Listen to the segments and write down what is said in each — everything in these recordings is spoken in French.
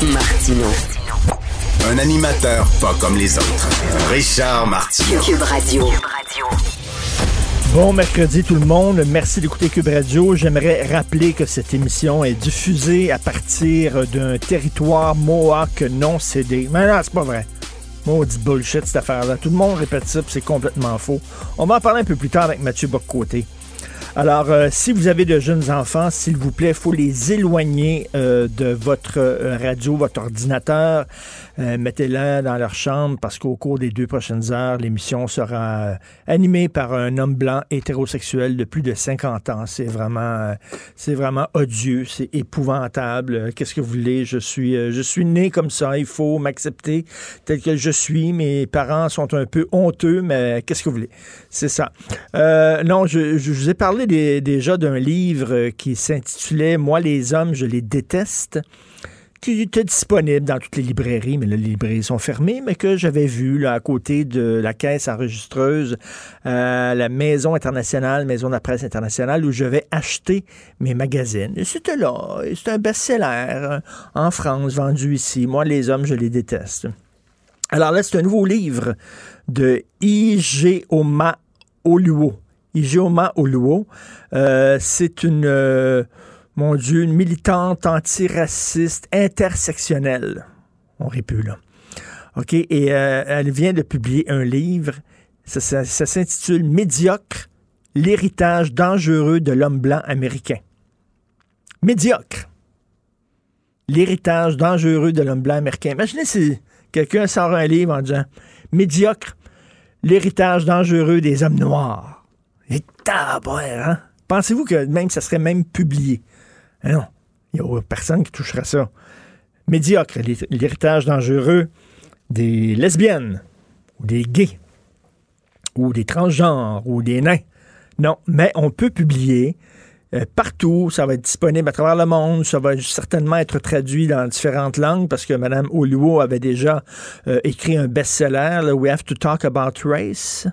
Martino. Un animateur pas comme les autres. Richard Martineau. Cube Radio. Bon mercredi tout le monde, merci d'écouter Cube Radio. J'aimerais rappeler que cette émission est diffusée à partir d'un territoire Mohawk non cédé. Mais non, c'est pas vrai. Maudit bullshit cette affaire-là. Tout le monde répète ça, puis c'est complètement faux. On va en parler un peu plus tard avec Mathieu Boccoté. Alors, euh, si vous avez de jeunes enfants, s'il vous plaît, faut les éloigner euh, de votre euh, radio, votre ordinateur. Euh, Mettez-la dans leur chambre parce qu'au cours des deux prochaines heures, l'émission sera euh, animée par un homme blanc hétérosexuel de plus de 50 ans. C'est vraiment, euh, c'est vraiment odieux, c'est épouvantable. Qu'est-ce que vous voulez? Je suis, je suis né comme ça. Il faut m'accepter tel que je suis. Mes parents sont un peu honteux, mais qu'est-ce que vous voulez? C'est ça. Euh, non, je, je vous ai parlé déjà d'un livre qui s'intitulait Moi les hommes, je les déteste qui était disponible dans toutes les librairies, mais là, les librairies sont fermées, mais que j'avais vu là, à côté de la caisse enregistreuse, euh, la Maison internationale, Maison de la presse internationale, où je vais acheter mes magazines. C'était là, c'est un best-seller en France, vendu ici. Moi, les hommes, je les déteste. Alors là, c'est un nouveau livre de Ijeoma Oluo. Ijeoma Oluo. Euh, c'est une... euh, mon Dieu, une militante antiraciste intersectionnelle. On rit plus, là. OK? Et euh, elle vient de publier un livre. Ça, s'intitule Médiocre, l'héritage dangereux de l'homme blanc américain. Médiocre. L'héritage dangereux de l'homme blanc américain. Imaginez si quelqu'un sort un livre en disant Médiocre, l'héritage dangereux des hommes noirs. Et tabouère, hein? Pensez-vous que même ça serait même publié? Ah non, il n'y a personne qui touchera ça. Médiocre, l'hé- l'héritage dangereux des lesbiennes, ou des gays, ou des transgenres, ou des nains. Non, mais on peut publier euh, partout, ça va être disponible à travers le monde, ça va certainement être traduit dans différentes langues parce que Mme Oluo avait déjà euh, écrit un best-seller, We Have to Talk About Race.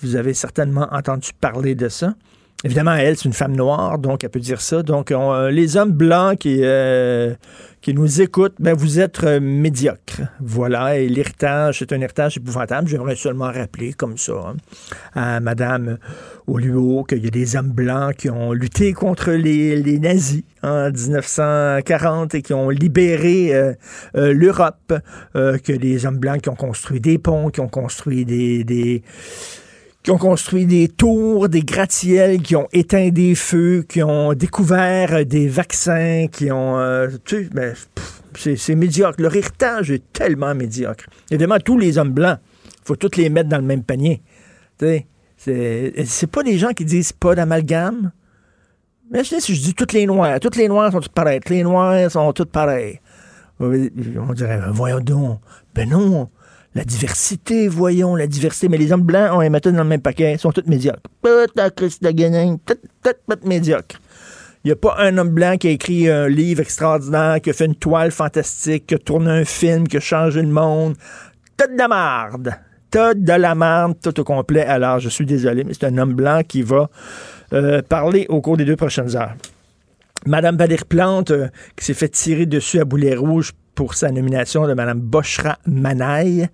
Vous avez certainement entendu parler de ça. Évidemment, elle, c'est une femme noire, donc elle peut dire ça. Donc, on- euh, les hommes blancs qui, euh, qui nous écoutent, ben, vous êtes euh, médiocres. Voilà, et l'héritage, c'est un héritage épouvantable. J'aimerais seulement rappeler, comme ça, hein, à Madame Oluo, qu'il y a des hommes blancs qui ont lutté contre les, les nazis en 1940 et qui ont libéré euh, l'Europe, que des hommes blancs qui ont construit des ponts, qui ont construit des- des qui ont construit des tours, des gratte-ciels, qui ont éteint des feux, qui ont découvert euh, des vaccins, qui ont... euh, tu sais, ben, c'est médiocre. Leur héritage est tellement médiocre. Évidemment, tous les hommes blancs, faut tous les mettre dans le même panier. C'est pas des gens qui disent pas d'amalgame. Imaginez si je dis toutes les noirs. Toutes les noirs sont toutes pareilles. Toutes les noirs sont toutes pareilles. On dirait, voyons donc. Ben non. La diversité, voyons, la diversité. Mais les hommes blancs, on les met tous dans le même paquet. Ils sont tous médiocres. Tout médiocre. Il n'y a pas un homme blanc qui a écrit un livre extraordinaire, qui a fait une toile fantastique, qui a tourné un film, qui a changé le monde. Tout de la marde. Tout de la marde, tout au complet. Alors, je suis désolé, mais c'est un homme blanc qui va euh, parler au cours des deux prochaines heures. Madame Valérie Plante, euh, qui s'est fait tirer dessus à boulet rouge pour sa nomination de Madame Bochra Manaille,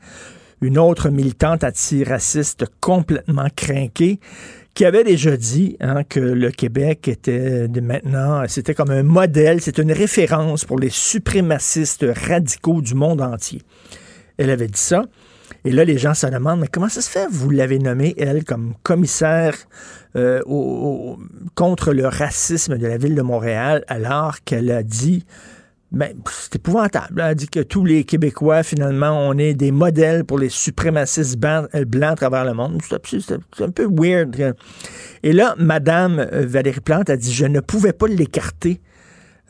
une autre militante antiraciste complètement crinquée, qui avait déjà dit hein, que le Québec était de maintenant, c'était comme un modèle, c'est une référence pour les suprémacistes radicaux du monde entier. Elle avait dit ça. Et là, les gens se demandent, mais comment ça se fait? Vous l'avez nommée, elle, comme commissaire euh, au- contre le racisme de la ville de Montréal, alors qu'elle a dit, ben, c'est épouvantable. Elle dit que tous les Québécois, finalement, on est des modèles pour les suprémacistes ban- euh, blancs à travers le monde. C'est un peu weird. Et là, Madame euh, Valérie Plante a dit, je ne pouvais pas l'écarter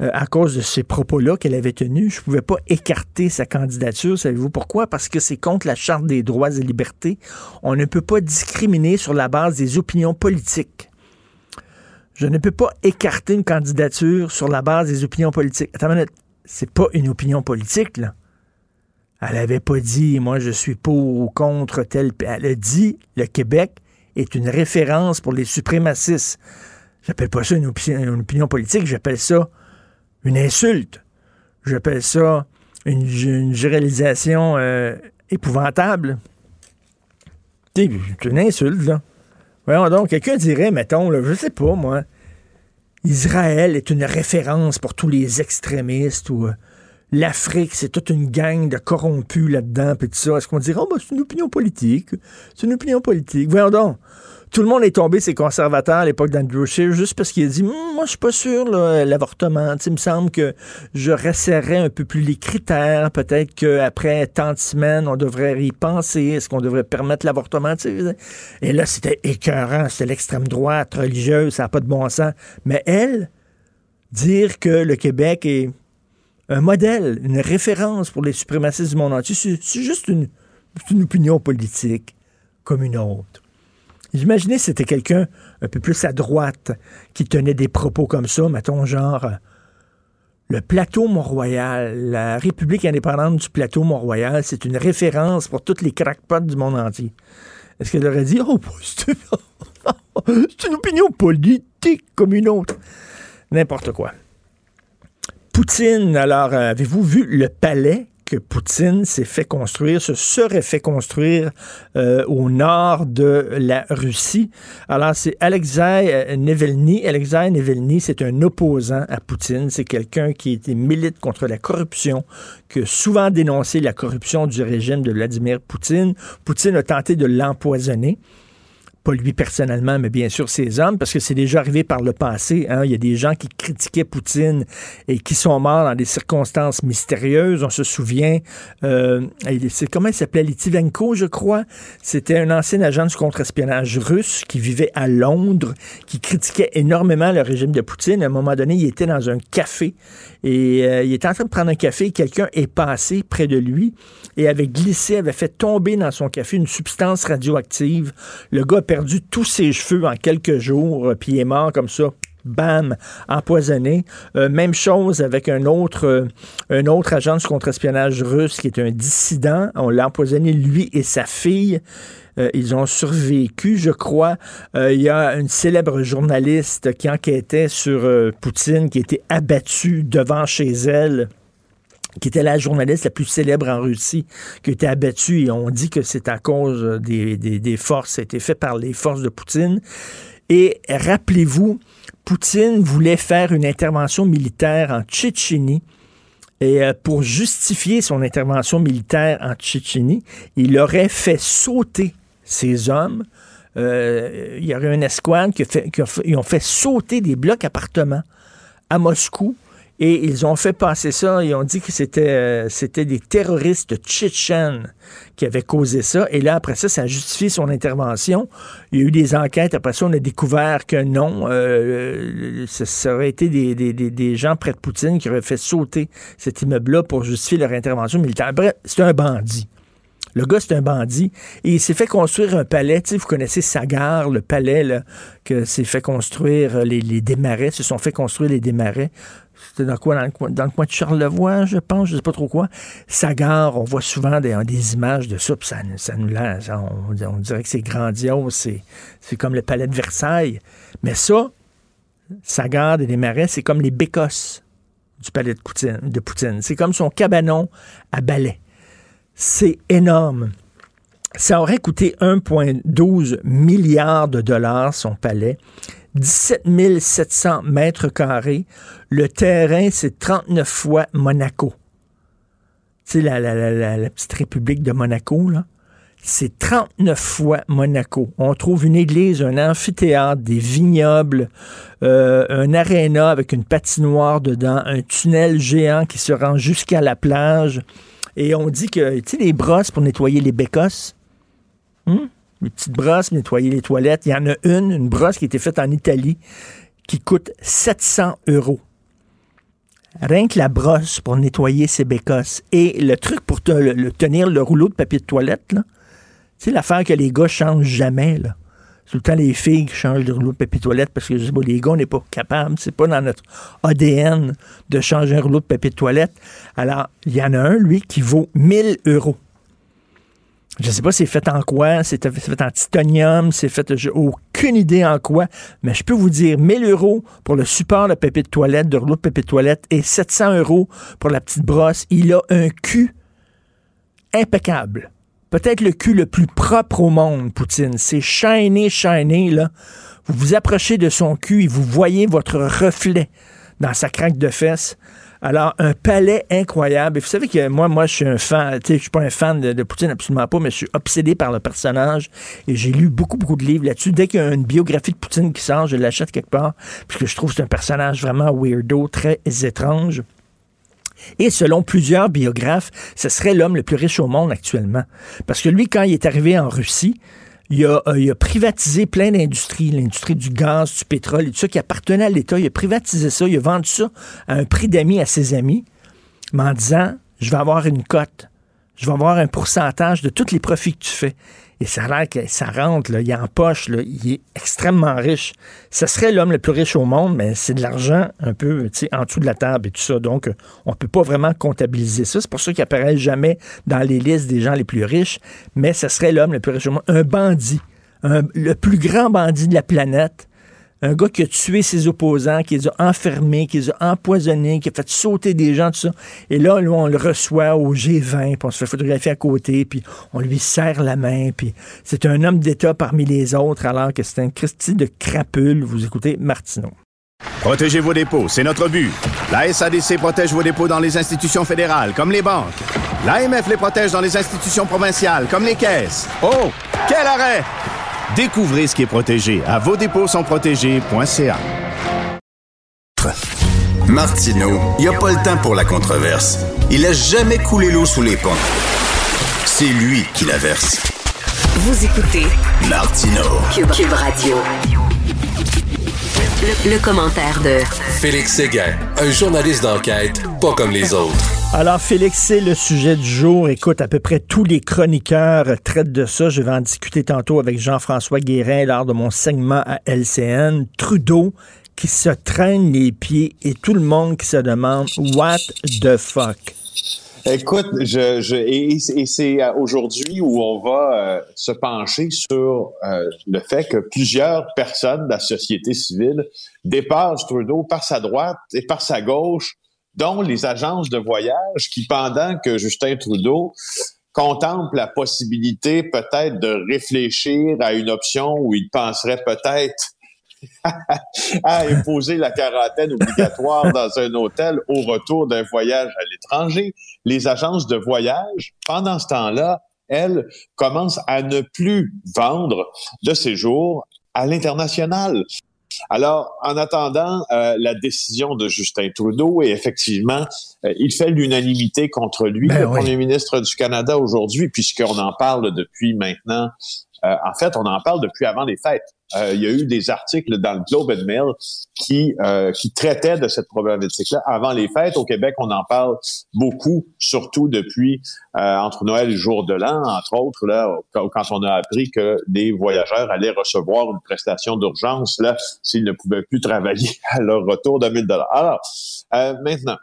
euh, à cause de ces propos-là qu'elle avait tenus. Je ne pouvais pas écarter sa candidature. Savez-vous pourquoi? Parce que c'est contre la Charte des droits et libertés. On ne peut pas discriminer sur la base des opinions politiques. Je ne peux pas écarter une candidature sur la base des opinions politiques. Attends minute. C'est pas une opinion politique, là. Elle avait pas dit, moi, je suis pour ou contre tel. Elle a dit, le Québec est une référence pour les suprémacistes. J'appelle pas ça une, opi- une opinion politique, j'appelle ça une insulte. J'appelle ça une, généralisation euh, épouvantable. C'est une insulte, là. Voyons donc, quelqu'un dirait, mettons, là, je sais pas, moi, Israël est une référence pour tous les extrémistes ou euh, l'Afrique, c'est toute une gang de corrompus là-dedans, puis tout ça. Est-ce qu'on dirait, oh, ben, c'est une opinion politique? C'est une opinion politique. Voyons donc. Tout le monde est tombé, ces conservateurs à l'époque d'Andrew Scheer, juste parce qu'il a dit, Hum, moi, je suis pas sûr, l'avortement. Il me semble que je resserrais un peu plus les critères. Peut-être qu'après tant de semaines, on devrait y penser. Est-ce qu'on devrait permettre l'avortement? Et là, c'était écœurant. C'était l'extrême droite religieuse. Ça n'a pas de bon sens. Mais elle, dire que le Québec est un modèle, une référence pour les suprémacistes du monde entier, c'est juste une opinion politique comme une autre. J'imaginais c'était quelqu'un un peu plus à droite qui tenait des propos comme ça, mettons genre euh, le plateau Mont-Royal, la République indépendante du plateau Mont-Royal, c'est une référence pour toutes les crackpots du monde entier. Est-ce qu'elle aurait dit, oh, c'est c'est une opinion politique comme une autre? N'importe quoi. Poutine, alors, euh, avez-vous vu le palais? Que Poutine s'est fait construire, se serait fait construire euh, au nord de la Russie. Alors, c'est Alexei euh, Nevelny. Alexei Nevelny, c'est un opposant à Poutine. C'est quelqu'un qui était milite contre la corruption, qui souvent dénoncé la corruption du régime de Vladimir Poutine. Poutine a tenté de l'empoisonner pas lui personnellement, mais bien sûr ses hommes, parce que c'est déjà arrivé par le passé. hein. Il y a des gens qui critiquaient Poutine et qui sont morts dans des circonstances mystérieuses. On se souvient, euh, comment il s'appelait, Litivenko, je crois. C'était un ancien agent du contre-espionnage russe qui vivait à Londres, qui critiquait énormément le régime de Poutine. À un moment donné, il était dans un café et euh, il était en train de prendre un café et quelqu'un est passé près de lui et avait glissé, avait fait tomber dans son café une substance radioactive. Le gars perdu tous ses cheveux en quelques jours, euh, puis il est mort comme ça. Bam, empoisonné. Euh, même chose avec un autre, euh, autre agent du contre-espionnage russe qui est un dissident. On l'a empoisonné, lui et sa fille. Ils ont survécu, je crois. Il y a une célèbre journaliste qui enquêtait sur Poutine, qui a été abattue devant chez elle qui était la journaliste la plus célèbre en Russie, qui a été abattue, et on dit que c'est à cause des, des, des forces, ça a été fait par les forces de Poutine. Et rappelez-vous, Poutine voulait faire une intervention militaire en Tchétchénie. Et euh, pour justifier son intervention militaire en Tchétchénie, il aurait fait sauter ses hommes. Euh, il y aurait une escouade qui, a fait, ont fait sauter des blocs appartements à Moscou. Et ils ont fait passer ça, ils ont dit que c'était euh, c'était des terroristes tchétchènes qui avaient causé ça. Et là, après ça, ça a justifié son intervention. Il y a eu des enquêtes. Après ça, on a découvert que non, euh, ça, ça aurait été des, gens près de Poutine qui auraient fait sauter cet immeuble-là pour justifier leur intervention militaire. Bref, c'est un bandit. Le gars, c'est un bandit. Et il s'est fait construire un palais. Vous connaissez Sagar, le palais là, que s'est fait construire euh, les, les démarrais, se sont fait construire les démarrais. C'était dans quoi? Dans le, coin, de Charlevoix, je pense, je sais pas trop quoi. Sagar, on voit souvent des, images de ça, ça, nous lance. On, dirait que c'est grandiose, c'est, comme le palais de Versailles. Mais ça, Sagar et des marais, c'est comme les bécosses du palais de Poutine. De Poutine. C'est comme son cabanon à balai. C'est énorme. Ça aurait coûté 1,12 milliard de dollars, son palais. 17 700 mètres carrés. Le terrain, c'est 39 fois Monaco. Tu sais, la, petite république de Monaco, là. C'est 39 fois Monaco. On trouve une église, un amphithéâtre, des vignobles, euh, un aréna avec une patinoire dedans, un tunnel géant qui se rend jusqu'à la plage. Et on dit que, tu sais, les brosses pour nettoyer les bécosses, hum? Les petites brosses nettoyer les toilettes, il y en a une, une brosse qui a été faite en Italie, qui coûte 700 euros. Rien que la brosse pour nettoyer ses bécosses. Et le truc pour tenir le rouleau de papier de toilette, c'est l'affaire que les gars changent jamais, là. Tout le temps, les filles qui changent de rouleau de papier de toilette parce que je les gars, on n'est pas capable. C'est pas dans notre ADN de changer un rouleau de papier de toilette. Alors, il y en a un, lui, qui vaut 1000 euros. Je ne sais pas c'est fait en quoi, c'est fait en titanium, c'est fait, j'ai aucune idée en quoi, mais je peux vous dire 1000 euros pour le support de papier de toilette, de rouleau de papier de toilette, et 700 euros pour la petite brosse. Il a un cul impeccable peut-être le cul le plus propre au monde, Poutine. C'est shiny, shiny, là. Vous vous approchez de son cul et vous voyez votre reflet dans sa craque de fesses. Alors, un palais incroyable. Et vous savez que moi, moi, je suis un fan, tu sais, je suis pas un fan de, Poutine, absolument pas, mais je suis obsédé par le personnage. Et j'ai lu beaucoup, beaucoup de livres là-dessus. Dès qu'il y a une biographie de Poutine qui sort, je l'achète quelque part, puisque je trouve que c'est un personnage vraiment weirdo, très étrange. Et selon plusieurs biographes, ce serait l'homme le plus riche au monde actuellement. Parce que lui, quand il est arrivé en Russie, il a, euh, privatisé plein d'industries, l'industrie du gaz, du pétrole et tout ça qui appartenait à l'État. Il a privatisé ça, il a vendu ça à un prix d'amis à ses amis, mais en disant, je vais avoir une cote, je vais avoir un pourcentage de tous les profits que tu fais. Et ça a l'air que ça rentre, là, il est en poche, il est extrêmement riche. Ce serait l'homme le plus riche au monde, mais c'est de l'argent un peu en dessous de la table et tout ça. Donc, on ne peut pas vraiment comptabiliser ça. C'est pour ça qu'il apparaît jamais dans les listes des gens les plus riches, mais ce serait l'homme le plus riche au monde. Un bandit, le plus grand bandit de la planète un gars qui a tué ses opposants, qui les a enfermés, qui les a empoisonnés, qui a fait sauter des gens, tout ça. Et là, on le reçoit au G20, puis on se fait photographier à côté, puis on lui serre la main, puis c'est un homme d'État parmi les autres, alors que c'est un Christy de crapule. Vous écoutez Martineau. Protégez vos dépôts, c'est notre but. La SADC protège vos dépôts dans les institutions fédérales, comme les banques. L'AMF les protège dans les institutions provinciales, comme les caisses. Oh, quel arrêt! Découvrez ce qui est protégé à vos dépôts sont protégés.ca. Martineau, il n'y a pas le temps pour la controverse. Il a jamais coulé l'eau sous les ponts. C'est lui qui la verse. Vous écoutez Martineau. Cube, Radio. Le, le, commentaire de Félix Séguin, un journaliste d'enquête pas comme les autres. Alors, Félix, c'est le sujet du jour. Écoute, à peu près tous les chroniqueurs traitent de ça. Je vais en discuter tantôt avec Jean-François Guérin lors de mon segment à LCN. Trudeau qui se traîne les pieds et tout le monde qui se demande What the fuck? Écoute, je, je et, c'est aujourd'hui où on va euh, se pencher sur euh, le fait que plusieurs personnes de la société civile dépassent Trudeau par sa droite et par sa gauche dont les agences de voyage qui, pendant que Justin Trudeau contemple la possibilité peut-être de réfléchir à une option où il penserait peut-être à imposer la quarantaine obligatoire dans un hôtel au retour d'un voyage à l'étranger. Les agences de voyage, pendant ce temps-là, elles commencent à ne plus vendre de séjours à l'international. Alors, en attendant euh, la décision de Justin Trudeau, et effectivement, euh, il fait l'unanimité contre lui, ben le premier ministre du Canada aujourd'hui, puisqu'on en parle depuis maintenant. Euh, en fait, on en parle depuis avant les fêtes. Euh, il y a eu des articles dans le Globe and Mail qui, euh, qui traitaient de cette problématique-là avant les fêtes. Au Québec, on en parle beaucoup, surtout depuis euh, entre Noël et jour de l'an, entre autres, là, quand on a appris que des voyageurs allaient recevoir une prestation d'urgence là s'ils ne pouvaient plus travailler à leur retour de 1000 dollars. Alors, maintenant,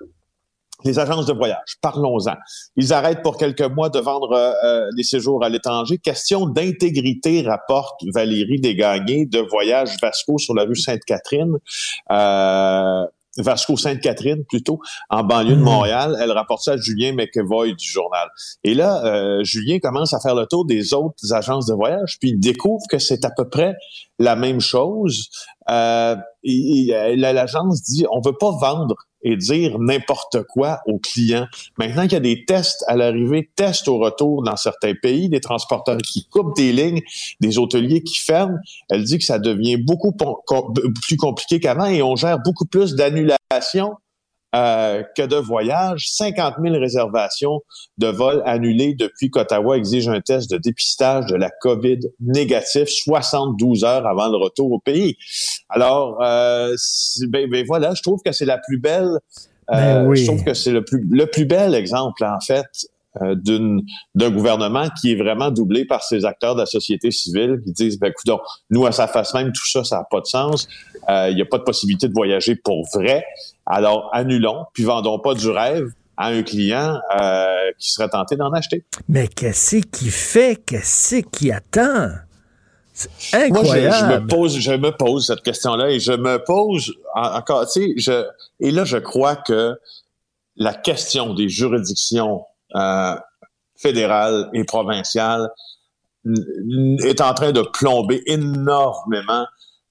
les agences de voyage, parlons-en. Ils arrêtent pour quelques mois de vendre euh, euh des séjours à l'étranger. Question d'intégrité, rapporte Valérie Desgagnés de Voyage Vasco sur la rue Sainte-Catherine. Euh, Vasco-Sainte-Catherine plutôt, en banlieue de Montréal. Elle rapporte ça à Julien McEvoy du journal. Et là, euh, Julien commence à faire le tour des autres agences de voyage, puis il découvre que c'est à peu près la même chose. Euh, L'agence dit, on veut pas vendre et dire n'importe quoi aux clients. Maintenant qu'il y a des tests à l'arrivée, tests au retour dans certains pays, des transporteurs qui coupent des lignes, des hôteliers qui ferment, elle dit que ça devient beaucoup plus compliqué qu'avant et on gère beaucoup plus d'annulations euh, que de voyages. 50 000 réservations de vols annulés depuis qu'Ottawa exige un test de dépistage de la COVID négatif 72 heures avant le retour au pays. Alors, euh, ben, ben, voilà, je trouve que c'est la plus belle. Euh, ben Je trouve que c'est le plus le plus bel exemple en fait euh, d'un gouvernement qui est vraiment doublé par ces acteurs de la société civile qui disent, ben, écoute, nous, à sa face même, tout ça, ça n'a pas de sens. Euh, il n'y a pas de possibilité de voyager pour vrai. Alors, annulons, puis vendons pas du rêve à un client euh, qui serait tenté d'en acheter. Mais qu'est-ce qui fait? Qu'est-ce qui attend? Incroyable. Moi, je, me pose, je me pose cette question-là et je me pose encore, tu sais, je, et là, je crois que la question des juridictions euh, fédérale et provinciale est en train de plomber énormément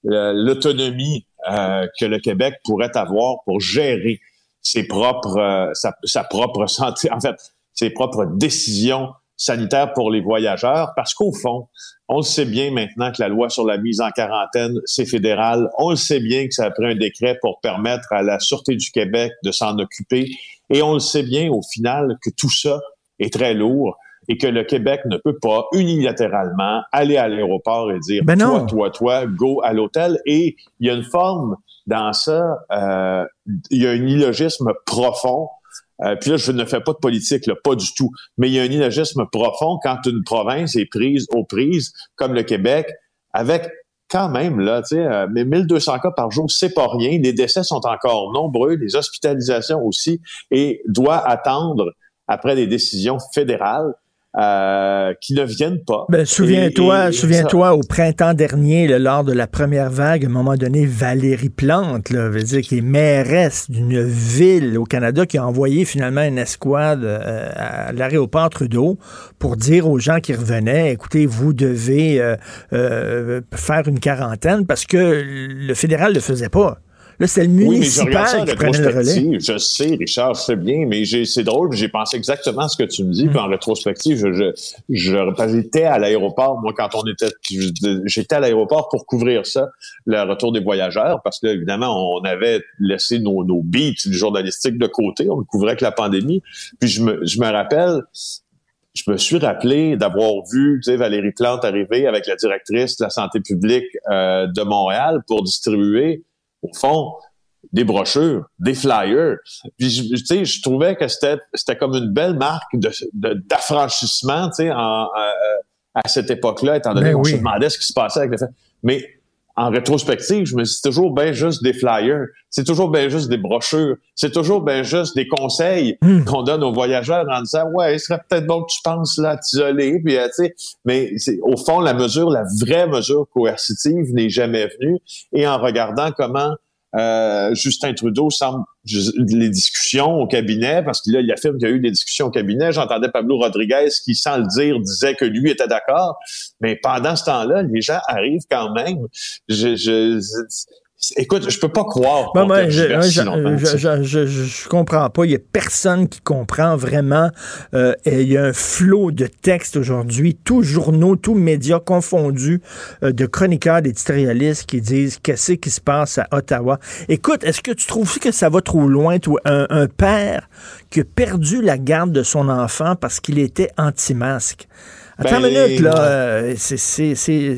euh, l'autonomie euh, que le Québec pourrait avoir pour gérer ses propres, sa, propre santé, en fait, ses propres décisions sanitaires pour les voyageurs, parce qu'au fond, on le sait bien maintenant que la loi sur la mise en quarantaine, c'est fédéral. On le sait bien que ça a pris un décret pour permettre à la Sûreté du Québec de s'en occuper. Et on le sait bien au final que tout ça est très lourd et que le Québec ne peut pas unilatéralement aller à l'aéroport et dire ben toi, toi, toi, go à l'hôtel. Et il y a une forme dans ça, euh, il y a un illogisme profond. Euh, puis là, je ne fais pas de politique, là, pas du tout. Mais il y a un illogisme profond quand une province est prise aux prises, comme le Québec, avec quand même, là, tu sais, euh, mais 1200 cas par jour, c'est pas rien. Les décès sont encore nombreux, les hospitalisations aussi, et doit attendre après des décisions fédérales. Euh, qui ne viennent pas. Ben, souviens-toi, souviens-toi au printemps dernier, lors de la première vague, à un moment donné, Valérie Plante, là, veut dire qui est mairesse d'une ville au Canada, qui a envoyé finalement une escouade euh, à l'aéroport Trudeau pour dire aux gens qui revenaient, écoutez, vous devez euh, faire une quarantaine parce que le fédéral le faisait pas. Là, c'est le municipal qui prenait le relais. Je sais, Richard, je sais bien, mais c'est drôle, j'ai pensé exactement à ce que tu me dis. Mm. Puis en rétrospective, je, je, j'étais à l'aéroport, moi, quand on était, j'étais à l'aéroport pour couvrir ça, le retour des voyageurs, parce que évidemment, on avait laissé nos, nos beats journalistiques de côté, on ne couvrait que la pandémie. Puis je me, je me rappelle, je me suis rappelé d'avoir vu tu sais, Valérie Plante arriver avec la directrice de la santé publique euh, de Montréal pour distribuer au fond, des brochures, des flyers. Puis, tu sais, je trouvais que c'était, c'était comme une belle marque de, d'affranchissement, tu sais, à cette époque-là, étant donné ben qu'on se demandait ce qui se passait avec les Mais en rétrospective, je me dis, c'est toujours bien juste des flyers, c'est toujours bien juste des brochures, c'est toujours bien juste des conseils hmm. qu'on donne aux voyageurs en disant, ouais, il serait peut-être bon que tu penses là, t'isoler, puis euh, tu sais, mais c'est, au fond, la mesure, la vraie mesure coercitive n'est jamais venue. Et en regardant comment euh, Justin Trudeau semble les discussions au cabinet, parce que là, il affirme qu'il y a eu des discussions au cabinet. J'entendais Pablo Rodriguez qui, sans le dire, disait que lui était d'accord. Mais pendant ce temps-là, les gens arrivent quand même. je Écoute, je peux pas croire. je, je, je, comprends pas. Il y a personne qui comprend vraiment. Euh, il y a un flot de textes aujourd'hui, tous journaux, tous médias confondus, euh, de chroniqueurs, d'éditorialistes qui disent qu'est-ce qui se passe à Ottawa. Écoute, est-ce que tu trouves que ça va trop loin, toi, un, un père qui a perdu la garde de son enfant parce qu'il était anti-masque? Attends une ben, minute, là. Euh, c'est,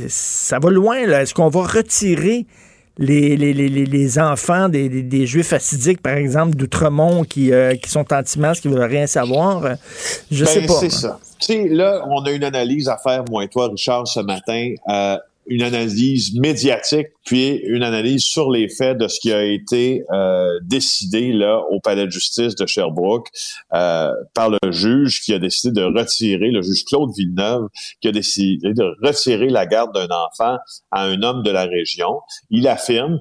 ça va loin, là. Est-ce qu'on va retirer les, les, les, les enfants des, des, Juifs assidiques, par exemple, d'Outremont, qui, euh, qui sont anti-masques, qui ne veulent rien savoir. Je sais ben, pas. C'est ça. Tu sais, là, on a une analyse à faire, moi et toi, Richard, ce matin. Euh, une analyse médiatique, puis une analyse sur les faits de ce qui a été euh, décidé là au palais de justice de Sherbrooke euh, par le juge qui a décidé de retirer, le juge Claude Villeneuve, qui a décidé de retirer la garde d'un enfant à un homme de la région. Il affirme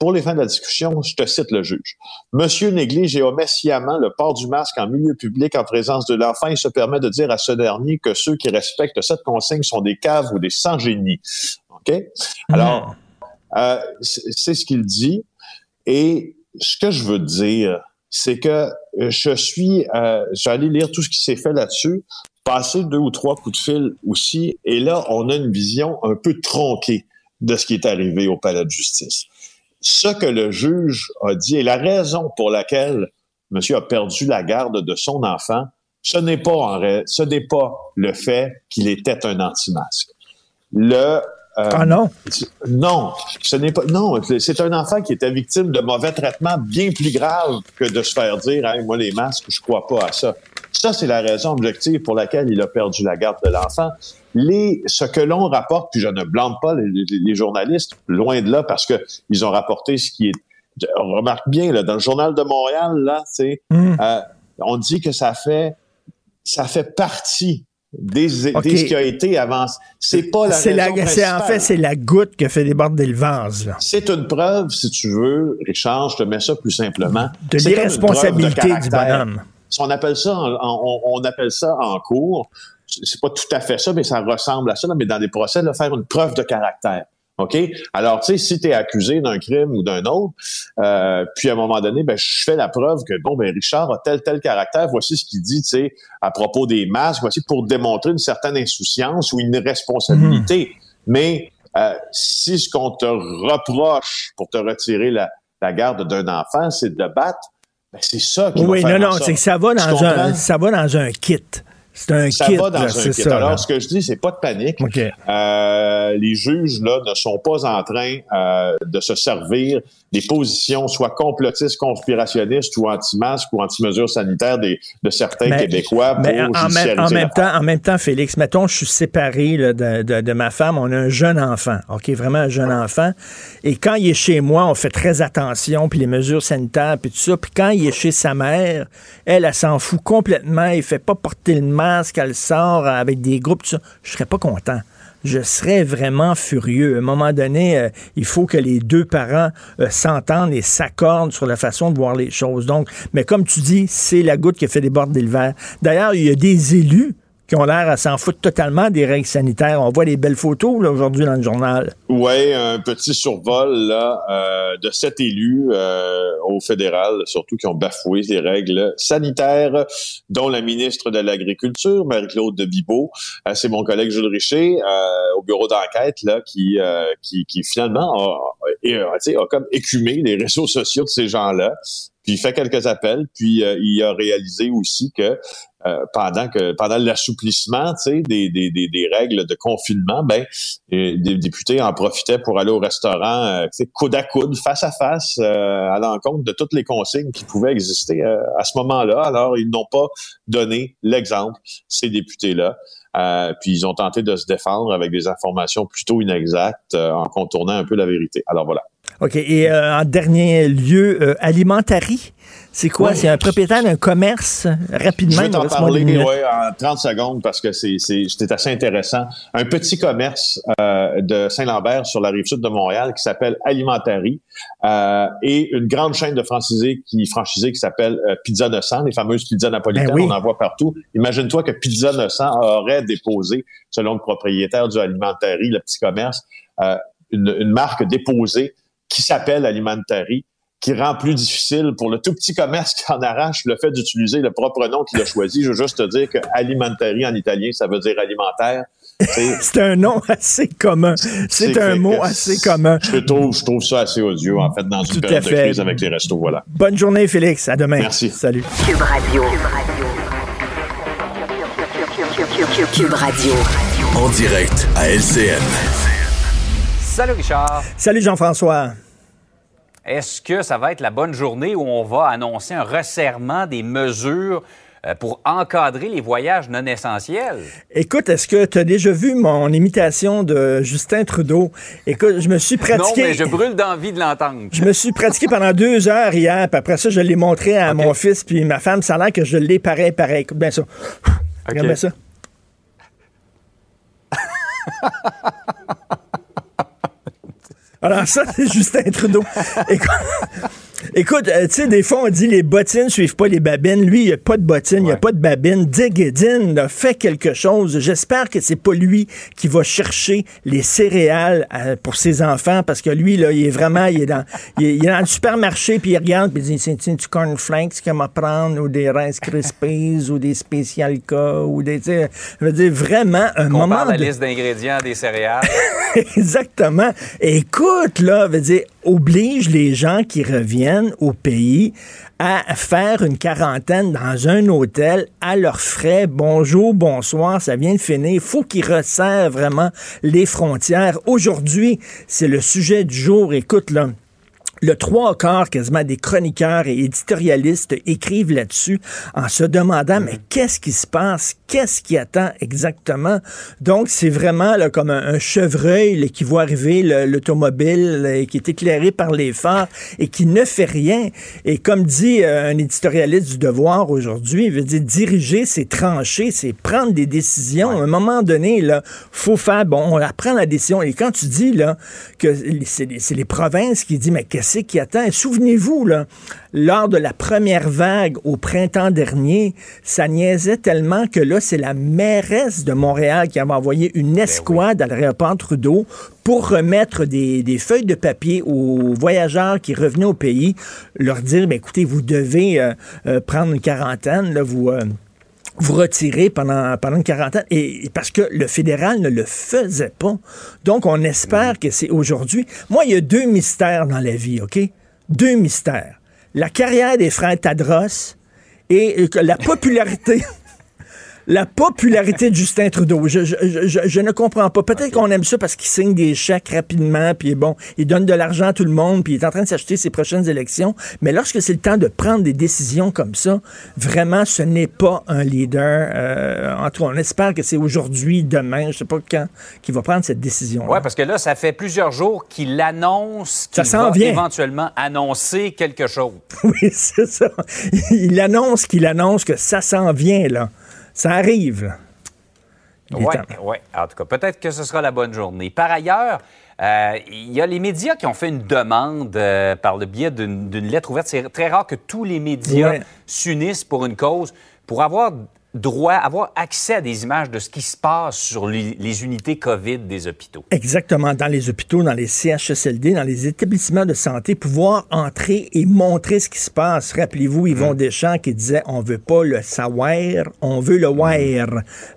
Pour les fins de la discussion, je te cite le juge. Monsieur néglige et omet sciemment le port du masque en milieu public en présence de l'enfant et se permet de dire à ce dernier que ceux qui respectent cette consigne sont des caves ou des sans-génies. Alors, euh, c'est ce qu'il dit. Et ce que je veux dire, c'est que euh, je suis, euh, j'allais lire tout ce qui s'est fait là-dessus, passer deux ou trois coups de fil aussi, et là, on a une vision un peu tronquée de ce qui est arrivé au palais de justice. Ce que le juge a dit et la raison pour laquelle monsieur a perdu la garde de son enfant, ce n'est pas en ce n'est pas le fait qu'il était un anti-masque. Le euh, ah non? Non, ce n'est pas. Non, c'est un enfant qui était victime de mauvais traitements bien plus graves que de se faire dire, hey, moi les masques, je crois pas à ça. Ça, c'est la raison objective pour laquelle il a perdu la garde de l'enfant. Les, ce que l'on rapporte, puis je ne blâme pas les, journalistes, loin de là, parce que ils ont rapporté ce qui est. On remarque bien là, dans le journal de Montréal, là, mmh. euh, on dit que ça fait ça fait partie des, des, ce qui a été avancé. C'est pas la c'est la, En fait, c'est la goutte qui a fait déborder le vase. C'est une preuve, si tu veux, Richard, je te mets ça plus simplement. De l'irresponsabilité du bonhomme. On appelle ça, en, on, appelle ça en cours. C'est pas tout à fait ça, mais ça ressemble à ça. mais dans des procès, de faire une preuve de caractère. OK? Alors, tu sais, si tu es accusé d'un crime ou d'un autre, euh, puis à un moment donné, ben, je fais la preuve que, bon, ben, Richard a tel, tel caractère, voici ce qu'il dit, tu sais, à propos des masques, voici pour démontrer une certaine insouciance ou une irresponsabilité. Mhm. Mais euh, si ce qu'on te reproche pour te retirer la, la garde d'un enfant, c'est de battre, ben, c'est ça qui Oui, va faire non, non, c'est que ça va dans un, ça va dans un kit. C'est un ça kit. va dans là, un kit. ça, Alors, là. ce que je dis, c'est pas de panique. Euh, les juges là ne sont pas en train euh, de se servir des positions soit complotistes, conspirationnistes ou anti-masques ou anti-mesures sanitaires des, de certains Mais- Québécois pour Mais en, en même, en temps, en même temps, Félix, mettons, je suis séparé là, de, de- de ma femme, on a un jeune enfant, OK, vraiment un jeune enfant, et quand il est chez moi, on fait très attention, puis les mesures sanitaires, puis tout ça, puis quand il est chez sa mère, elle, elle, s'en fout complètement, il fait pas porter le masque, elle sort avec des groupes, je serais pas content. Je serais vraiment furieux. À un moment donné, euh, il faut que les deux parents euh, s'entendent et s'accordent sur la façon de voir les choses. Donc, mais comme tu dis, c'est la goutte qui a fait déborder le verre. D'ailleurs, il y a des élus qui ont l'air à s'en foutre totalement des règles sanitaires. On voit les belles photos là, aujourd'hui dans le journal. Oui, un petit survol là euh, de sept élus euh, au fédéral, surtout qui ont bafoué les règles sanitaires, dont la ministre de l'Agriculture, Marie-Claude de Bibeau. Euh, C'est mon collègue Jules Richer euh, au bureau d'enquête là qui, euh, qui qui finalement a, a- a- a comme écumé les réseaux sociaux de ces gens-là. Puis il fait quelques appels, puis euh, il a réalisé aussi que euh, pendant que pendant l'assouplissement, des, des, des, des règles de confinement, ben et des députés en profitaient pour aller au restaurant, euh, coude à coude, face à face, euh, à l'encontre de toutes les consignes qui pouvaient exister euh, à ce moment-là. Alors, ils n'ont pas donné l'exemple, ces députés-là. Euh, puis ils ont tenté de se défendre avec des informations plutôt inexactes euh, en contournant un peu la vérité. Alors voilà. OK. Et euh, en dernier lieu, euh, Alimentari, c'est quoi? C'est un propriétaire d'un commerce, rapidement, Je vais t'en parler ouais, en 30 secondes parce que c'est c'est- c'était assez intéressant. Un petit commerce euh, de Saint-Lambert sur la rive sud de Montréal qui s'appelle Alimentari euh, et une grande chaîne de franchisés qui franchisés qui s'appelle euh, Pizza 900, les fameuses pizzas napolitaines, Ben oui. on en voit partout. Imagine-toi que Pizza 900 aurait déposé, selon le propriétaire du Alimentari, le petit commerce, euh, une, une marque déposée qui s'appelle Alimentari qui rend plus difficile pour le tout petit commerce qui en arrache le fait d'utiliser le propre nom qu'il a choisi. Je veux juste te dire que alimentari en italien, ça veut dire alimentaire. C'est- un nom assez commun. C'est un mot assez commun. Je trouve, je trouve ça assez odieux, en fait, dans Tout une à période de fait. crise avec les restos. Voilà. Bonne journée, Félix. À demain. Merci. Salut. Cube Radio. Cube Radio. En direct à LCN. Salut Richard. Salut, Jean-François. Est-ce que ça va être la bonne journée où on va annoncer un resserrement des mesures euh, pour encadrer les voyages non essentiels? Écoute, est-ce que tu as déjà vu mon imitation de Justin Trudeau? Écoute, je me suis Non, pratiqué. mais je brûle d'envie de l'entendre. Je me suis pratiqué pendant deux heures hier, puis après ça, je l'ai montré à mon fils puis ma femme. Ça a l'air que je l'ai pareil, pareil. Écoute bien ça. Regarde bien ça. Alors ça, c'est Justin Trudeau. Écoute, écoute, euh, tu sais, des fois, on dit les bottines suivent pas les babines. Lui, il n'y a pas de bottines, il n'y a pas de babines. Dig it in, là, fait quelque chose. J'espère que c'est pas lui qui va chercher les céréales euh, pour ses enfants parce que lui, là, il est vraiment, il est dans, il est, il est dans le supermarché puis il regarde puis il dit, c'est du cornflakes qu'il m'a prendre ou des Rice Krispies ou des Special K ou des, tu je veux dire, vraiment, un On moment parle la de- liste d'ingrédients des céréales. Exactement. Écoute, là, veut dire, oblige les gens qui reviennent au pays à faire une quarantaine dans un hôtel à leurs frais. Bonjour, bonsoir, ça vient de finir. Il faut qu'ils resserrent vraiment les frontières. Aujourd'hui, c'est le sujet du jour. Écoute, là. Le trois quarts quasiment des chroniqueurs et éditorialistes écrivent là-dessus en se demandant mais qu'est-ce qui se passe, qu'est-ce qui attend exactement? Donc c'est vraiment là, comme un, un chevreuil là, qui voit arriver le- l'automobile qui est éclairé par les phares et qui ne fait rien. Et comme dit euh, un éditorialiste du Devoir aujourd'hui, il veut dire diriger, c'est trancher, c'est prendre des décisions. À un moment donné, là, faut faire bon, on prend la décision. Et quand tu dis là que c'est les, c'est les provinces qui disent mais qu'est-ce qui attend Et Souvenez-vous là, lors de la première vague au printemps dernier, ça niaisait tellement que là c'est la mairesse de Montréal qui avait envoyé une escouade à l'aéroport Trudeau pour remettre des, des feuilles de papier aux voyageurs qui revenaient au pays, leur dire ben, écoutez vous devez euh, euh, prendre une quarantaine là, vous euh, vous retirez pendant, pendant une quarantaine. Et parce que le fédéral ne le faisait pas. Donc, on espère que c'est aujourd'hui. Moi, il y a deux mystères dans la vie, OK? Deux mystères. La carrière des frères Tadros et la popularité. La popularité de Justin Trudeau, je, je, je, je ne comprends pas. Peut-être qu'on aime ça parce qu'il signe des chèques rapidement, puis bon, il donne de l'argent à tout le monde, puis il est en train de s'acheter ses prochaines élections. Mais lorsque c'est le temps de prendre des décisions comme ça, vraiment, ce n'est pas un leader. Euh, en tout cas, on espère que c'est aujourd'hui, demain, je sais pas quand, qu'il va prendre cette décision. Oui, parce que là, ça fait plusieurs jours qu'il annonce qu'il va vient. éventuellement annoncer quelque chose. Oui, c'est ça. Il annonce qu'il annonce que ça s'en vient, là. Ça arrive. Oui, ouais. en tout cas, peut-être que ce sera la bonne journée. Par ailleurs, euh, il y a les médias qui ont fait une demande euh, par le biais d'une lettre ouverte. C'est très rare que tous les médias Ouais. s'unissent pour une cause, pour avoir droit, avoir accès à des images de ce qui se passe sur les, les unités COVID des hôpitaux. Exactement, dans les hôpitaux, dans les CHSLD, dans les établissements de santé, pouvoir entrer et montrer ce qui se passe. Rappelez-vous Yvon Deschamps qui disait on veut pas le savoir, on veut le voir.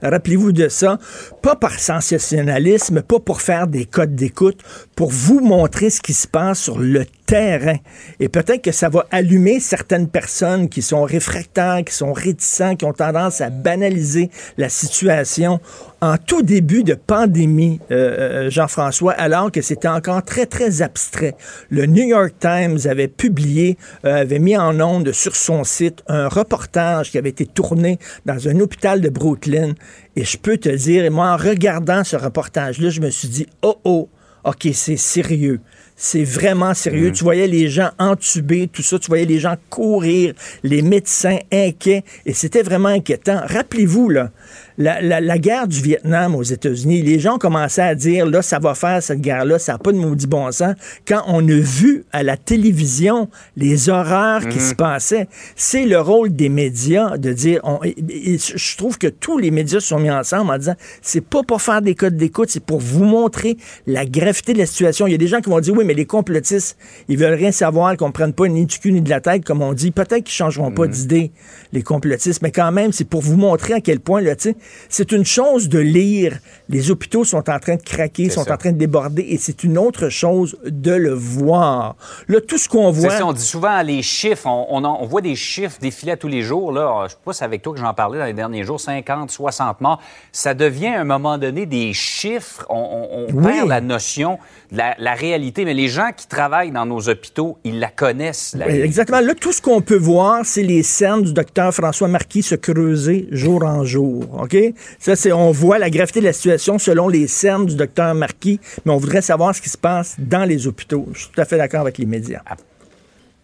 Rappelez-vous de ça, pas par sensationnalisme, pas pour faire des codes d'écoute, pour vous montrer ce qui se passe sur le terrain. Et peut-être que ça va allumer certaines personnes qui sont réfractaires, qui sont réticents, qui ont tendance à banaliser la situation en tout début de pandémie, euh, euh, Jean-François, alors que c'était encore très, très abstrait. Le New York Times avait publié, euh, avait mis en onde sur son site un reportage qui avait été tourné dans un hôpital de Brooklyn. Et je peux te dire, moi, en regardant ce reportage-là, je me suis dit, oh, oh, OK, c'est sérieux. C'est vraiment sérieux. Tu voyais les gens entubés, tout ça. Tu voyais les gens courir, les médecins inquiets. Et c'était vraiment inquiétant. Rappelez-vous, là, la, la- la guerre du Vietnam aux États-Unis, les gens commençaient à dire, là, ça va faire cette guerre-là, ça n'a pas de maudit bon sens. Quand on a vu à la télévision les horreurs qui se passaient, c'est le rôle des médias de dire, on- et- et je trouve que tous les médias se sont mis ensemble en disant, c'est pas pour faire des codes d'écoute, c'est pour vous montrer la gravité de la situation. Il y a des gens qui vont dire, oui, mais les complotistes, ils veulent rien savoir, qu'on prenne pas ni du cul ni de la tête, comme on dit. Peut-être qu'ils changeront pas d'idée, les complotistes, mais quand même, c'est pour vous montrer à quel point, là, tu sais, c'est une chose de lire, les hôpitaux sont en train de craquer, sont ça. en train de déborder, et c'est une autre chose de le voir. Là, tout ce qu'on voit... ça, on dit souvent les chiffres. On, on en- on voit des chiffres défiler à tous les jours. Là. Je sais pas si c'est avec toi que j'en parlais dans les derniers jours, 50, 60 morts. Ça devient à un moment donné des chiffres. On, on- Oui. perd la notion la, la réalité. Mais les gens qui travaillent dans nos hôpitaux, ils la connaissent. La. Exactement. Là, tout ce qu'on peut voir, c'est les scènes du docteur François Marquis se creuser jour en jour. OK? Ça, c'est, on voit la gravité de la situation selon les scènes du docteur Marquis, mais on voudrait savoir ce qui se passe dans les hôpitaux. Je suis tout à fait d'accord avec les médias.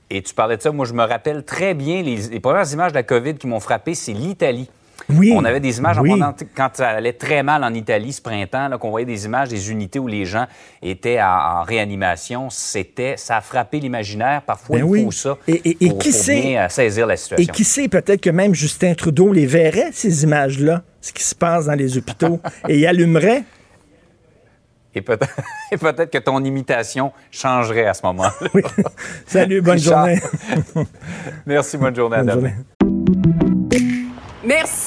Et tu parlais de ça. Moi, je me rappelle très bien les, les premières images de la COVID qui m'ont frappé, c'est l'Italie. Oui. On avait des images en Oui. pendant- quand ça allait très mal en Italie ce printemps, qu'on voyait des images des unités où les gens étaient en, en réanimation. C'était, ça a frappé l'imaginaire. Parfois, Ben il oui. faut ça Et- et- et pour, qui pour sait- bien euh, saisir la Et situation. qui sait, peut-être que même Justin Trudeau les verrait, ces images-là, ce qui se passe dans les hôpitaux, et il allumerait? Et peut-être, et que ton imitation changerait à ce moment-là. Oui. Salut, bonne Richard. journée. Merci, bonne journée à Bonne journée. Merci,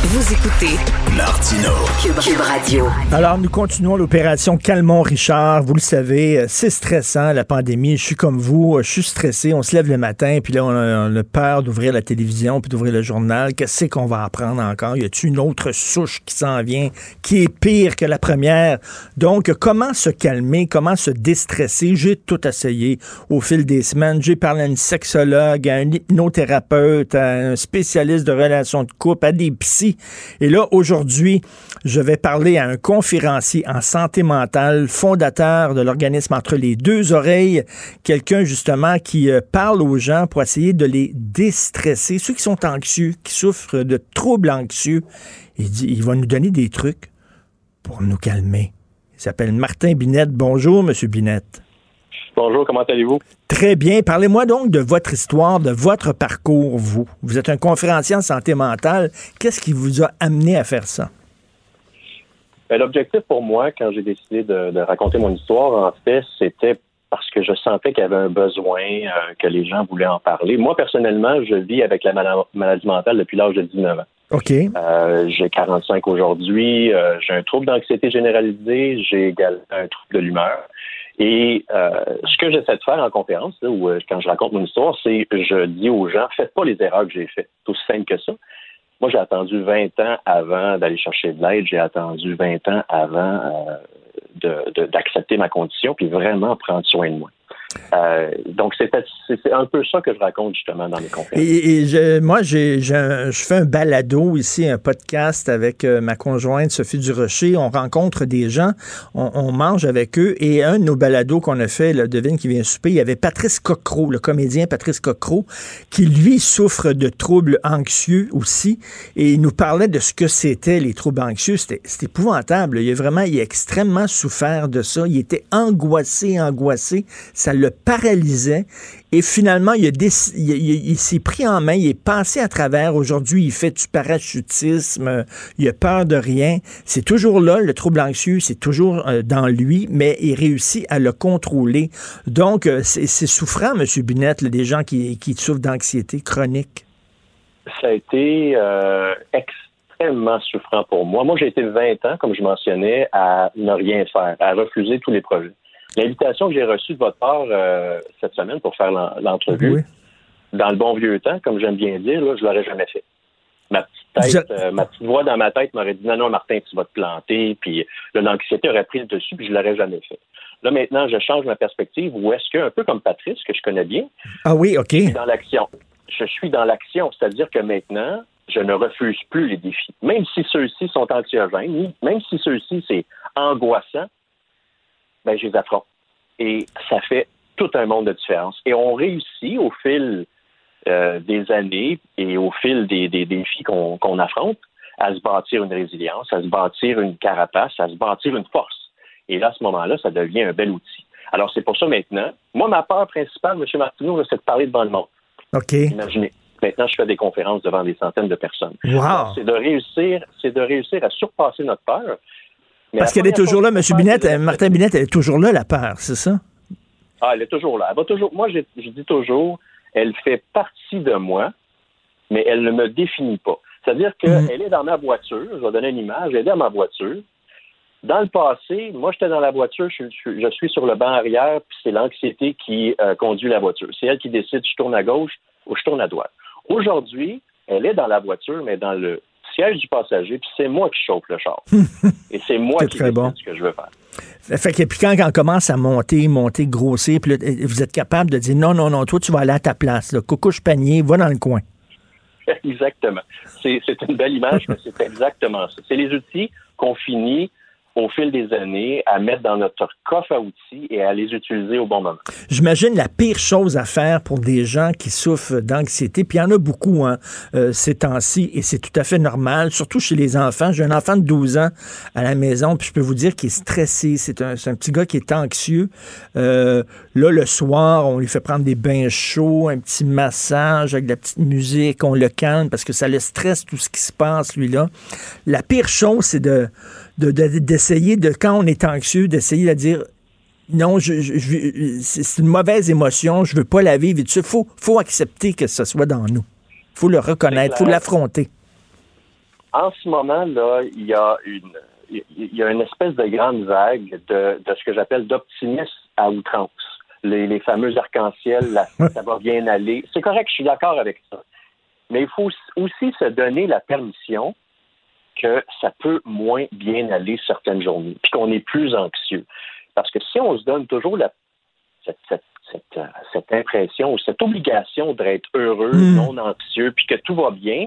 Vous écoutez Martino. Cube, Cube Radio. Alors, nous continuons l'opération Calmont Richard. Vous le savez, euh, c'est stressant, la pandémie. Je suis comme vous, euh, je suis stressé. On se lève le matin, puis là, on a, on a peur d'ouvrir la télévision, puis d'ouvrir le journal. Qu'est-ce qu'on va apprendre encore? Y a-t-il une autre souche qui s'en vient, qui est pire que la première? Donc, comment se calmer? Comment se déstresser? J'ai tout essayé au fil des semaines. J'ai parlé à une sexologue, à un hypnothérapeute, à un spécialiste de relations de couple, à des psys. Et là, aujourd'hui, je vais parler à un conférencier en santé mentale, fondateur de l'organisme Entre les deux oreilles, quelqu'un justement qui euh, parle aux gens pour essayer de les déstresser, ceux qui sont anxieux, qui souffrent de troubles anxieux. Il, dit, il va nous donner des trucs pour nous calmer. Il s'appelle Martin Binette. Bonjour, Monsieur Binette. Bonjour, comment allez-vous? Très bien. Parlez-moi donc de votre histoire, de votre parcours, vous. Vous êtes un conférencier en santé mentale. Qu'est-ce qui vous a amené à faire ça? Ben, L'objectif pour moi, quand j'ai décidé de, de raconter mon histoire, en fait, c'était parce que je sentais qu'il y avait un besoin, euh, que les gens voulaient en parler. Moi, personnellement, je vis avec la mala- maladie mentale depuis l'âge de 19 ans. OK. Euh, j'ai 45 aujourd'hui, euh, j'ai un trouble d'anxiété généralisée, j'ai également un trouble de l'humeur. Et euh, ce que j'essaie de faire en conférence, là, ou euh, quand je raconte mon histoire, c'est je dis aux gens, faites pas les erreurs que j'ai faites. C'est aussi simple que ça. Moi, j'ai attendu 20 ans avant d'aller chercher de l'aide. J'ai attendu 20 ans avant euh, de- de- d'accepter ma condition, puis vraiment prendre soin de moi. Euh, donc, c'est un peu ça que je raconte justement dans mes conférences. Et, moi, je fais un balado ici, un podcast avec euh, ma conjointe Sophie Durocher. On rencontre des gens, on, mange avec eux. Et un de nos balados qu'on a fait, là, devine qui vient souper, il y avait Patrice Cocro, le comédien Patrice Cocro, qui lui souffre de troubles anxieux aussi. Et il nous parlait de ce que c'était les troubles anxieux. C'était épouvantable. Il a vraiment, il a extrêmement souffert de ça. Il était angoissé, angoissé. Ça le paralysait. Et finalement, il, s'est pris en main, il est passé à travers. Aujourd'hui, il fait du parachutisme, il a peur de rien. C'est toujours là, le trouble anxieux, c'est toujours euh, dans lui, mais il réussit à le contrôler. Donc, euh, c'est souffrant, M. Binette, là, des gens qui, qui souffrent d'anxiété chronique. ça a été euh, extrêmement souffrant pour moi. Moi, j'ai été 20 ans, comme je mentionnais, à ne rien faire, à refuser tous les projets. L'invitation que j'ai reçue de votre part euh, cette semaine pour faire l'en- l'entrevue, Oui. dans le bon vieux temps, comme j'aime bien dire, là, je l'aurais jamais fait. Ma petite tête, Je- euh, ma petite voix dans ma tête m'aurait dit non, non, Martin, tu vas te planter, puis l'anxiété aurait pris le dessus, puis je l'aurais jamais fait. Là, maintenant, je change ma perspective où est-ce que, un peu comme Patrice, que je connais bien, Ah oui, OK. je suis dans l'action. Je suis dans l'action, c'est-à-dire que maintenant, je ne refuse plus les défis. Même si ceux-ci sont anxiogènes, même si ceux-ci, c'est angoissant, ben, je les affronte. Et ça fait tout un monde de différence. Et on réussit au fil euh, des années et au fil des, des défis qu'on affronte à se bâtir une résilience, à se bâtir une carapace, à se bâtir une force. Et là, à ce moment-là, ça devient un bel outil. Alors, c'est pour ça maintenant, moi, ma peur principale, M. Martineau, c'est de parler devant le monde. OK. Imaginez. Maintenant, je fais des conférences devant des centaines de personnes. Wow. C'est de réussir, c'est de réussir à surpasser notre peur. Mais Parce qu'elle est toujours là, M. Binette, euh, Martin Binette, elle est toujours là, la peur, c'est ça? Ah, elle est toujours là. Elle va toujours. Moi, je, je dis toujours, elle fait partie de moi, mais elle ne me définit pas. C'est-à-dire qu'elle Mhm. est dans ma voiture. Je vais donner une image. Elle est dans ma voiture. Dans le passé, moi, j'étais dans la voiture, je, je- je suis sur le banc arrière, puis c'est l'anxiété qui euh, conduit la voiture. C'est elle qui décide si je tourne à gauche ou je tourne à droite. Aujourd'hui, elle est dans la voiture, mais dans le siège du passager, puis c'est moi qui chauffe le char. Et c'est moi qui décide bon. ce que je veux faire. Fait que puis quand on commence à monter, monter, grossir, puis là, vous êtes capable de dire non, non, non, toi, tu vas aller à ta place. Là. Coucouche panier, va dans le coin. exactement. C'est une belle image, mais c'est exactement ça. C'est les outils qu'on finit au fil des années à mettre dans notre coffre à outils et à les utiliser au bon moment. J'imagine la pire chose à faire pour des gens qui souffrent d'anxiété, puis il y en a beaucoup hein, euh, ces temps-ci, et c'est tout à fait normal, surtout chez les enfants. J'ai un enfant de 12 ans à la maison, puis je peux vous dire qu'il est stressé. C'est un, un petit gars qui est anxieux. Euh, là, le soir, on lui fait prendre des bains chauds, un petit massage avec de la petite musique, on le calme parce que ça le stresse tout ce qui se passe, lui-là. La pire chose, c'est de de- de- d'essayer de, quand on est anxieux, d'essayer de dire non, je, je- je- c'est une mauvaise émotion, je veux pas la vivre. Il faut, faut accepter que ce soit dans nous. faut le reconnaître, faut clair. l'affronter. En ce moment, là, il y a une, il y a une espèce de grande vague de, de ce que j'appelle d'optimisme à outrance. Les, les fameux arcs-en-ciel, ça va bien aller. C'est correct, je suis d'accord avec ça. Mais il faut aussi se donner la permission que ça peut moins bien aller certaines journées, puis qu'on est plus anxieux. Parce que si on se donne toujours la, cette, cette, cette, euh, cette impression ou cette obligation d'être heureux, Mm. non anxieux, puis que tout va bien,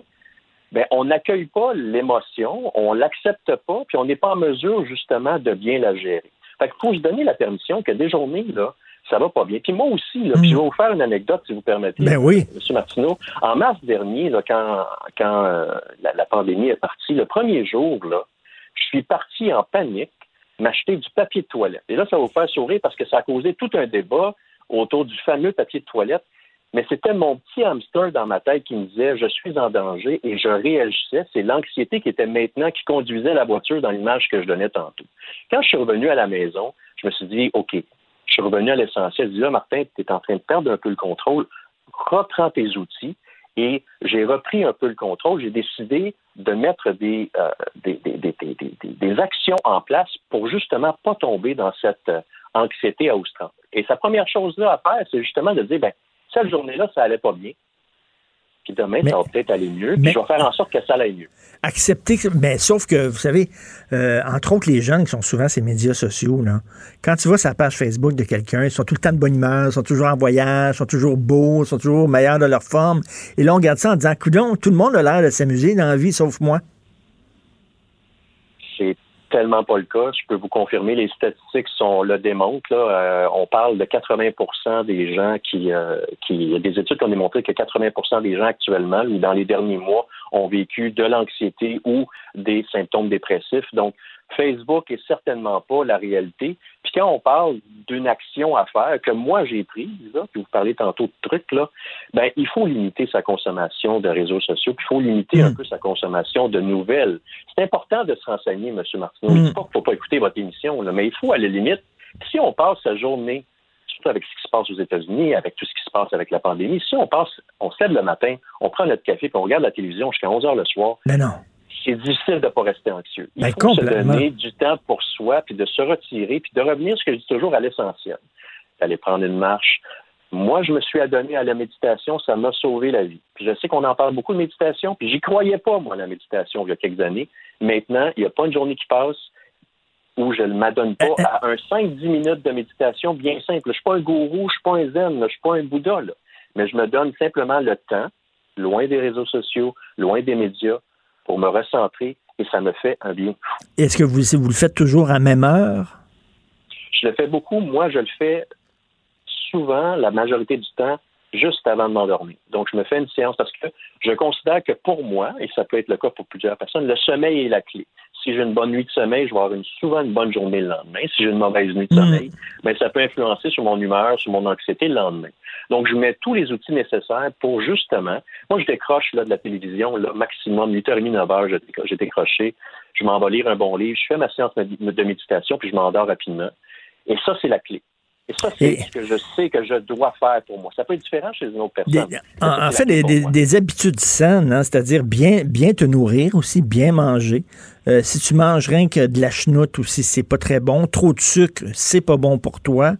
ben, on n'accueille pas l'émotion, on l'accepte pas, puis on n'est pas en mesure justement de bien la gérer. Fait qu'il faut se donner la permission que des journées, là, ça va pas bien. Puis moi aussi, là, puis je vais vous faire une anecdote, si vous permettez, Ben oui. M. Martineau. En mars dernier, là, quand, quand euh, la, la pandémie est partie, le premier jour, là, je suis parti en panique m'acheter du papier de toilette. Et là, ça va vous faire sourire parce que ça a causé tout un débat autour du fameux papier de toilette. Mais c'était mon petit hamster dans ma tête qui me disait je suis en danger et je réagissais. C'est l'anxiété qui était maintenant qui conduisait la voiture dans l'image que je donnais tantôt. Quand je suis revenu à la maison, je me suis dit OK, je suis revenu à l'essentiel. Je dis là, Martin, tu es en train de perdre un peu le contrôle. Reprends tes outils. Et j'ai repris un peu le contrôle. J'ai décidé de mettre des, euh, des, actions en place pour justement pas tomber dans cette euh, anxiété à outrance. Et sa première chose là à faire, c'est justement de dire, ben, cette journée-là, ça allait pas bien. Puis demain, Mais- ça va peut-être aller mieux. Puis mais- je vais faire en sorte que ça aille mieux. Accepter, mais sauf que, vous savez, euh, entre autres, les jeunes qui sont souvent ces médias sociaux, là, quand tu vas sur la page Facebook de quelqu'un, ils sont tout le temps de bonne humeur, ils sont toujours en voyage, ils sont toujours beaux, ils sont toujours meilleurs de leur forme. Et là, on regarde ça en disant, coudon, tout le monde a l'air de s'amuser dans la vie, sauf moi. C'est tellement pas le cas. Je peux vous confirmer, les statistiques sont le démontrent. Là. Euh, on parle de 80% des gens qui, euh, qui. Il y a des études qui ont démontré que 80% des gens actuellement, ou dans les derniers mois, ont vécu de l'anxiété ou des symptômes dépressifs. Donc, Facebook est certainement pas la réalité. Puis quand on parle d'une action à faire que moi j'ai prise, là, puis vous parlez tantôt de trucs, là, ben il faut limiter sa consommation de réseaux sociaux, puis il faut limiter un peu sa consommation de nouvelles. C'est important de se renseigner, M. Martineau. Je dis pas qu'il faut pas écouter votre émission, là, mais il faut à la limite, si on passe sa journée, surtout avec ce qui se passe aux États-Unis, avec tout ce qui se passe avec la pandémie, si on passe, on se lève le matin, on prend notre café, puis on regarde la télévision jusqu'à 11 heures le soir, Mais non. C'est difficile de ne pas rester anxieux. Il Ben, faut se donner du temps pour soi, puis de se retirer, puis de revenir, ce que je dis toujours, à l'essentiel. D'aller prendre une marche. Moi, je me suis adonné à la méditation, ça m'a sauvé la vie. Puis je sais qu'on en parle beaucoup de méditation, puis j'y croyais pas, moi, la méditation, il y a quelques années. Maintenant, il n'y a pas une journée qui passe où je ne m'adonne pas à un 5-10 minutes de méditation bien simple. Je ne suis pas un gourou, je ne suis pas un zen, je ne suis pas un Bouddha, là. mais je me donne simplement le temps, loin des réseaux sociaux, loin des médias, pour me recentrer et ça me fait un bien fou. Est-ce que vous, vous le faites toujours à même heure? Je le fais beaucoup. Moi, je le fais souvent, la majorité du temps, juste avant de m'endormir. Donc, je me fais une séance parce que je considère que pour moi, et ça peut être le cas pour plusieurs personnes, le sommeil est la clé. Si j'ai une bonne nuit de sommeil, je vais avoir une, souvent une bonne journée le lendemain. Si j'ai une mauvaise nuit de sommeil, ben, ça peut influencer sur mon humeur, sur mon anxiété le lendemain. Donc, je mets tous les outils nécessaires pour justement, moi, je décroche là, de la télévision, là, maximum 8h30, 9h, je décroche- j'ai décroché. Je m'en vais lire un bon livre, je fais ma séance de méditation, puis je m'endors rapidement. Et ça, c'est la clé. Et ça, c'est ce que je sais que je dois faire pour moi. Ça peut être différent chez une autre personne. Des, en, en fait, des, des, des, habitudes saines, hein, c'est-à-dire bien, bien te nourrir aussi, bien manger. Euh, si tu manges rien que de la chenoute aussi, c'est pas très bon. Trop de sucre, c'est pas bon pour toi.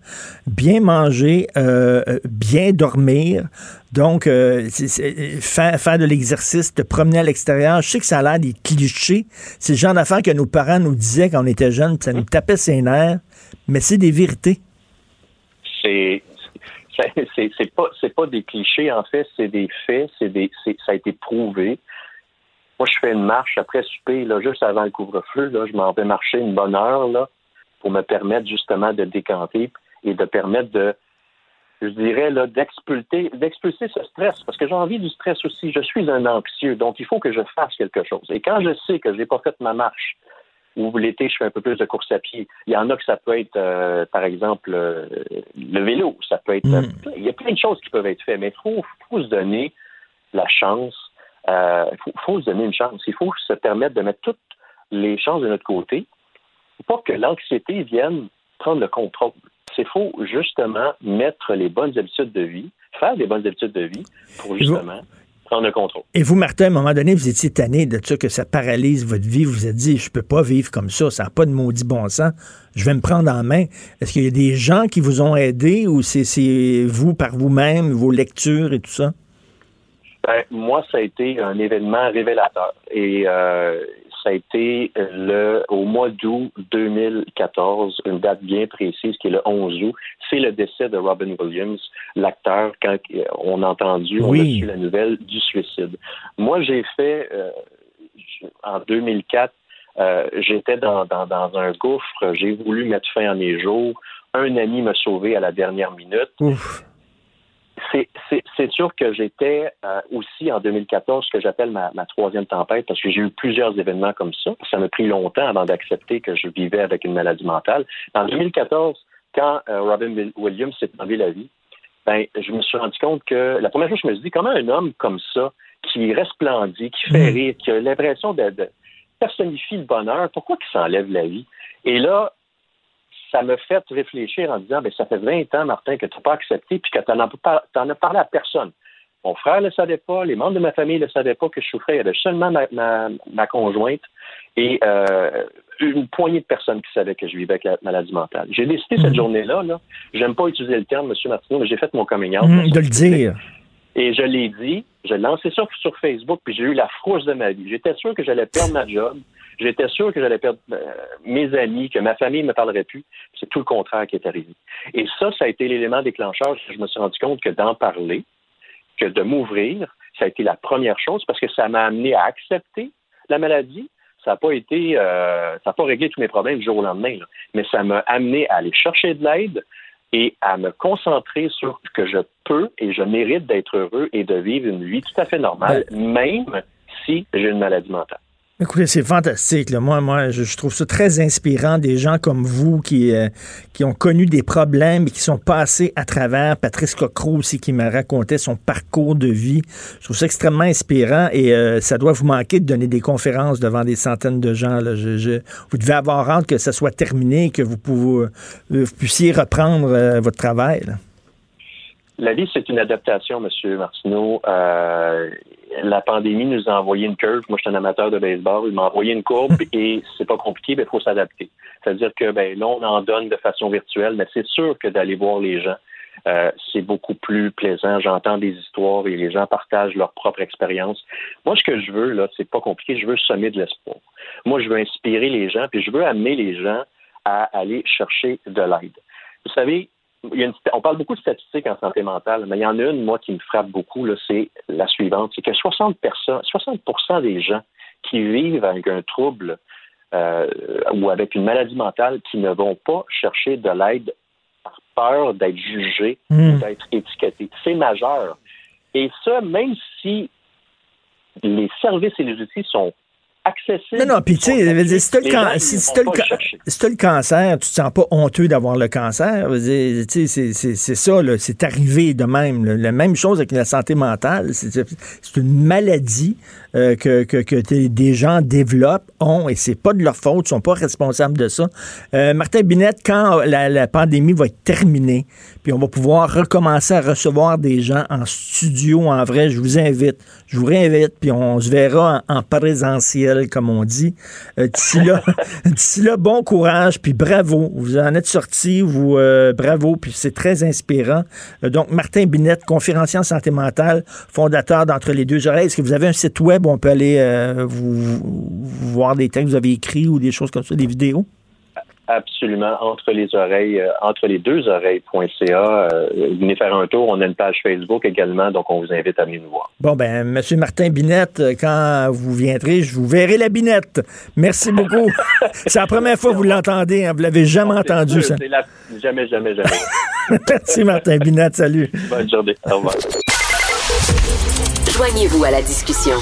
Bien manger, euh, bien dormir. Donc, euh, faire, faire de l'exercice, te promener à l'extérieur. Je sais que ça a l'air des clichés. C'est le genre d'affaires que nos parents nous disaient quand on était jeunes, ça nous tapait ses nerfs. Mais c'est des vérités c'est c'est pas c'est pas des clichés en fait, c'est des faits, c'est des ça a été prouvé. Moi, je fais une marche après souper, là, juste avant le couvre-feu, là, je m'en vais marcher une bonne heure là, pour me permettre justement de décanter et de permettre de je dirais là d'expulser d'expulser ce stress parce que j'ai envie du stress aussi. Je suis un anxieux, donc il faut que je fasse quelque chose. Et quand je sais que j'ai pas fait ma marche, ou l'été, je fais un peu plus de course à pied. Il y en a que ça peut être, euh, par exemple, euh, le vélo. Ça peut être. Mm. il y a plein de choses qui peuvent être faites, mais il faut, faut, se donner la chance. Il euh, faut, faut, se donner une chance. Il faut se permettre de mettre toutes les chances de notre côté pour que l'anxiété vienne prendre le contrôle. C'est faut justement mettre les bonnes habitudes de vie, faire des bonnes habitudes de vie pour justement contrôle. Et vous, Martin, à un moment donné, vous étiez tanné de ça, que ça paralyse votre vie. Vous vous êtes dit, je peux pas vivre comme ça, ça n'a pas de maudit bon sens. Je vais me prendre en main. Est-ce qu'il y a des gens qui vous ont aidé ou c'est vous par vous-même, vos lectures et tout ça? Ben, moi, ça a été un événement révélateur. Et euh, ça a été le au mois d'août 2014, une date bien précise qui est le 11 août. C'est le décès de Robin Williams, l'acteur, quand on a entendu, on a su la nouvelle du suicide. Moi, j'ai fait euh, en 2004, euh, j'étais dans, dans, dans, un gouffre, j'ai voulu mettre fin à mes jours. Un ami m'a sauvé à la dernière minute. Ouf c'est sûr que j'étais euh, aussi en 2014 ce que j'appelle ma, ma, troisième tempête parce que j'ai eu plusieurs événements comme ça. Ça m'a pris longtemps avant d'accepter que je vivais avec une maladie mentale. En 2014, quand euh, Robin Williams s'est enlevé la vie, ben, je me suis rendu compte que la première chose je me suis dit, comment un homme comme ça, qui resplendit, qui fait mm. rire, qui a l'impression de, de personnifie le bonheur, pourquoi il s'enlève la vie? Et là, ça me fait réfléchir en disant, ben, ça fait 20 ans, Martin, que tu n'as pas accepté puis que tu n'en as parlé à personne. Mon frère ne le savait pas, les membres de ma famille ne le savaient pas que je souffrais. Il y avait seulement ma, ma, conjointe et euh, une poignée de personnes qui savaient que je vivais avec la maladie mentale. J'ai décidé cette mhm. journée-là, là, j'aime pas utiliser le terme, M. Martineau, mais j'ai fait mon coming out. Mhm, de le dire. Et je l'ai dit, je l'ai lancé ça sur Facebook, puis j'ai eu la frousse de ma vie. J'étais sûr que j'allais perdre ma job. J'étais sûr que j'allais perdre euh, mes amis, que ma famille ne me parlerait plus. C'est tout le contraire qui est arrivé. Et ça, ça a été l'élément déclencheur. Je me suis rendu compte que d'en parler, que de m'ouvrir, ça a été la première chose parce que ça m'a amené à accepter la maladie. Ça n'a pas été, euh, ça n'a pas réglé tous mes problèmes du jour au lendemain, mais ça m'a amené à aller chercher de l'aide et à me concentrer sur ce que je peux et je mérite d'être heureux et de vivre une vie tout à fait normale, ben même si j'ai une maladie mentale. Écoutez, c'est fantastique. Là. Moi, moi je, trouve ça très inspirant, des gens comme vous qui, euh, qui ont connu des problèmes et qui sont passés à travers. Patrice Cocro aussi qui m'a raconté son parcours de vie. Je trouve ça extrêmement inspirant et euh, ça doit vous manquer de donner des conférences devant des centaines de gens. Là. Je, vous devez avoir hâte que ça soit terminé, que vous, pouvez, euh, puissiez reprendre votre travail. Là. La vie, c'est une adaptation, M. Martineau. Euh, la pandémie nous a envoyé une curve. Moi, je suis un amateur de baseball. Il m'a envoyé une courbe et c'est pas compliqué, mais il faut s'adapter. C'est-à-dire que ben, là, on en donne de façon virtuelle, mais c'est sûr que d'aller voir les gens, euh, c'est beaucoup plus plaisant. J'entends des histoires et les gens partagent leur propre expérience. Moi, ce que je veux, là, c'est pas compliqué. Je veux semer de l'espoir. Moi, je veux inspirer les gens, puis je veux amener les gens à aller chercher de l'aide. Vous savez, on parle beaucoup de statistiques en santé mentale, mais il y en a une, moi, qui me frappe beaucoup, c'est la suivante. C'est que 60, 60 des gens qui vivent avec un trouble euh, ou avec une maladie mentale qui ne vont pas chercher de l'aide par peur d'être jugés hmm. ou d'être étiquetés. C'est majeur. Et ça, même si les services et les outils sont accessible. Non, non, puis tu sais, si si vont t'as le cancer, tu te sens pas honteux d'avoir le cancer. Tu c'est- ça, c'est arrivé de même. là. La même chose avec la santé mentale. C'est c'est une maladie euh, que, que, que des gens développent, ont, et c'est pas de leur faute, ils sont pas responsables de ça. Euh, Martin Binette, quand la, la pandémie va être terminée, puis on va pouvoir recommencer à recevoir des gens en studio, en vrai, je vous invite, je vous réinvite, puis on se verra en, en présentiel, comme on dit. Euh, D'ici là, d'ici là, bon courage, puis bravo. Vous en êtes sortis, vous, euh, bravo, puis c'est très inspirant. Euh, donc, Martin Binette, conférencier en santé mentale, fondateur d'Entre les deux oreilles. Est-ce que vous avez un site web où on peut aller euh, vous, vous voir des textes que vous avez écrits ou des choses comme ça, des vidéos? Absolument, entre les oreilles, euh, entre les deux oreilles.ca. Euh, venez faire un tour. On a une page Facebook également, donc on vous invite à venir nous voir. Bon, ben, Monsieur Martin Binette, euh, quand vous viendrez, je vous verrai la binette. Merci beaucoup. C'est la première fois que vous l'entendez, hein. vous l'avez jamais entendu, ça. La- Jamais, jamais, jamais. Merci, Martin Binette. Salut. Bonne journée. Au revoir. Joignez-vous à la discussion.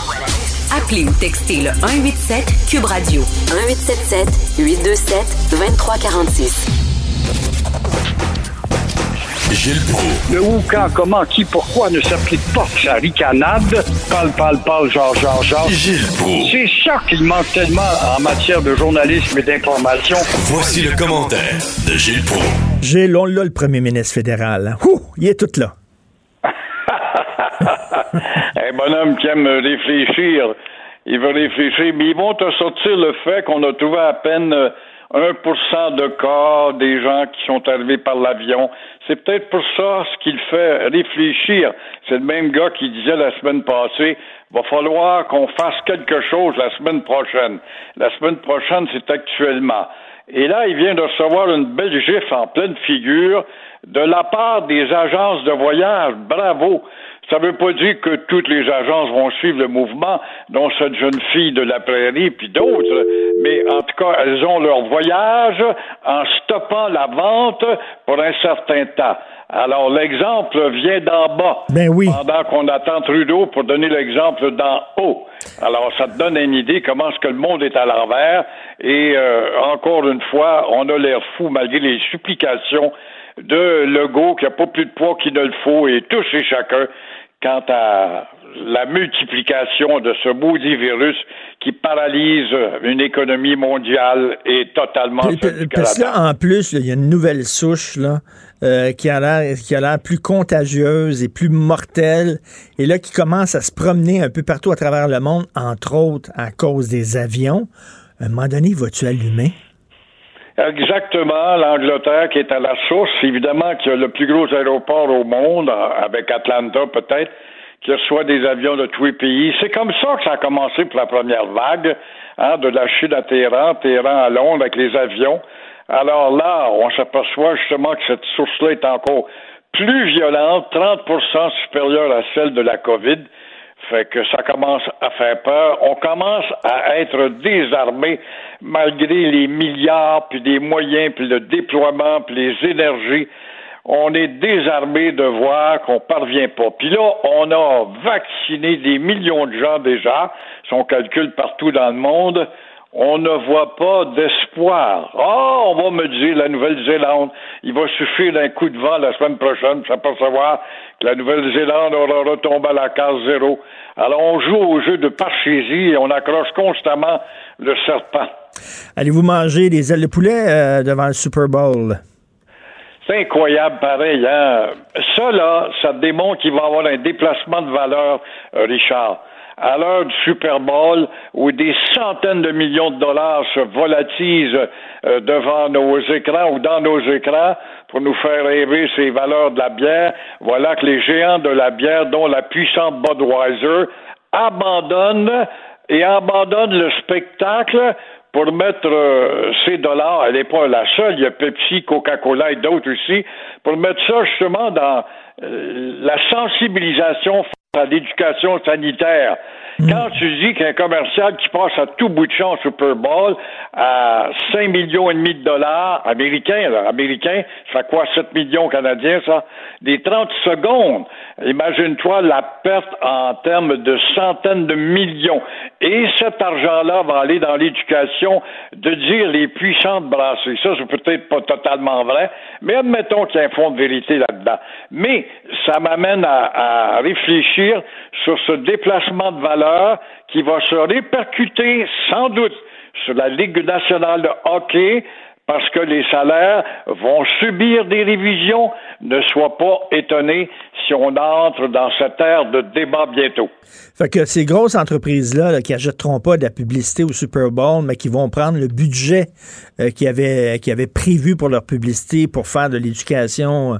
Appelez ou textez le 187 Cube Radio 1877 827 2346. Gilles Proulx. Le où, quand, comment, qui, pourquoi ne s'applique pas sa ricanade? Parle, parle, parle, genre, genre, genre. Gilles Proulx. C'est ça qu'il manque tellement en matière de journalisme et d'information. Voici le commentaire de Gilles Proulx. J'ai là, là, le premier ministre fédéral. Ouh, il est tout là. Un bonhomme qui aime réfléchir, il veut réfléchir, mais ils vont te sortir le fait qu'on a trouvé à peine euh, 1% de cas des gens qui sont arrivés par l'avion. C'est peut-être pour ça ce qu'il fait réfléchir. C'est le même gars qui disait la semaine passée, va falloir qu'on fasse quelque chose la semaine prochaine. La semaine prochaine, c'est actuellement. Et là, il vient de recevoir une belle gifle en pleine figure de la part des agences de voyage. Bravo. Ça ne veut pas dire que toutes les agences vont suivre le mouvement, dont cette jeune fille de la prairie, puis d'autres, mais en tout cas, elles ont leur voyage en stoppant la vente pour un certain temps. Alors, l'exemple vient d'en bas. Ben oui. Pendant qu'on attend Trudeau pour donner l'exemple d'en haut. Alors, ça te donne une idée comment est-ce que le monde est à l'envers. Et euh, encore une fois, on a l'air fou malgré les supplications de Legault qui n'a pas plus de poids qu'il ne le faut et tous et chacun quant à la multiplication de ce maudit virus qui paralyse une économie mondiale et totalement Parce que là, en plus, il y a une nouvelle souche là, euh, qui a l'air qui a l'air plus contagieuse et plus mortelle, et là qui commence à se promener un peu partout à travers le monde, entre autres à cause des avions. À un moment donné, vas-tu allumer? Exactement, l'Angleterre qui est à la source, évidemment qui a le plus gros aéroport au monde, euh, avec Atlanta peut-être, qui reçoit des avions de tous les pays. C'est comme ça que ça a commencé pour la première vague, hein, de la Chine à Téhéran, Téhéran à Londres avec les avions. Alors là, on s'aperçoit justement que cette source-là est encore plus violente, 30% supérieure à celle de la COVID. Fait que ça commence à faire peur. On commence à être désarmé malgré les milliards, puis des moyens, puis le déploiement, puis les énergies. On est désarmé de voir qu'on parvient pas. Puis là, on a vacciné des millions de gens déjà, si on calcule partout dans le monde. On ne voit pas d'espoir. Ah, on va me dire la Nouvelle-Zélande, il va suffire d'un coup de vent la semaine prochaine pour s'apercevoir que la Nouvelle-Zélande aura retombé à la case zéro. Alors on joue au jeu de parchésie et on accroche constamment le serpent. Allez-vous manger des ailes de poulet euh, devant le Super Bowl? C'est incroyable, pareil. Hein? Ça, là, ça démontre qu'il va y avoir un déplacement de valeur, euh, Richard. À l'heure du Super Bowl, où des centaines de millions de dollars se volatilisent euh, devant nos écrans ou dans nos écrans pour nous faire rêver ces valeurs de la bière, voilà que les géants de la bière, dont la puissante Budweiser, abandonnent et abandonnent le spectacle pour mettre euh, ces dollars, elle n'est pas la seule, il y a Pepsi, Coca-Cola et d'autres aussi, pour mettre ça justement dans euh, la sensibilisation à l'éducation sanitaire. Quand tu dis qu'un commercial qui passe à tout bout de champ au Super Bowl à 5 millions et demi de dollars américains, là, américains, ça fait quoi, 7 millions canadiens, ça? Des 30 secondes Imagine-toi la perte en termes de centaines de millions. Et cet argent-là va aller dans l'éducation de dire les puissantes brasseries. Ça, c'est peut-être pas totalement vrai, mais admettons qu'il y a un fond de vérité là-dedans. Mais ça m'amène à, à réfléchir sur ce déplacement de valeur qui va se répercuter sans doute sur la Ligue nationale de hockey parce que les salaires vont subir des révisions. Ne sois pas étonné si on entre dans cette ère de débat bientôt. Fait que ces grosses entreprises-là qui n'achèteront pas de la publicité au Super Bowl, mais qui vont prendre le budget euh, qu'ils avaient, prévu pour leur publicité pour faire de l'éducation euh,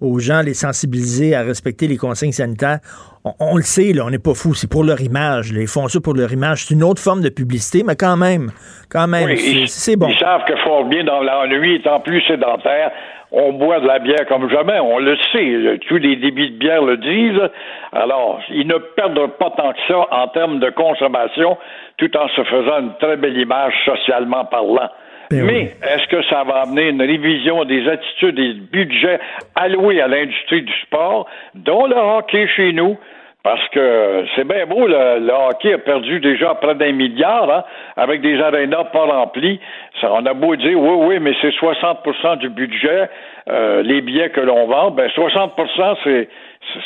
aux gens, les sensibiliser à respecter les consignes sanitaires, on, le sait, là, on n'est pas fou, c'est pour leur image. Ils font ça pour leur image. C'est une autre forme de publicité, mais quand même, quand même, c'est bon. Ils savent que fort bien dans l'ennui étant plus sédentaire, on boit de la bière comme jamais, on le sait. Tous les débits de bière le disent. Alors, ils ne perdent pas tant que ça en termes de consommation, tout en se faisant une très belle image socialement parlant. Ben Mais est-ce que ça va amener une révision des attitudes et budgets alloués à l'industrie du sport, dont le hockey chez nous? Parce que c'est bien beau, le, hockey a perdu déjà près d'un milliard, hein, avec des arénas pas remplis. Ça, on a beau dire, oui, oui, mais c'est 60% du budget, euh, les billets que l'on vend. Ben 60% c'est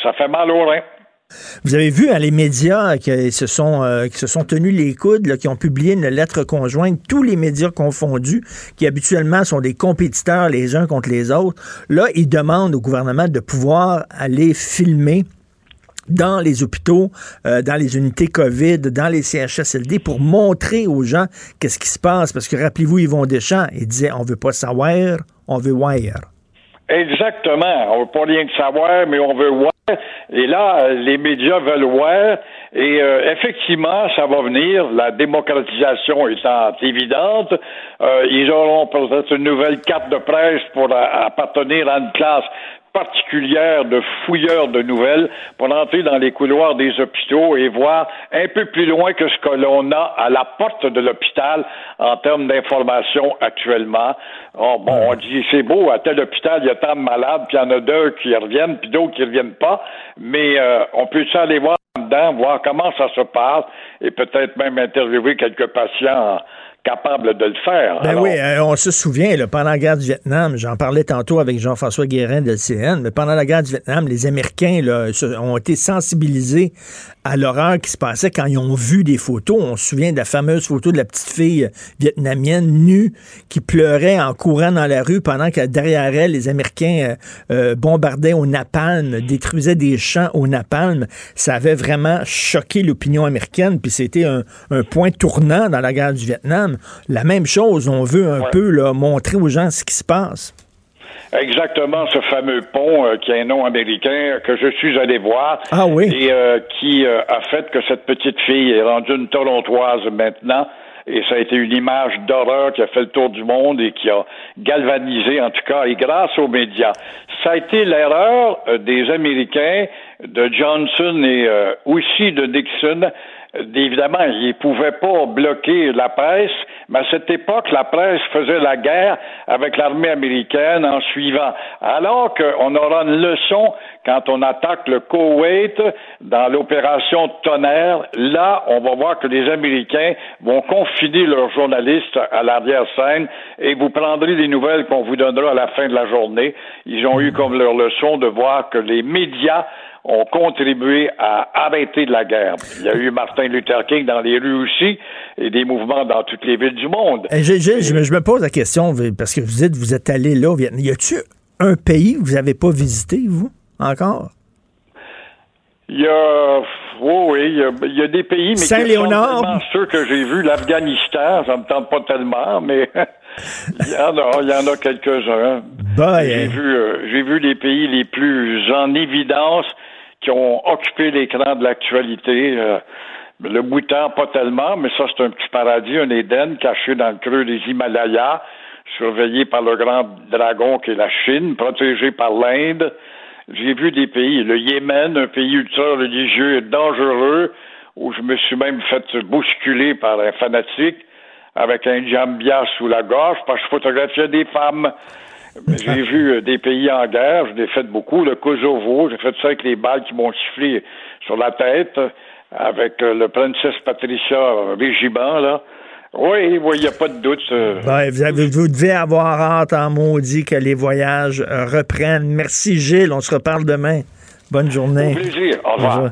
ça fait mal au rein. Vous avez vu hein, les médias qui se sont, euh, qui se sont tenus les coudes, qui ont publié une lettre conjointe, tous les médias confondus, qui habituellement sont des compétiteurs les uns contre les autres. Là, ils demandent au gouvernement de pouvoir aller filmer dans les hôpitaux, euh, dans les unités COVID, dans les CHSLD pour montrer aux gens qu'est-ce qui se passe. Parce que rappelez-vous, Yvon Deschamps, il disait on veut pas savoir, on veut voir. Exactement. On veut pas rien de savoir, mais on veut voir. Et là, les médias veulent voir. Et euh, effectivement, ça va venir. La démocratisation étant évidente, euh, ils auront peut-être une nouvelle carte de presse pour appartenir à une classe particulière de fouilleurs de nouvelles pour entrer dans les couloirs des hôpitaux et voir un peu plus loin que ce que l'on a à la porte de l'hôpital en termes d'information actuellement. Oh, bon, on dit c'est beau, à tel hôpital, il y a tant de malades, puis il y en a deux qui reviennent, puis d'autres qui ne reviennent pas, mais euh, on peut aller voir dedans, voir comment ça se passe et peut-être même interviewer quelques patients capable de le faire. Ben oui, euh, on se souvient, pendant la guerre du Vietnam, j'en parlais tantôt avec Jean-François Guérin de CN, mais pendant la guerre du Vietnam, les Américains là, ont été sensibilisés à l'horreur qui se passait quand ils ont vu des photos. On se souvient de la fameuse photo de la petite fille vietnamienne nue qui pleurait en courant dans la rue pendant que derrière elle, les Américains euh, euh, bombardaient au napalm, détruisaient des champs au napalm. Ça avait vraiment choqué l'opinion américaine, puis c'était un, un point tournant dans la guerre du Vietnam la même chose. On veut un peu montrer aux gens ce qui se passe. Exactement, ce fameux pont euh, qui a un nom américain que je suis allé voir. Ah oui. Et euh, qui euh, a fait que cette petite fille est rendue une Torontoise maintenant. Et ça a été une image d'horreur qui a fait le tour du monde et qui a galvanisé, en tout cas, et grâce aux médias. Ça a été l'erreur des Américains, de Johnson et aussi de Dixon, évidemment, ils ne pouvaient pas bloquer la presse, mais à cette époque, la presse faisait la guerre avec l'armée américaine en suivant. Alors qu'on aura une leçon quand on attaque le Koweït dans l'opération Tonnerre, là, on va voir que les Américains vont confiner leurs journalistes à l'arrière-scène et vous prendrez des nouvelles qu'on vous donnera à la fin de la journée. Ils ont eu comme leur leçon de voir que les médias ont contribué à arrêter de la guerre. Il y a eu Martin Luther King dans les rues aussi et des mouvements dans toutes les villes du monde. Eh, je, me, pose la question, parce que vous êtes, vous êtes allé là au Vietnam. Y a-tu un pays que vous n'avez pas visité, vous, encore? Il y a, oui, il y a, des pays, mais Saint-Léonard. ceux que j'ai vus, l'Afghanistan, ça me tente pas tellement, mais il y en a, il y en a quelques-uns. J'ai vu, euh, j'ai vu les pays les plus en évidence qui ont occupé l'écran de l'actualité. Euh, le Bhoutan, pas tellement, mais ça, c'est un petit paradis, un Éden caché dans le creux des Himalayas, surveillé par le grand dragon qui est la Chine, protégé par l'Inde. J'ai vu des pays, le Yémen, un pays ultra-religieux et dangereux, où je me suis même fait bousculer par un fanatique avec un jambia sous la gorge parce que je photographiais des femmes. J'ai vu euh, des pays en guerre, je l'ai fait beaucoup, le Kosovo, j'ai fait ça avec les balles qui m'ont sifflé sur la tête, avec euh, le Princesse Patricia Régiment, là. Oui, il n'y a pas de doute. euh. Ben, vous, avez- vous devez avoir hâte en maudit que les voyages euh, reprennent. Merci Gilles, on se reparle demain. Bonne journée. Au plaisir. Au revoir.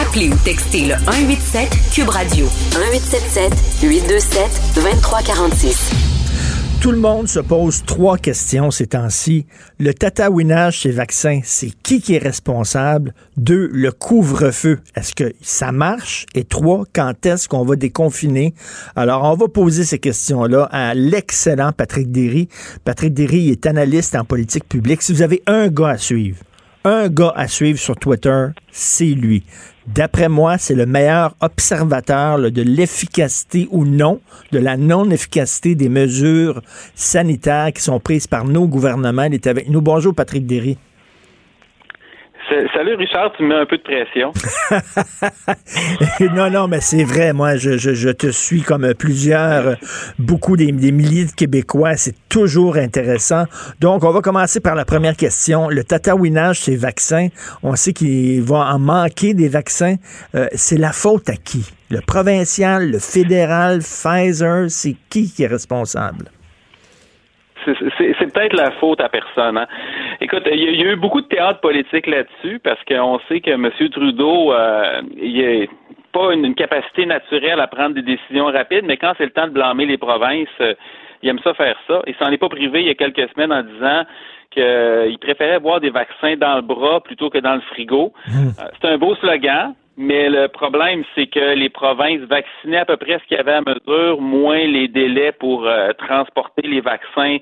Appelez ou textez le 187 Cube Radio 1877 827 2346. Tout le monde se pose trois questions ces temps-ci. Le tatouinage chez vaccins, c'est qui qui est responsable? Deux, le couvre-feu, est-ce que ça marche? Et trois, quand est-ce qu'on va déconfiner? Alors, on va poser ces questions-là à l'excellent Patrick Derry. Patrick Derry est analyste en politique publique. Si vous avez un gars à suivre, un gars à suivre sur Twitter, c'est lui. D'après moi, c'est le meilleur observateur de l'efficacité ou non, de la non-efficacité des mesures sanitaires qui sont prises par nos gouvernements. Il est avec nous. Bonjour, Patrick Derry. Salut Richard, tu me mets un peu de pression. non, non, mais c'est vrai. Moi, je, je, je te suis comme plusieurs, beaucoup des, des milliers de Québécois. C'est toujours intéressant. Donc, on va commencer par la première question. Le tatouinage, ces vaccins. On sait qu'il va en manquer des vaccins. Euh, c'est la faute à qui? Le provincial, le fédéral, Pfizer, c'est qui qui est responsable? C'est- peut-être la faute à personne. hein. Écoute, il y, a- a eu beaucoup de théâtre politique là-dessus parce qu'on sait que M. Trudeau, euh, il n'a pas une, une capacité naturelle à prendre des décisions rapides, mais quand c'est le temps de blâmer les provinces, euh, il aime ça faire ça. Il s'en est pas privé il y a quelques semaines en disant qu'il préférait boire des vaccins dans le bras plutôt que dans le frigo. Euh, C'est un beau slogan, mais le problème, c'est que les provinces vaccinaient à peu près ce qu'il y avait à mesure, moins les délais pour euh, transporter les vaccins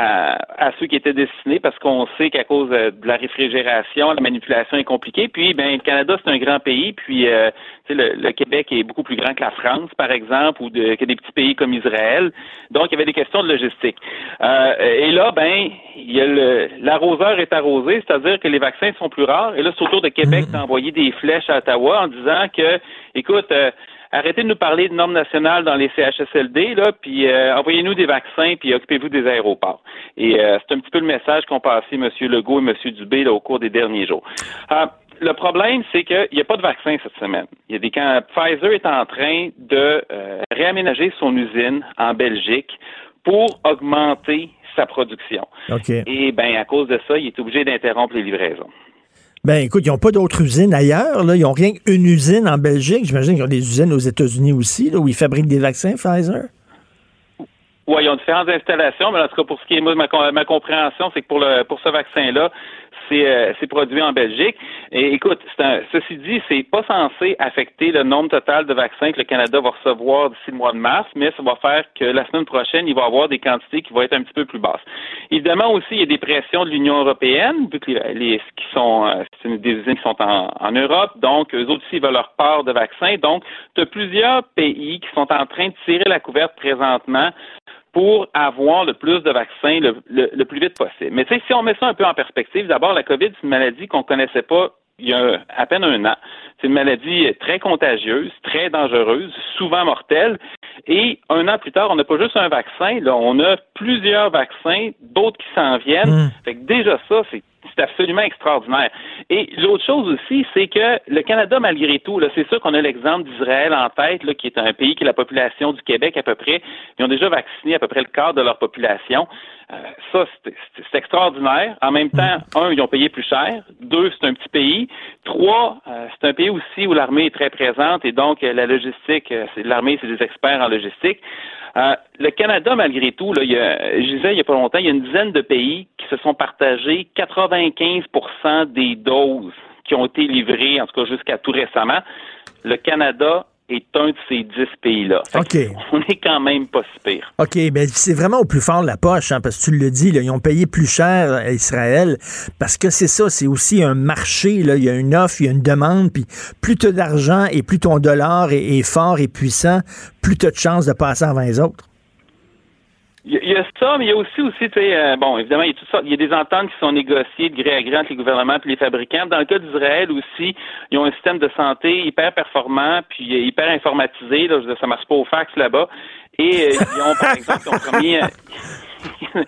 à, à ceux qui étaient destinés, parce qu'on sait qu'à cause de la réfrigération, la manipulation est compliquée. Puis, ben, le Canada, c'est un grand pays, puis euh, tu sais, le, le Québec est beaucoup plus grand que la France, par exemple, ou de, que des petits pays comme Israël. Donc, il y avait des questions de logistique. Euh, et là, ben, il y a le, l'arroseur est arrosé, c'est-à-dire que les vaccins sont plus rares. Et là, c'est au tour de Québec d'envoyer des flèches à Ottawa en disant que, écoute, euh, arrêtez de nous parler de normes nationales dans les CHSLD, là, puis euh, envoyez-nous des vaccins, puis occupez-vous des aéroports. Et euh, c'est un petit peu le message qu'ont passé M. Legault et M. Dubé là, au cours des derniers jours. Euh, le problème, c'est qu'il n'y a pas de vaccin cette semaine. Il y a des camps. Pfizer est en train de euh, réaménager son usine en Belgique pour augmenter sa production. OK. Et ben à cause de ça, il est obligé d'interrompre les livraisons. Ben, écoute, ils n'ont pas d'autres usines ailleurs. Là. Ils n'ont rien qu'une usine en Belgique. J'imagine qu'ils ont des usines aux États-Unis aussi, là, où ils fabriquent des vaccins, Pfizer. Oui, ils ont différentes installations, mais en tout cas, pour ce qui est moi, ma, com- ma compréhension, c'est que pour ce vaccin-là, c'est euh, c'est produit en Belgique. Et écoute, un, ceci dit, c'est pas censé affecter le nombre total de vaccins que le Canada va recevoir d'ici le mois de mars, mais ça va faire que la semaine prochaine, il va y avoir des quantités qui vont être un petit peu plus basses. Évidemment aussi, il y a des pressions de l'Union européenne, vu que les, qui sont euh, c'est des usines qui sont en, en Europe, donc eux aussi veulent leur part de vaccins. Donc, tu as plusieurs pays qui sont en train de tirer la couverte présentement pour avoir le plus de vaccins le, le- le plus vite possible. Mais tu sais, si on met ça un peu en perspective, d'abord, la COVID, c'est une maladie qu'on connaissait pas il y a à peine un an. C'est une maladie très contagieuse, très dangereuse, souvent mortelle. Et un an plus tard, on n'a pas juste un vaccin, là, on a plusieurs vaccins, d'autres qui s'en viennent. Fait que déjà ça, c'est c'est absolument extraordinaire. Et l'autre chose aussi, c'est que le Canada, malgré tout, là, c'est sûr qu'on a l'exemple d'Israël en tête, là, qui est un pays qui a la population du Québec à peu près. Ils ont déjà vacciné à peu près le quart de leur population. Euh, ça, c'est extraordinaire. En même temps, un, ils ont payé plus cher. Deux, c'est un petit pays. Trois, euh, c'est un pays aussi où l'armée est très présente et donc euh, la logistique, euh, c'est l'armée, c'est des experts en logistique. Euh, le Canada, malgré tout, là, il y a, je disais il n'y a pas longtemps, il y a une dizaine de pays qui se sont partagés 95% des doses qui ont été livrées, en tout cas jusqu'à tout récemment. Le Canada est un de ces dix pays-là. On est quand même pas si pire. OK, ben c'est vraiment au plus fort de la poche, hein, parce que tu le dis, là, ils ont payé plus cher à Israël, parce que c'est ça, c'est aussi un marché, là, il y a une offre, il y a une demande, puis plus tu as d'argent et plus ton dollar est, est fort et puissant, plus tu as de chances de passer avant les autres. Il y, a- ça, mais il y a aussi, aussi tu sais, euh, bon, évidemment, il y, a toutes sortes- il y a des ententes qui sont négociées de gré à gré entre les gouvernements et les fabricants. Dans le cas d'Israël aussi, ils ont un système de santé hyper performant puis euh, hyper informatisé. Là, ça marche pas au fax là-bas. Et euh, ils ont, par exemple, ils ont promis... euh,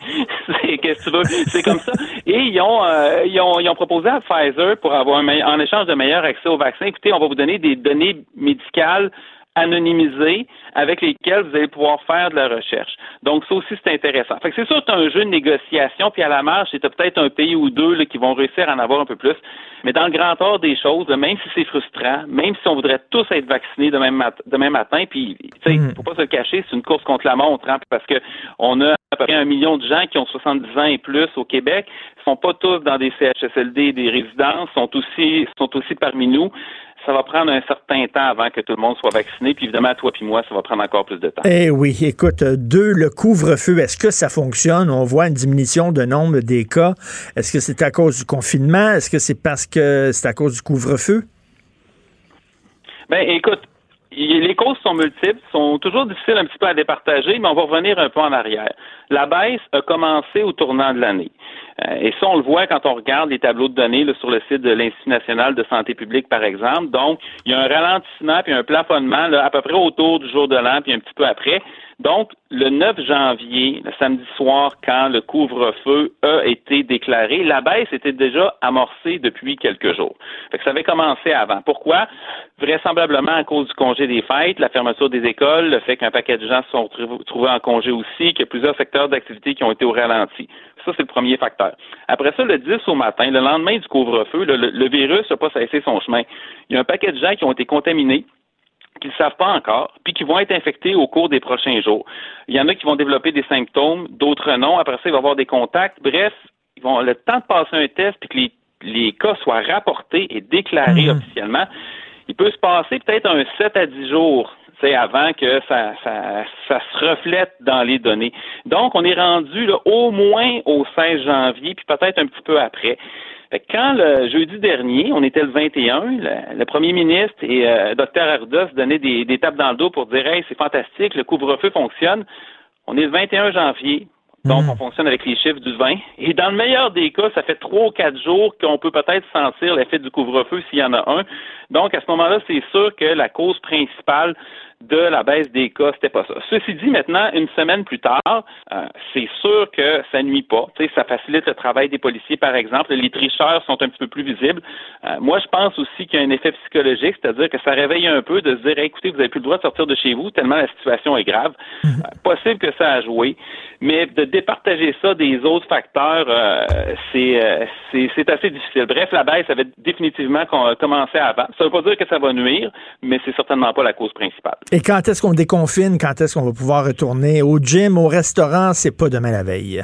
qu'est-ce que tu veux? C'est comme ça et ils ont, ils ont ils ont proposé à Pfizer pour avoir un en échange de meilleur accès au vaccin écoutez on va vous donner des données médicales anonymisées avec lesquelles vous allez pouvoir faire de la recherche. Donc, ça aussi, c'est intéressant. Fait que c'est sûr, c'est un jeu de négociation, puis à la marge, c'est peut-être un pays ou deux là, qui vont réussir à en avoir un peu plus. Mais dans le grand ordre des choses, là, même si c'est frustrant, même si on voudrait tous être vaccinés demain, mat- demain matin, puis, tu sais, faut pas se le cacher, c'est une course contre la montre, hein, parce que on a à peu près un million de gens qui ont 70 ans et plus au Québec, Ils sont pas tous dans des CHSLD, des résidences, sont aussi, sont aussi parmi nous ça va prendre un certain temps avant que tout le monde soit vacciné. Puis évidemment, toi puis moi, ça va prendre encore plus de temps. Eh oui, écoute, deux, le couvre-feu, est-ce que ça fonctionne? On voit une diminution de nombre des cas. Est-ce que c'est à cause du confinement? Est-ce que c'est parce que c'est à cause du couvre-feu? Ben, écoute, les causes sont multiples, sont toujours difficiles un petit peu à départager, mais on va revenir un peu en arrière. La baisse a commencé au tournant de l'année. Euh, et ça, on le voit quand on regarde les tableaux de données sur le site de l'Institut national de santé publique, par exemple. Donc, il y a un ralentissement puis un plafonnement à peu près autour du jour de l'an puis un petit peu après. Donc, le 9 janvier, le samedi soir, quand le couvre-feu a été déclaré, la baisse était déjà amorcée depuis quelques jours. Fait que ça avait commencé avant. Pourquoi? Vraisemblablement à cause du congé des fêtes, la fermeture des écoles, le fait qu'un paquet de gens se sont trouvés en congé aussi, qu'il y a plusieurs secteurs d'activité qui ont été au ralenti. Ça, c'est le premier facteur. Après ça, le 10 au matin, le lendemain du couvre-feu, le, le- le virus n'a pas cessé son chemin. Il y a un paquet de gens qui ont été contaminés qu'ils ne savent pas encore, puis qui vont être infectés au cours des prochains jours. Il y en a qui vont développer des symptômes, d'autres non. Après ça, il va y avoir des contacts. Bref, ils vont le temps de passer un test, puis que les, les cas soient rapportés et déclarés officiellement. Il peut se passer peut-être un 7 à 10 jours avant que ça, ça, ça se reflète dans les données. Donc, on est rendu là, au moins au 16 janvier, puis peut-être un petit peu après. Fait que Quand le jeudi dernier, on était le 21, le, le premier ministre et euh, Dr Arruda se donnaient des, des tapes dans le dos pour dire Hey, c'est fantastique, le couvre-feu fonctionne. On est le 21 janvier, donc on fonctionne avec les chiffres du 20. Et dans le meilleur des cas, ça fait trois ou quatre jours qu'on peut peut-être sentir l'effet du couvre-feu s'il y en a un. Donc à ce moment-là, c'est sûr que la cause principale de la baisse des cas, c'était pas ça. Ceci dit, maintenant, une semaine plus tard, euh, c'est sûr que ça nuit pas. Tu sais, ça facilite le travail des policiers, par exemple. Les tricheurs sont un petit peu plus visibles. Euh, moi, je pense aussi qu'il y a un effet psychologique, c'est-à-dire que ça réveille un peu de se dire, écoutez, vous n'avez plus le droit de sortir de chez vous tellement la situation est grave. Euh, possible que ça a joué, mais de départager ça des autres facteurs, euh, c'est euh, c'est c'est assez difficile. Bref, la baisse avait définitivement com- commencé avant. Ça ne veut pas dire que ça va nuire, mais c'est certainement pas la cause principale. Et quand est-ce qu'on déconfine? Quand est-ce qu'on va pouvoir retourner au gym, au restaurant? C'est pas demain la veille.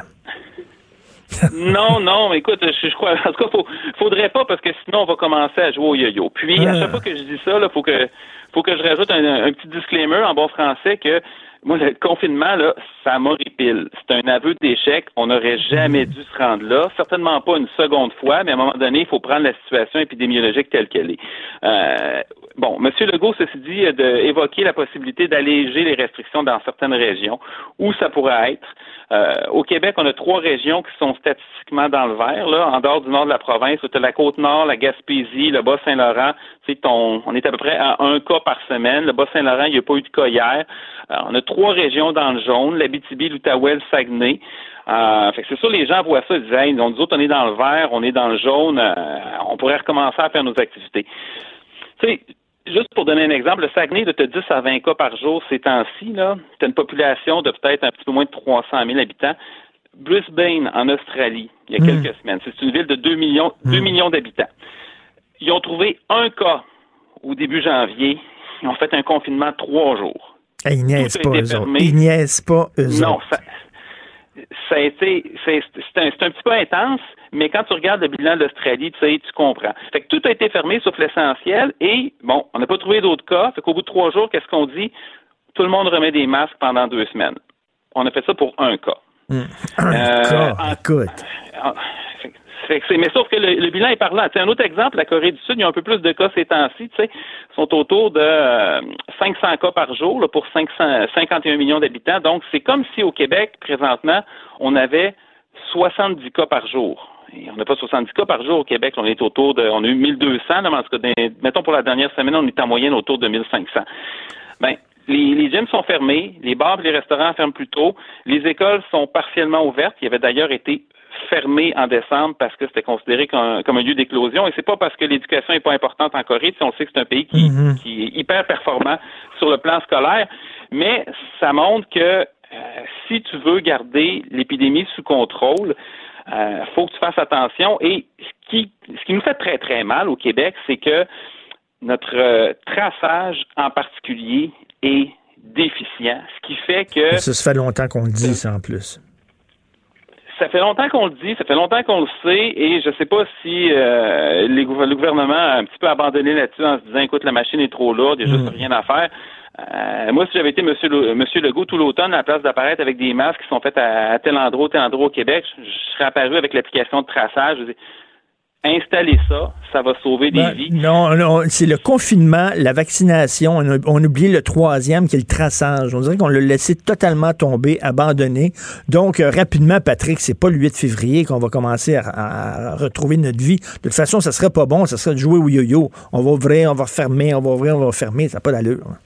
non, non, écoute, je, je crois, en tout cas, faut, faudrait pas parce que sinon on va commencer à jouer au yo-yo. Puis à Ah. chaque fois que je dis ça, là, faut que, faut que je rajoute un, un petit disclaimer en bon français que moi le confinement là, ça m'horripile. C'est un aveu d'échec. On n'aurait jamais dû se rendre là, certainement pas une seconde fois, mais à un moment donné, il faut prendre la situation épidémiologique telle qu'elle est. Euh, bon, M. Legault, ceci dit, a de évoquer la possibilité d'alléger les restrictions dans certaines régions où ça pourrait être. Euh, au Québec, on a trois régions qui sont statistiquement dans le vert, là, en dehors du nord de la province. As la Côte-Nord, la Gaspésie, le Bas-Saint-Laurent. On est à peu près à un cas par semaine. Le Bas-Saint-Laurent, il n'y a pas eu de cas hier. Euh, on a trois régions dans le jaune, l'Abitibi, l'Outaouais, le Saguenay. Euh, fait que c'est sûr, les gens voient ça, ils disent, hey, nous autres, on est dans le vert, on est dans le jaune, euh, on pourrait recommencer à faire nos activités. Tu sais, juste pour donner un exemple, le Saguenay, de te 10 à 20 cas par jour ces temps-ci, là, tu as une population de peut-être un petit peu moins de 300 000 habitants. Brisbane, en Australie, il y a quelques semaines, c'est une ville de 2 millions, 2 millions d'habitants. Ils ont trouvé un cas au début janvier. Ils ont fait un confinement de trois jours. Hey, ils niaisent pas, été eux autres. Ils niaisent pas, eux Non, autres. ça- ça a été, c'est un, un, petit peu intense, mais quand tu regardes le bilan de l'Australie, tu sais, tu comprends. Fait que tout a été fermé sauf l'essentiel et, bon, on n'a pas trouvé d'autres cas. Fait qu'au bout de trois jours, qu'est-ce qu'on dit? Tout le monde remet des masques pendant deux semaines. On a fait ça pour un cas. Hum, un euh, cas, écoute. Mais sauf que le, bilan est parlant. C'est un autre exemple, la Corée du Sud, il y a un peu plus de cas ces temps-ci, sais, sont autour de 500 euh, cas par jour là, pour 551 millions d'habitants. Donc, c'est comme si au Québec, présentement, on avait 70 cas par jour. Et on n'a pas 70 cas par jour au Québec. On est autour de, on a eu 1200, là, mais en tout cas, mettons pour la dernière semaine, on est en moyenne autour de 1500. Ben, les, les gyms sont fermés, les bars et les restaurants ferment plus tôt, les écoles sont partiellement ouvertes. Il y avait d'ailleurs été fermé en décembre parce que c'était considéré comme, un lieu d'éclosion. Et c'est pas parce que l'éducation est pas importante en Corée. Si on sait que c'est un pays qui, mhm. qui, est hyper performant sur le plan scolaire, mais ça montre que euh, si tu veux garder l'épidémie sous contrôle, euh, faut que tu fasses attention. Et ce qui, ce qui nous fait très très mal au Québec, c'est que notre euh, traçage en particulier est déficient, ce qui fait que... Ça, se fait longtemps qu'on le dit, ça, en plus ça fait longtemps qu'on le dit, ça fait longtemps qu'on le sait, et je ne sais pas si euh, les, le gouvernement a un petit peu abandonné là-dessus en se disant, écoute, la machine est trop lourde, il n'y a juste mm. rien à faire. Euh, moi, si j'avais été Monsieur, le, Monsieur Legault tout l'automne, à la place d'apparaître avec des masques qui sont faits à, tel endroit, tel endroit au Québec, je, serais apparu avec l'application de traçage. Je installer ça, ça va sauver des ben, vies. Non, non c'est le confinement, la vaccination. On, oublie le troisième qui est le traçage. On dirait qu'on l'a laissé totalement tomber, abandonné. Donc, euh, rapidement, Patrick, c'est pas le 8 février qu'on va commencer à, retrouver notre vie. De toute façon, ça serait pas bon, ça serait de jouer au yo-yo. On va ouvrir, on va fermer, on va ouvrir, on va fermer. Ça n'a pas d'allure. Hein.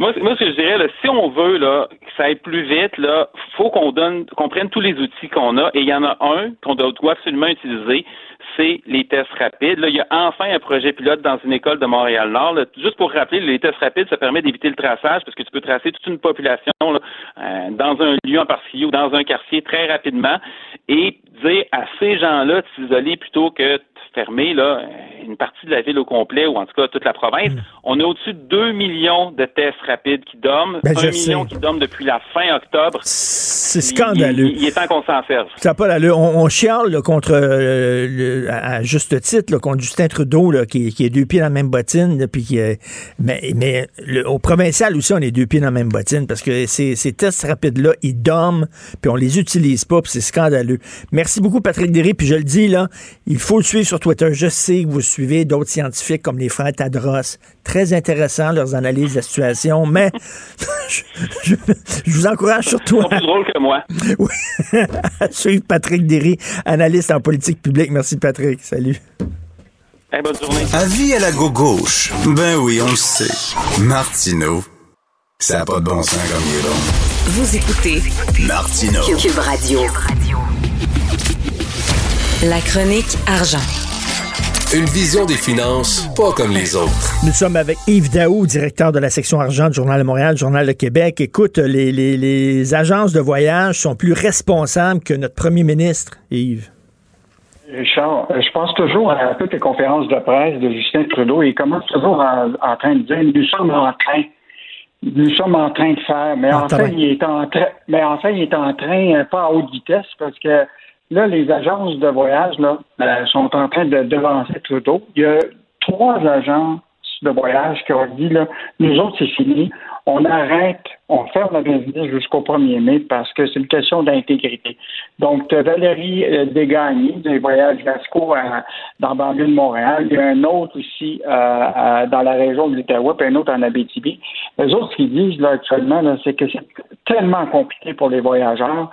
Moi, moi, ce que je dirais, là, si on veut là, ça aille plus vite, là, faut qu'on donne, qu'on prenne tous les outils qu'on a. Et il y en a un qu'on doit absolument utiliser, c'est les tests rapides. Là, il y a enfin un projet pilote dans une école de Montréal-Nord. Juste pour rappeler, les tests rapides, ça permet d'éviter le traçage parce que tu peux tracer toute une population euh, dans un lieu en particulier ou dans un quartier très rapidement et dire à ces gens-là de s'isoler plutôt que fermer là, une partie de la ville au complet, ou en tout cas toute la province. Hmm. On a au-dessus de 2 millions de tests rapides qui dorment. 1 ben, million qui dorment depuis la fin octobre. C'est scandaleux. Il, est temps qu'on s'en serve. Ça pas On, on chiale contre, euh, à juste titre, contre Justin Trudeau, là, qui, qui est deux pieds dans la même bottine. puis qui, mais mais au provincial aussi, on est deux pieds dans la même bottine parce que ces, ces tests rapides-là, ils dorment, puis on les utilise pas, puis c'est scandaleux. Merci beaucoup, Patrick Derry. Puis je le dis, là, il faut le suivre sur Twitter. Je sais que vous suivez d'autres scientifiques comme les frères Tadros. Très intéressant, leurs analyses de la situation, mais je, vous encourage surtout à... plus drôle que moi. Oui, à suivre Patrick Derry, analyste en politique publique. Merci, Patrick. Salut. bonne journée. Avis à la gauche. Ben oui, on le sait. Martineau, ça n'a pas de bon sens comme il est bon. Vous écoutez Martineau. Cube Radio. La chronique argent. Une vision des finances pas comme les autres. Nous sommes avec Yves Daou, directeur de la section argent du Journal de Montréal, Journal de Québec. Écoute, les, les, agences de voyage sont plus responsables que notre premier ministre, Yves. Richard, je pense toujours à toutes les conférences de presse de Justin Trudeau. Il commence toujours en, train de dire nous sommes en train. Nous sommes en train de faire. Mais en, fait, il est en train mais en fait, il est en train, pas à haute vitesse, parce que Là, les agences de voyage là, euh, sont en train de devancer Trudeau. Il y a trois agences de voyage qui ont dit là, nous autres, c'est fini. On arrête, on ferme la business jusqu'au 1er mai parce que c'est une question d'intégrité. Donc, Valérie euh, Desgagnés, des voyages Vasco dans le banlieue de Montréal. Il y a un autre ici euh, dans la région de l'Ottawa, puis un autre en Abitibi. Les autres, ce qu'ils disent là, actuellement, c'est que c'est tellement compliqué pour les voyageurs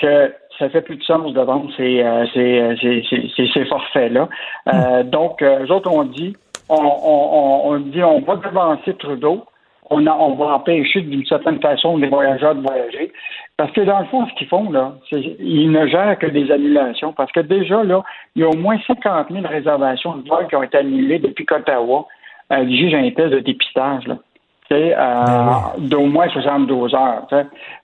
que ça fait plus de sens de vendre ces, euh, ces, forfaits-là. Euh, hmm. donc, euh, eux autres ont dit, on, on, on, dit, on va devancer Trudeau, on, a, on va empêcher d'une certaine façon les voyageurs de voyager. Parce que dans le fond, ce qu'ils font, là, c'est ils ne gèrent que des annulations. Parce que déjà, là, il y a au moins 50 000 réservations de vols qui ont été annulées depuis qu'Ottawa euh, juge un test de dépistage. Là. Euh, d'au moins 72 heures.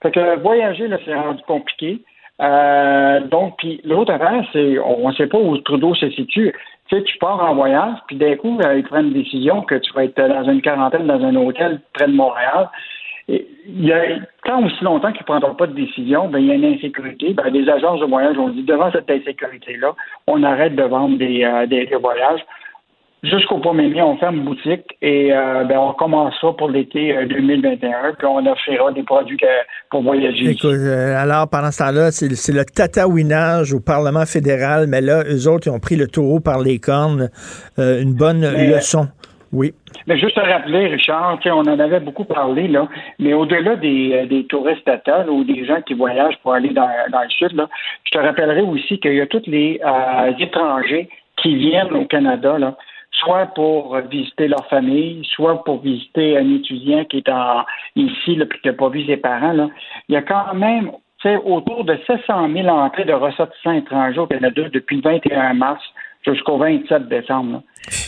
Fait que voyager, là, c'est rendu compliqué. Euh, donc, puis l'autre affaire, c'est on ne sait pas où Trudeau se situe. Tu sais, tu pars en voyage, puis d'un coup, euh, ils prennent une décision que tu vas être dans une quarantaine dans un hôtel près de Montréal. il y a, tant aussi longtemps qu'ils ne prendront pas de décision, ben, il y a une insécurité. Ben, les agences de voyage ont dit devant cette insécurité-là, on arrête de vendre des, euh, des, des voyages. Jusqu'au 1er mai, on ferme boutique et euh, ben, on commencera pour l'été 2021, puis on offrira des produits que- pour voyager. Écoute, euh, alors, pendant ce temps-là, c'est le tatouinage au Parlement fédéral, mais là, eux autres, ils ont pris le taureau par les cornes. Euh, une bonne Mais- leçon. Oui. Mais juste à rappeler, Richard, on en avait beaucoup parlé, là, mais au-delà des, euh, des touristes totales ou des gens qui voyagent pour aller dans, dans le sud, là, je te rappellerai aussi qu'il y a tous les euh, étrangers qui viennent au Canada, là, soit pour visiter leur famille, soit pour visiter un étudiant qui est en, ici, là, puis qui n'a pas vu ses parents. Là. Il y a quand même autour de 700 000 entrées de ressortissants étrangers au Canada depuis le 21 mars jusqu'au 27 décembre. là.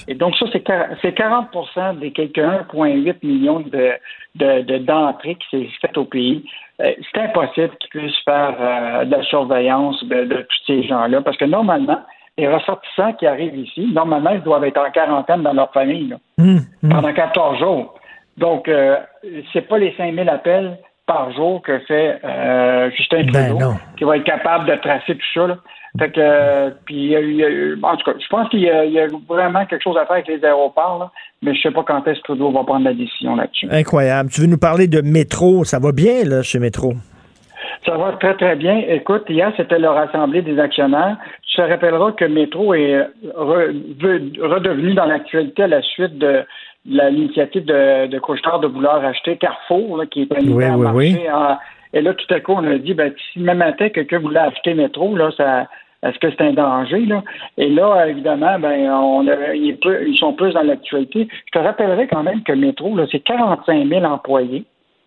Et donc, ça, c'est quar- c'est 40 des quelques 1,8 millions de, de, de- d'entrées qui s'est faites au pays. Euh, c'est impossible qu'ils puissent faire euh, de la surveillance de, de tous ces gens-là, parce que normalement, les ressortissants qui arrivent ici, normalement, ils doivent être en quarantaine dans leur famille là, Hum, hum. pendant 14 jours. Donc, euh, c'est pas les 5000 appels par jour que fait euh, Justin Ben Trudeau qui va être capable de tracer tout ça. Là. Fait que, euh, puis, en tout cas, je pense qu'il y, a- il y a vraiment quelque chose à faire avec les aéroports, là, mais je sais pas quand est-ce que Trudeau va prendre la décision là-dessus. Incroyable. Tu veux nous parler de métro? Ça va bien, là, chez Métro? Ça va très, très bien. Écoute, hier, c'était leur assemblée des actionnaires. Tu te rappelleras que Métro est re- redevenu dans l'actualité à la suite de l'initiative de, de Couchetard de vouloir acheter Carrefour, là, qui est un Oui, oui, marché oui. en- Et là, tout à coup, on a dit, ben, si même matin, quelqu'un voulait acheter Métro, là, ça, est-ce que c'est un danger, là? Et là, évidemment, ben, on a- il est peu- ils sont plus dans l'actualité. Je te rappellerai quand même que Métro, là, c'est 45 000 employés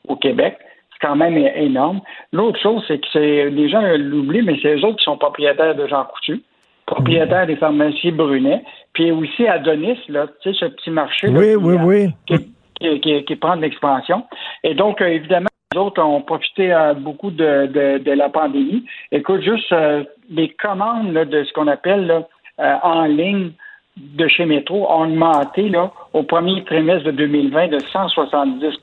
au Québec. Quand même énorme. L'autre chose, c'est que c'est les gens l'oublient, mais c'est eux autres qui sont propriétaires de Jean Coutu, propriétaires des pharmacies Brunet, puis aussi Adonis, là, tu sais, ce petit marché là, Oui, qui, oui, oui. qui, qui- qui- qui prend de l'expansion. Et donc, euh, évidemment, les autres ont profité euh, beaucoup de, de, de la pandémie. Écoute, juste euh, les commandes là, de ce qu'on appelle là, euh, en ligne de chez Métro ont augmenté là, au premier trimestre de 2020 de 170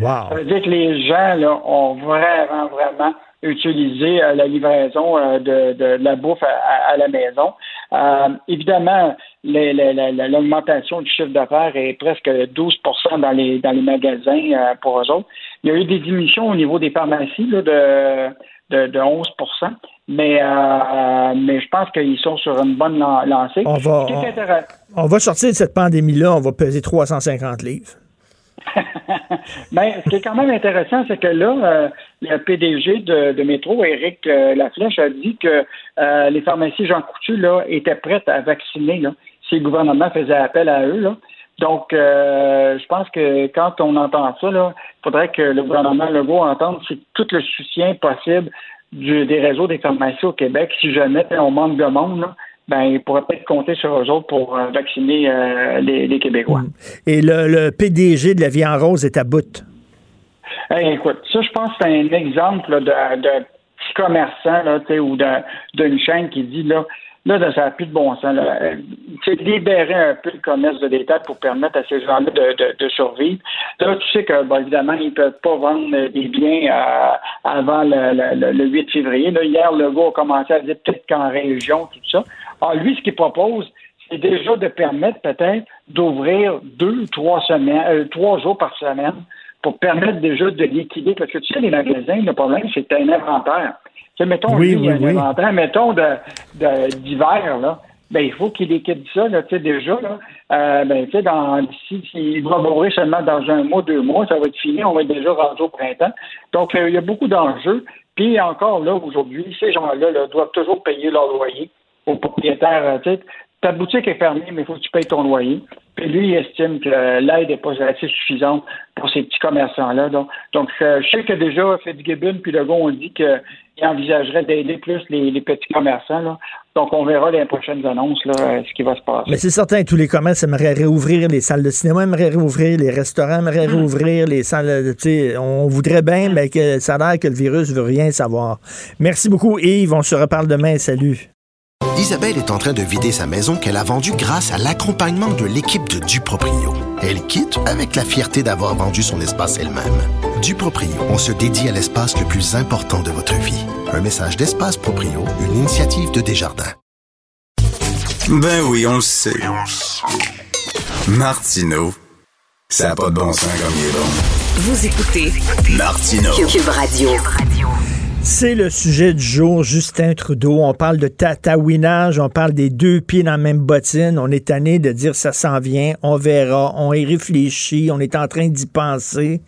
Wow. ça veut dire que les gens là, ont vraiment, vraiment utilisé euh, la livraison euh, de, de, de la bouffe à, la maison. Euh, évidemment, l'augmentation du chiffre d'affaires est presque 12 dans les, dans les magasins pour eux autres. Il y a eu des diminutions au niveau des pharmacies là, de, de, de 11 mais, euh, mais je pense qu'ils sont sur une bonne lan- lancée. Va- On va sortir de cette pandémie-là, on va peser 350 livres. Ben, ce qui est quand même intéressant, c'est que là, euh, le PDG de, Métro, Éric euh, Laflèche, a dit que euh, les pharmacies Jean Coutu là, étaient prêtes à vacciner si le gouvernement faisait appel à eux. Donc, euh, je pense que quand on entend ça, il faudrait que le gouvernement Legault entende tout le soutien possible des réseaux des pharmacies au Québec. Si jamais on manque de monde, ben, il pourrait peut-être compter sur eux autres pour euh, vacciner euh, les, les Québécois. Et le, le PDG de la Vie en Rose est à bout. Hey, écoute, ça, je pense que c'est un exemple là, de, de petit commerçant là, ou d'une chaîne qui dit là, là, ça n'a plus de bon sens. Là. Libérer un peu le commerce de détail pour permettre à ces gens-là de, survivre. Là, tu sais que, bon, évidemment, ils ne peuvent pas vendre des biens euh, avant le, le- le- le 8 février. Hier, le gars a commencé à dire peut-être qu'en région, tout ça. Alors, lui, ce qu'il propose, c'est déjà de permettre peut-être d'ouvrir deux ou trois semaines, euh, trois jours par semaine pour permettre déjà de liquider. Parce que tu sais, les magasins, le problème, c'est un inventaire. Sais, mettons, Oui, lui, il y a oui, un oui. inventaire, mettons, de, de- d'hiver, là. Ben, il faut qu'il liquide ça, là, tu sais, déjà, là. Euh, ben, tu sais, dans, si, s'il va mourir seulement dans un mois, deux mois, ça va être fini, on va être déjà rendu au printemps. Donc, euh, il y a beaucoup d'enjeux. Puis, encore là, aujourd'hui, ces gens-là, là, doivent toujours payer leur loyer aux propriétaires. euh, tu sais, ta boutique est fermée, mais il faut que tu payes ton loyer. Puis lui, il estime que l'aide n'est pas assez suffisante pour ces petits commerçants-là. Donc, donc je sais que déjà, Fitzgibbon puis Legault ont dit qu'ils envisageraient d'aider plus les, les petits commerçants. Là. Donc, on verra les prochaines annonces, là, euh, ce qui va se passer. Mais c'est certain, tous les commerces aimeraient réouvrir, les salles de cinéma aimeraient réouvrir, les restaurants aimeraient réouvrir, les salles, de- sais, on voudrait bien, mais que ça a l'air que le virus veut rien savoir. Merci beaucoup, Yves. On se reparle demain. Salut. Isabelle est en train de vider sa maison qu'elle a vendue grâce à l'accompagnement de l'équipe de Duproprio. Elle quitte avec la fierté d'avoir vendu son espace elle-même. Duproprio, on se dédie à l'espace le plus important de votre vie. Un message d'Espace Proprio, une initiative de Desjardins. Ben oui, on le sait. Martineau, ça n'a pas de bon sens comme il est bon. Vous écoutez Martineau. Cube Radio. C'est le sujet du jour, Justin Trudeau. On parle de tatouinage, on parle des deux pieds dans la même bottine. On est tanné de dire ça s'en vient, on verra, on y réfléchit, on est en train d'y penser.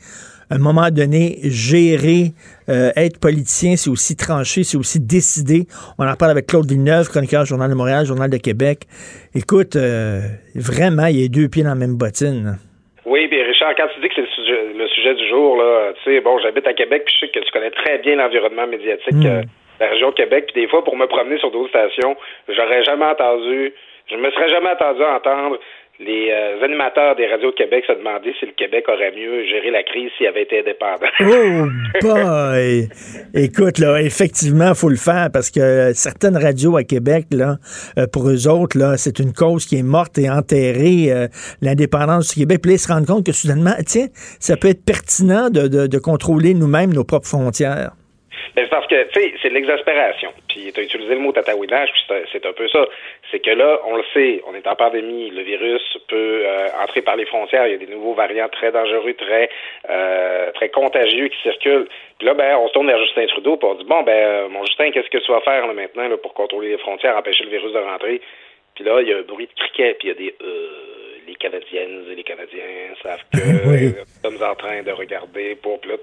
À un moment donné, gérer, euh, être politicien, c'est aussi trancher, c'est aussi décider. On en parle avec Claude Villeneuve, chroniqueur Journal de Montréal, Journal de Québec. Écoute, euh, vraiment, il y a deux pieds dans la même bottine. Oui, bien Richard, quand tu dis que c'est le sujet, le sujet du jour, là, tu sais, bon, j'habite à Québec, puis je sais que tu connais très bien l'environnement médiatique Mm. euh, de la région de Québec, puis des fois, pour me promener sur d'autres stations, j'aurais jamais entendu, je me serais jamais attendu à entendre les euh, animateurs des radios de Québec se demander si le Québec aurait mieux géré la crise s'il avait été indépendant. Oh boy! Écoute, là, effectivement, il faut le faire parce que certaines radios à Québec, là, euh, pour eux autres, là, c'est une cause qui est morte et enterrée, euh, l'indépendance du Québec. Puis là, ils se rendent compte que soudainement, tiens, ça peut être pertinent de, de, de contrôler nous-mêmes nos propres frontières. Ben, c'est parce que, tu sais, c'est de l'exaspération. Puis, tu as utilisé le mot tatouinage, puis c'est- c'est un peu ça. C'est que là, on le sait, on est en pandémie, le virus peut euh, entrer par les frontières, il y a des nouveaux variants très dangereux, très euh, très contagieux qui circulent. Puis là, ben, on se tourne vers Justin Trudeau, on dit, bon, ben, euh, mon Justin, qu'est-ce que tu vas faire là, maintenant là, pour contrôler les frontières, empêcher le virus de rentrer? Puis là, il y a un bruit de criquet, puis il y a des... Euh, les Canadiennes et les Canadiens savent que Oui. nous sommes en train de regarder pour... Puis là,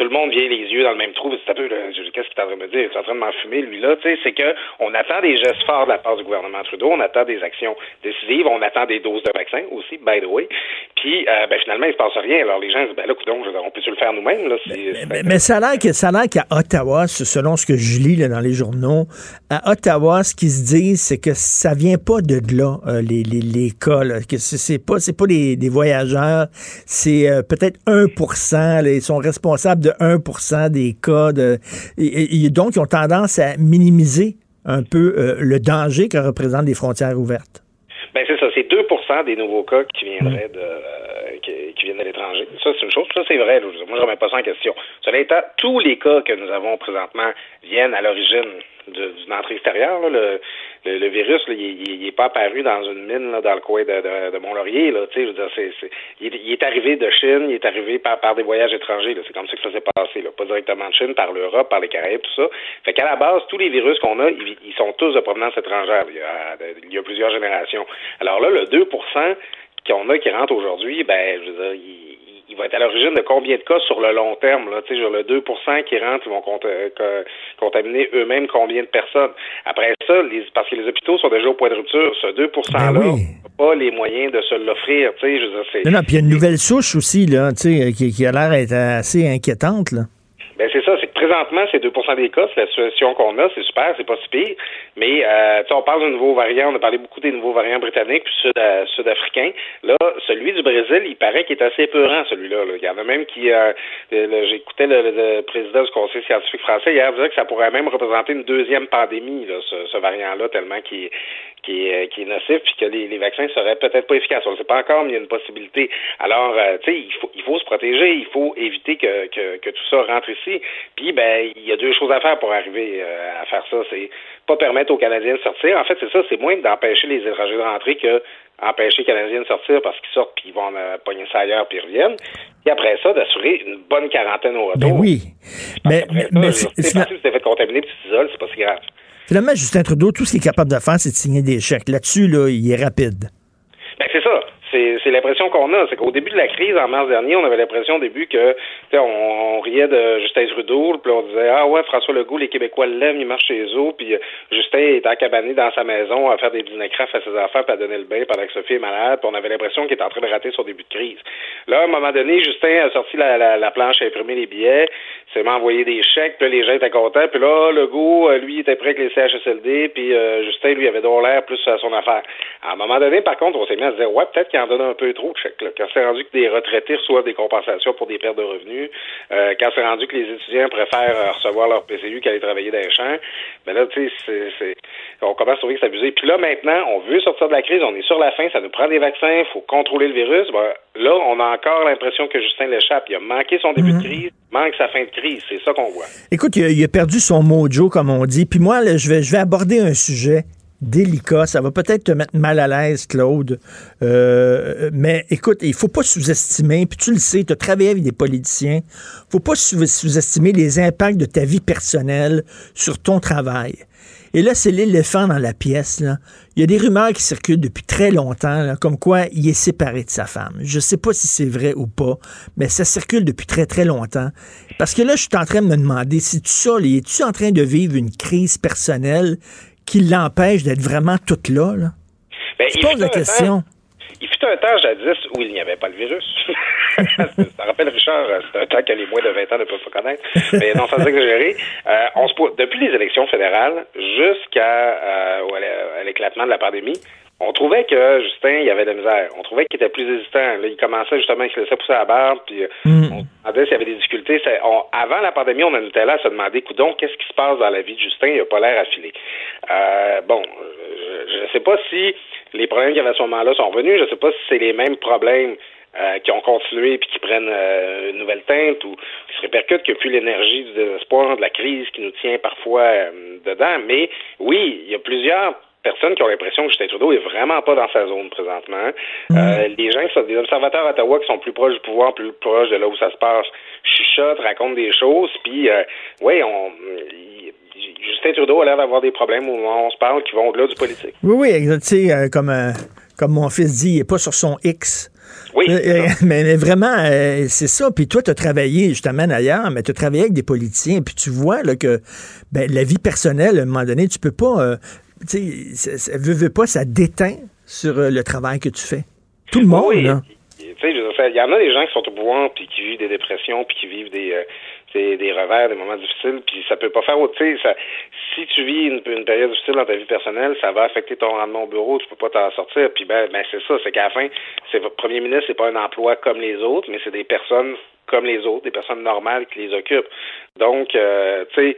tout le monde vient les yeux dans le même trou. C'est un peu, qu'est-ce qu'il est en train de me dire? Il est en train de m'enfumer, lui, là. Tu sais, c'est que on attend des gestes forts de la part du gouvernement Trudeau. On attend des actions décisives. On attend des doses de vaccins aussi, by the way. Puis, euh, ben, finalement, il se passe rien. Alors, les gens disent, ben là, coudonc, on peut-tu le faire nous-mêmes, là? Mais, mais ça a l'air que- ça a l'air qu'à Ottawa, selon ce que je lis là, dans les journaux, à Ottawa, ce qu'ils se disent, c'est que ça vient pas de là, euh, les, les, les cas. là, que c'est pas, c'est pas des, des voyageurs, c'est euh, peut-être 1 là, Ils sont responsables de 1% des cas. De, et, et donc, ils ont tendance à minimiser un peu euh, le danger que représentent les frontières ouvertes. Ben c'est ça, c'est 2% des nouveaux cas qui viendraient de euh, qui, qui viennent de l'étranger. Ça, c'est une chose. Ça, c'est vrai. là. Moi, je remets pas ça en question. Cela étant, tous les cas que nous avons présentement viennent à l'origine de- d'une entrée extérieure. là. Le, le, le virus, là, il, il- il est pas apparu dans une mine là, dans le coin de, de, de Mont-Laurier. Là, je veux dire, c'est, c'est- il, est, il est arrivé de Chine, il est arrivé par, par des voyages étrangers. là. C'est comme ça que ça s'est passé. Là. Pas directement de Chine, par l'Europe, par les Caraïbes, tout ça. Fait qu'à la base, tous les virus qu'on a, ils, ils sont tous de provenance étrangère. Il y a, il y a plusieurs générations. Alors là, le 2% qu'on a qui rentre aujourd'hui, ben, je veux dire, il, il va être à l'origine de combien de cas sur le long terme? Là? Genre le 2% qui rentrent, ils vont cont- euh, co- contaminer eux-mêmes combien de personnes? Après ça, les, parce que les hôpitaux sont déjà au point de rupture, ce 2 %-là Ben oui. pas les moyens de se l'offrir. Non, non, puis il y a une nouvelle souche aussi, là, sais, qui, qui a l'air d'être assez inquiétante. Là. Ben c'est ça, c'est présentement, c'est 2% des cas, c'est la situation qu'on a, c'est super, c'est pas si pire. Mais euh, on parle d'un nouveau variant, on a parlé beaucoup des nouveaux variants britanniques puis euh, sud-africains. Là, celui du Brésil, il paraît qu'il est assez peurant, celui-là. là. Il y en a même qui euh, j'écoutais le, le- président du Conseil scientifique français hier dire que ça pourrait même représenter une deuxième pandémie, là, ce, ce variant-là, tellement qu'il qui est, qui est nocif puis que les, les vaccins seraient peut-être pas efficaces. On ne sait pas encore, mais il y a une possibilité. Alors, euh, tu sais, il faut, il faut se protéger, il faut éviter que, que, que tout ça rentre ici. Puis, ben, il y a deux choses à faire pour arriver euh, à faire ça. C'est pas permettre aux Canadiens de sortir. En fait, c'est ça, c'est moins d'empêcher les étrangers de rentrer que empêcher les Canadiens de sortir parce qu'ils sortent puis ils vont euh, pogner ça ailleurs puis ils reviennent. Puis après ça, d'assurer une bonne quarantaine au retour. Ben oui. Mais, mais, mais c'est- c'est c'est- fait contaminer puis tu t'isoles, c'est pas si grave. Finalement, Justin Trudeau, tout ce qu'il est capable de faire, c'est de signer des chèques. Là-dessus, là, il est rapide. Ben c'est ça. C'est, l'impression qu'on a. C'est qu'au début de la crise, en mars dernier, on avait l'impression au début que on, on riait de Justin Trudeau, puis on disait Ah ouais, François Legault, les Québécois l'aiment, il marche chez eux, puis euh, Justin est encabané dans sa maison à faire des dîners-crafts à ses enfants, puis à donner le bain pendant que Sophie est malade, puis on avait l'impression qu'il était en train de rater son début de crise. Là, à un moment donné, Justin a sorti la, la, la planche à imprimer les billets, s'est mis à envoyer des chèques, puis là, les gens étaient contents, puis là, Legault, euh, lui, était prêt avec les CHSLD, puis euh, Justin, lui, avait donc l'air plus à son affaire. À un moment donné, par contre, on s'est mis à se dire Ouais, peut-être qu'il en donne un peu trop de chèques. Là. Quand c'est rendu que des retraités reçoivent des compensations pour des pertes de revenus, euh, quand c'est rendu que les étudiants préfèrent euh, recevoir leur PCU qu'aller travailler dans les champs, ben là, tu sais, c'est, on commence à trouver que c'est abusé. Puis là, maintenant, on veut sortir de la crise, on est sur la fin, ça nous prend des vaccins, faut contrôler le virus. Ben, là, on a encore l'impression que Justin l'échappe. Il a manqué son début de crise, il manque sa fin de crise. C'est ça qu'on voit. Écoute, il a, il a perdu son mojo, comme on dit. Puis moi, là, je, vais, je vais aborder un sujet délicat. Ça va peut-être te mettre mal à l'aise, Claude. Euh, mais écoute, il faut pas sous-estimer, puis tu le sais, tu as travaillé avec des politiciens, faut pas sous- sous-estimer les impacts de ta vie personnelle sur ton travail. Et là, c'est l'éléphant dans la pièce. Là. Il y a des rumeurs qui circulent depuis très longtemps, là, comme quoi il est séparé de sa femme. Je sais pas si c'est vrai ou pas, mais ça circule depuis très, très longtemps. Parce que là, je suis en train de me demander, si tu ça, es-tu en train de vivre une crise personnelle qui l'empêche d'être vraiment toute là? là? Ben, Je il pose fut la question. temps- il fut un temps jadis où il n'y avait pas le virus. ça rappelle Richard, euh, c'est un temps que les moins de 20 ans ne peuvent pas connaître. Mais non, sans exagérer, euh, on se pose- depuis les élections fédérales jusqu'à euh, à l'éclatement de la pandémie, on trouvait que Justin, il y avait de la misère. On trouvait qu'il était plus hésitant. Là, il commençait justement, il se laissait pousser la barbe, puis euh, on se demandait s'il y avait des difficultés. On- avant la pandémie, on en était là à se demander, coudon, qu'est-ce qui se passe dans la vie de Justin? Il a pas l'air affilé. Euh, bon, je ne sais pas si les problèmes qu'il y avait à ce moment-là sont revenus. Je ne sais pas si c'est les mêmes problèmes euh, qui ont continué puis qui prennent euh, une nouvelle teinte ou qui se répercutent que plus l'énergie du désespoir, de la crise qui nous tient parfois euh, dedans. Mais oui, il y a plusieurs personnes qui ont l'impression que Justin Trudeau est vraiment pas dans sa zone présentement. Euh, les gens qui sont des observateurs à Ottawa qui sont plus proches du pouvoir, plus proches de là où ça se passe, chuchotent, racontent des choses, puis euh, oui, on Justin Trudeau a l'air d'avoir des problèmes où on se parle qui vont au-delà du politique. Oui, oui, exact. Euh, comme, euh, comme mon fils dit, il n'est pas sur son X. Oui. Euh, mais, mais vraiment, euh, c'est ça. Puis toi, tu as travaillé, justement, d'ailleurs, mais tu as travaillé avec des politiciens, puis tu vois là, que ben, la vie personnelle, à un moment donné, tu peux pas. euh, tu sais, ça- veut, veut pas, ça déteint sur le travail que tu fais. Tout le monde, Oui, là. Je il y en a des gens qui sont au pouvoir puis qui vivent des dépressions puis qui vivent des euh, des, revers, des moments difficiles, puis ça peut pas faire autre. Ça- si tu vis une, une période difficile dans ta vie personnelle, ça va affecter ton rendement au bureau, tu peux pas t'en sortir. Puis ben, ben c'est ça, c'est qu'à la fin, c'est votre premier ministre, c'est pas un emploi comme les autres, mais c'est des personnes comme les autres, des personnes normales qui les occupent. Donc, euh, tu sais,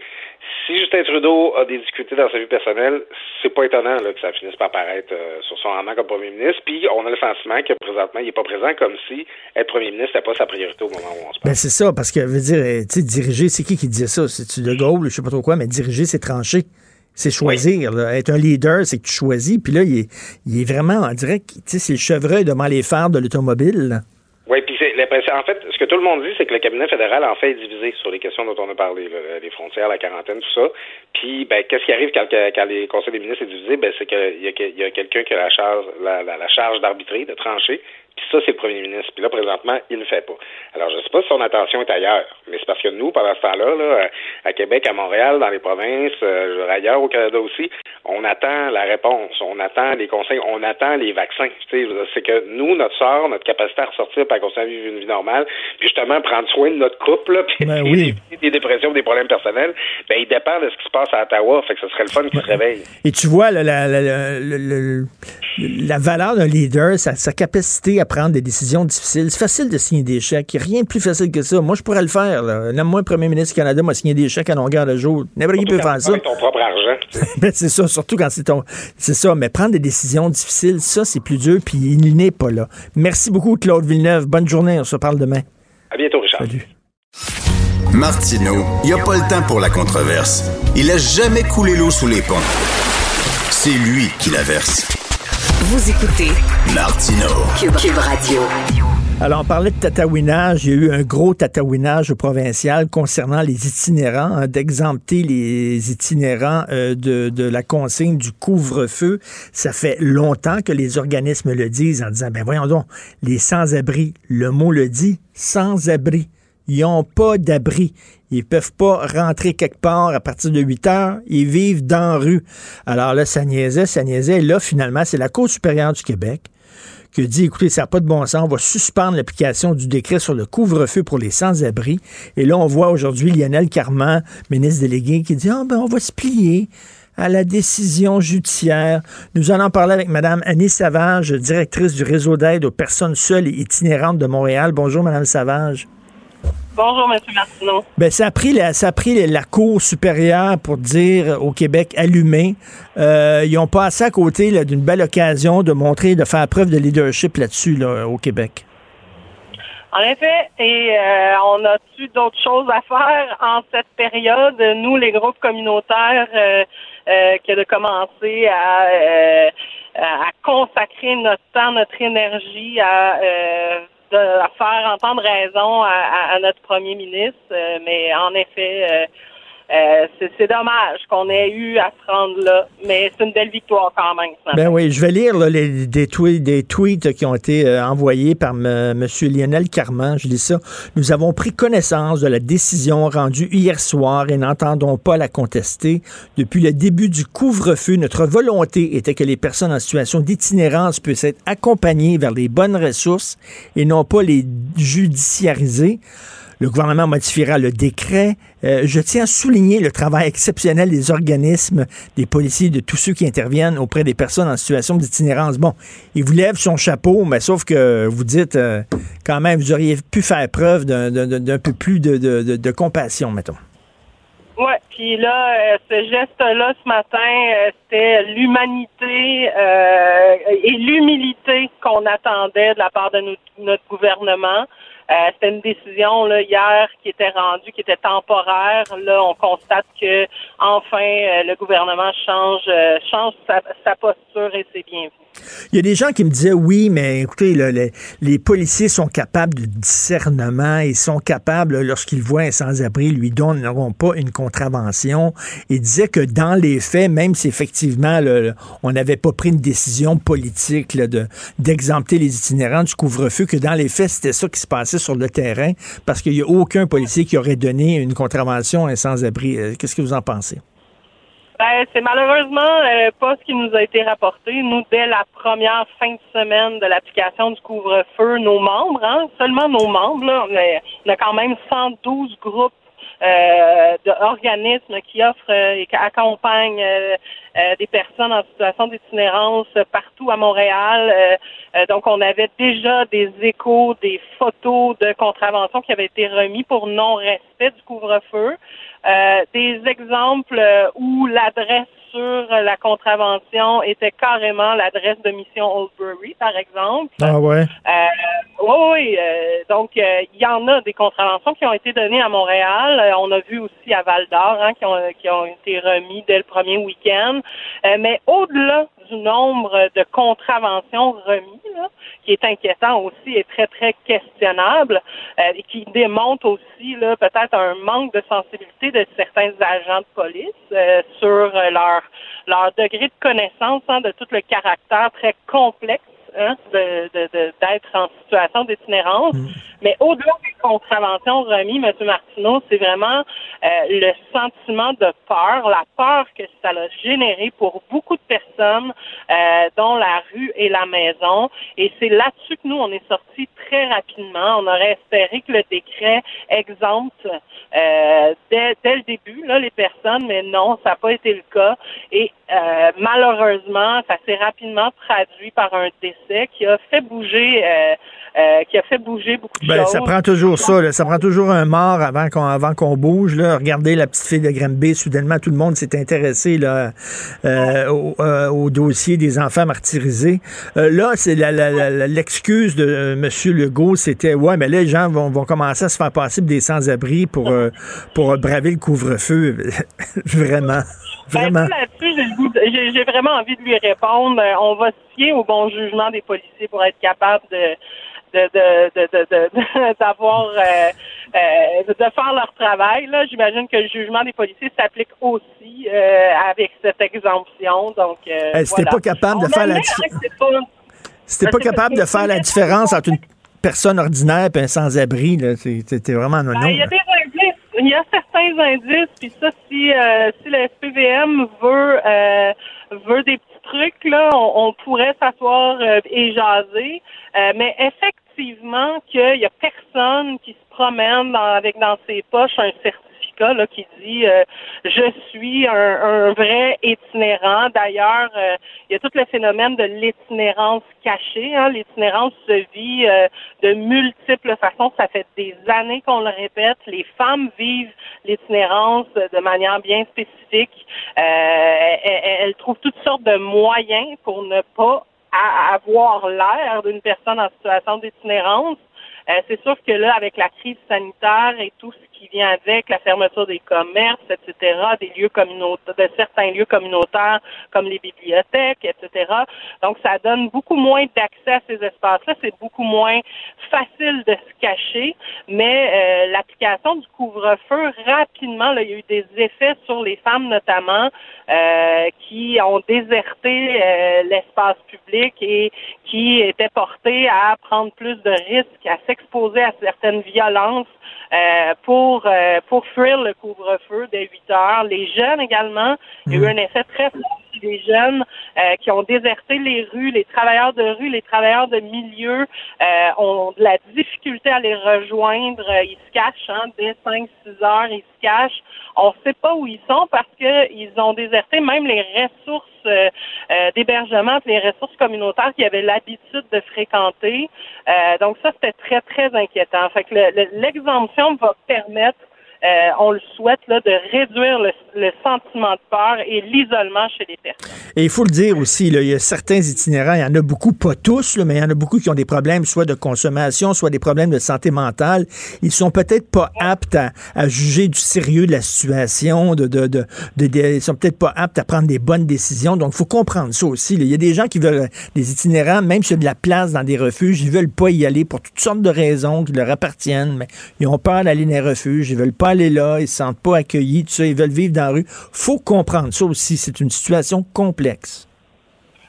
si Justin Trudeau a des difficultés dans sa vie personnelle, c'est pas étonnant là, que ça finisse par apparaître euh, sur son rendement comme premier ministre. Puis on a le sentiment que présentement, il est pas présent comme si être premier ministre n'était pas sa priorité au moment où on se parle. Ben c'est ça, parce que, veut dire, euh, tu sais, diriger, c'est qui qui disait ça? C'est-tu De Gaulle, je sais pas trop quoi, mais diriger, c'est trancher. C'est choisir. là. Être un leader, c'est que tu choisis. Puis là, il est, il est vraiment, on dirait que tu sais, c'est le chevreuil devant les phares de l'automobile. En fait, ce que tout le monde dit, c'est que le cabinet fédéral en fait est divisé sur les questions dont on a parlé, là, les frontières, la quarantaine, tout ça. Puis, ben, qu'est-ce qui arrive quand, quand les conseils des ministres est divisé Ben, c'est qu'il y a, quelqu'un qui a la charge d'arbitrer, de trancher. Puis ça, c'est le premier ministre. Puis là, présentement, il ne le fait pas. Alors, je ne sais pas si son attention est ailleurs, mais c'est parce que nous, pendant ce temps-là, là, à Québec, à Montréal, dans les provinces, euh, ailleurs au Canada aussi, on attend la réponse, on attend les conseils, on attend les vaccins. C'est que nous, notre sort, notre capacité à ressortir, à continuer à vivre une vie normale, puis justement prendre soin de notre couple, là, puis Ben oui. des dépressions, des problèmes personnels, ben il dépend de ce qui se passe à Ottawa. Fait que ce serait le fun qu'il se réveille. Et tu vois, là, la, la, la, la- la- la valeur d'un leader, sa, sa capacité à prendre des décisions difficiles. C'est facile de signer des chèques. Rien de plus facile que ça. Moi, je pourrais le faire. là. Nomme-moi premier ministre du Canada, m'a signé des chèques à longueur de jour. N'importe qui peut faire ça. Avec ton propre argent. Ben, c'est ça, surtout quand c'est ton. C'est ça, mais prendre des décisions difficiles, ça, c'est plus dur, puis il n'est pas là. Merci beaucoup, Claude Villeneuve. Bonne journée, on se parle demain. À bientôt, Richard. Salut. Martineau, il n'y a pas le temps pour la controverse. Il a jamais coulé l'eau sous les ponts. C'est lui qui la verse. Vous écoutez Martineau. Cube, Cube Radio. Alors, on parlait de tatouinage. Il y a eu un gros tatouinage au provincial concernant les itinérants, hein, d'exempter les itinérants euh, de, de la consigne du couvre-feu. Ça fait longtemps que les organismes le disent en disant, ben voyons donc, les sans-abri, le mot le dit, sans-abri. Ils n'ont pas d'abri. Ils peuvent pas rentrer quelque part à partir de 8 heures. Ils vivent dans la rue. Alors là, ça niaisait, ça niaisait. Et là, finalement, c'est la Cour supérieure du Québec qui dit, écoutez, ça n'a pas de bon sens, on va suspendre l'application du décret sur le couvre-feu pour les sans-abri. Et là, on voit aujourd'hui Lionel Carman, ministre délégué, qui dit, ah ben, on va se plier à la décision judiciaire. Nous allons parler avec Mme Annie Savage, directrice du réseau d'aide aux personnes seules et itinérantes de Montréal. Bonjour, Mme Savage. Bonjour, M. Martineau. Ben, ça a pris la, ça a pris la Cour supérieure pour dire au Québec allumé. Euh, ils ont passé à côté d'une belle occasion de montrer, de faire preuve de leadership là-dessus là, au Québec. En effet, et euh, on a eu d'autres choses à faire en cette période. Nous, les groupes communautaires, euh, euh, que de commencer à, à consacrer notre temps, notre énergie à à faire entendre raison à, notre premier ministre. Euh, mais en effet, euh, c'est dommage qu'on ait eu à se là, mais c'est une belle victoire quand même. Ben oui, je vais lire les, des, tweets, des tweets qui ont été euh, envoyés par M. Lionel Carman. Je lis ça. Nous avons pris connaissance de la décision rendue hier soir et n'entendons pas la contester. Depuis le début du couvre-feu, notre volonté était que les personnes en situation d'itinérance puissent être accompagnées vers les bonnes ressources et non pas les judiciariser. Le gouvernement modifiera le décret. Euh, je tiens à souligner le travail exceptionnel des organismes, des policiers, de tous ceux qui interviennent auprès des personnes en situation d'itinérance. Bon, il vous lève son chapeau, mais sauf que vous dites euh, quand même, vous auriez pu faire preuve d'un peu plus de, compassion, mettons. Oui, puis là, euh, ce geste-là ce matin, c'était l'humanité et l'humilité qu'on attendait de la part de notre gouvernement. Euh, c'était une décision là, hier qui était rendue, qui était temporaire. Là, on constate que enfin euh, le gouvernement change euh, change sa, sa posture et c'est bien vu. Il y a des gens qui me disaient oui, mais écoutez, les, policiers sont capables de discernement, ils sont capables, lorsqu'ils voient un sans-abri, lui donneront pas une contravention. Ils disaient que dans les faits, même si effectivement on n'avait pas pris une décision politique de d'exempter les itinérants du couvre-feu, que dans les faits, c'était ça qui se passait sur le terrain, parce qu'il n'y a aucun policier qui aurait donné une contravention à un sans-abri. Euh, qu'est-ce que vous en pensez? Ben, c'est malheureusement euh, pas ce qui nous a été rapporté. Nous, dès la première fin de semaine de l'application du couvre-feu, nos membres, hein, seulement nos membres, on, a, quand même 112 groupes euh, d'organismes qui offrent euh, et qui accompagnent des personnes en situation d'itinérance partout à Montréal. donc, on avait déjà des échos, des photos de contraventions qui avaient été remis pour non-respect du couvre-feu. Euh, des exemples euh, où l'adresse sur la contravention était carrément l'adresse de mission Oldbury, par exemple. Ah ouais? Euh, oui. Euh, donc, il y en a des contraventions qui ont été données à Montréal. on a vu aussi à Val d'Or hein, qui, ont, qui ont été remis dès le premier week-end. mais au-delà du nombre de contraventions remises, qui est inquiétant aussi et très, très questionnable, euh, et qui démontre aussi là peut-être un manque de sensibilité de certains agents de police euh, sur leur, leur degré de connaissance hein, de tout le caractère très complexe hein, de, d'être en situation d'itinérance. Mm. Mais au-delà des contraventions remises, M. Martineau, c'est vraiment euh, le sentiment de peur, la peur que ça a généré pour beaucoup de personnes, euh, dont la rue et la maison. Et c'est là-dessus que nous, on est sortis très rapidement. On aurait espéré que le décret exempte euh, dès, dès, le début là, les personnes, mais non, ça n'a pas été le cas. Et euh, malheureusement, ça s'est rapidement traduit par un décès qui a fait bouger euh, euh, qui a fait bouger beaucoup de ben. Ça prend toujours ça. Ça prend toujours un mort avant qu'on avant qu'on bouge. Là. Regardez la petite fille de Granby. Soudainement, tout le monde s'est intéressé là, euh, euh, au, dossier des enfants martyrisés. là, c'est l'excuse de M. Legault, c'était ouais, mais là, les gens vont, vont commencer à se faire passer des sans-abri pour, pour braver le couvre-feu. vraiment. Ben, vraiment. j'ai vraiment envie de lui répondre. On va se fier au bon jugement des policiers pour être capable de de, d'avoir euh, euh, de faire leur travail. Là, j'imagine que le jugement des policiers s'applique aussi euh, avec cette exemption. Donc, c'était pas capable de faire la différence. C'était pas capable de faire la différence entre une personne ordinaire et un sans-abri. C'était vraiment non. Ben, il y a des indices. Il y a certains indices. Puis ça, si, si le SPVM veut veut des trucs, là, on, pourrait s'asseoir et jaser. mais effectivement, qu'il y a personne qui se promène avec dans ses poches un certificat là, qui dit euh, je suis un, vrai itinérant. D'ailleurs, euh, il y a tout le phénomène de l'itinérance cachée. Hein. L'itinérance se vit euh, de multiples façons. Ça fait des années qu'on le répète. Les femmes vivent l'itinérance de manière bien spécifique. elles trouvent toutes sortes de moyens pour ne pas avoir l'air d'une personne en situation d'itinérance. Euh, c'est sûr que là, avec la crise sanitaire et tout ce qui vient avec, la fermeture des commerces, etc., des lieux communautaires, de certains lieux communautaires comme les bibliothèques, etc. Donc, ça donne beaucoup moins d'accès à ces espaces-là. C'est beaucoup moins facile de se cacher, mais euh, l'application du couvre-feu, rapidement, là, il y a eu des effets sur les femmes notamment euh, qui ont déserté l'espace public et qui étaient portées à prendre plus de risques, s'exposer à certaines violences euh, pour euh, pour fuir le couvre-feu dès 8 heures. Les jeunes également, il y a eu mm. un effet très fort des jeunes euh, qui ont déserté les rues, les travailleurs de rue, les travailleurs de milieu ont de la difficulté à les rejoindre. Ils se cachent hein, dès 5-6 heures, ils se cachent. On ne sait pas où ils sont parce qu'ils ont déserté même les ressources euh, euh, d'hébergement, les ressources communautaires qu'ils avaient l'habitude de fréquenter. Euh, donc ça, c'était très, très inquiétant. Fait que l'exemption va permettre euh, on le souhaite, là, de réduire le, sentiment de peur et l'isolement chez les personnes. Et il faut le dire aussi, là, il y a certains itinérants, il y en a beaucoup, pas tous, mais il y en a beaucoup qui ont des problèmes, soit de consommation, soit des problèmes de santé mentale. Ils sont peut-être pas aptes à, juger du sérieux de la situation, de, de, de, ils sont peut-être pas aptes à prendre des bonnes décisions. Donc, il faut comprendre ça aussi. Il y a des gens qui veulent, des itinérants, même s'il y de la place dans des refuges, ils veulent pas y aller pour toutes sortes de raisons qui leur appartiennent, mais ils ont peur d'aller dans les refuges, ils veulent pas aller là, ils se sentent pas accueillis, tout ça, ils veulent vivre dans la rue. faut comprendre ça aussi. C'est une situation complexe.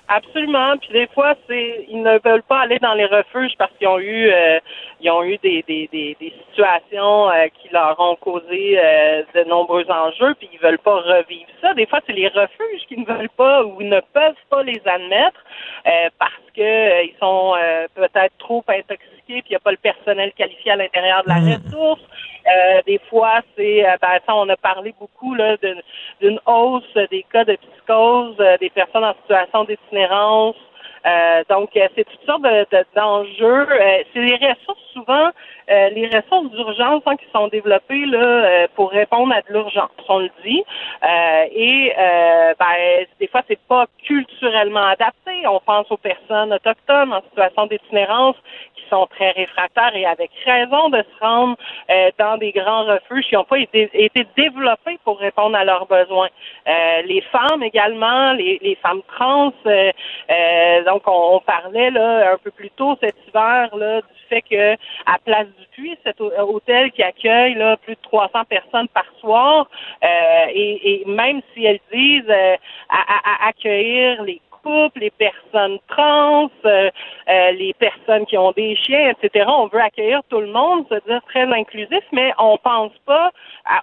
Absolument. Puis des fois, c'est ils ne veulent pas aller dans les refuges parce qu'ils ont eu euh, ils ont eu des, des, des, des situations euh, qui leur ont causé euh, de nombreux enjeux, puis ils veulent pas revivre ça. Des fois, c'est les refuges qui ne veulent pas ou ne peuvent pas les admettre parce que ils sont peut-être trop intoxiqués, puis il n'y a pas le personnel qualifié à l'intérieur de la mmh. ressource. Euh, des fois, c'est, euh, ben, ça, on a parlé beaucoup là d'une hausse des cas de psychose, euh, des personnes en situation d'itinérance. Donc, c'est toutes sortes d'enjeux. c'est les ressources souvent, les ressources d'urgence hein, qui sont développées là pour répondre à de l'urgence, on le dit. et ben, des fois, c'est pas culturellement adapté. On pense aux personnes autochtones en situation d'itinérance sont très réfractaires et avec raison de se rendre euh, dans des grands refuges qui n'ont pas été, développés pour répondre à leurs besoins. Euh, les femmes également, les, femmes trans, euh, donc on, parlait là un peu plus tôt cet hiver là du fait que à Place du Puy, cet hôtel qui accueille là plus de 300 personnes par soir, et, même si elles disent à accueillir les les personnes trans, euh, euh, les personnes qui ont des chiens, etc. On veut accueillir tout le monde, se dire très inclusif, mais on pense pas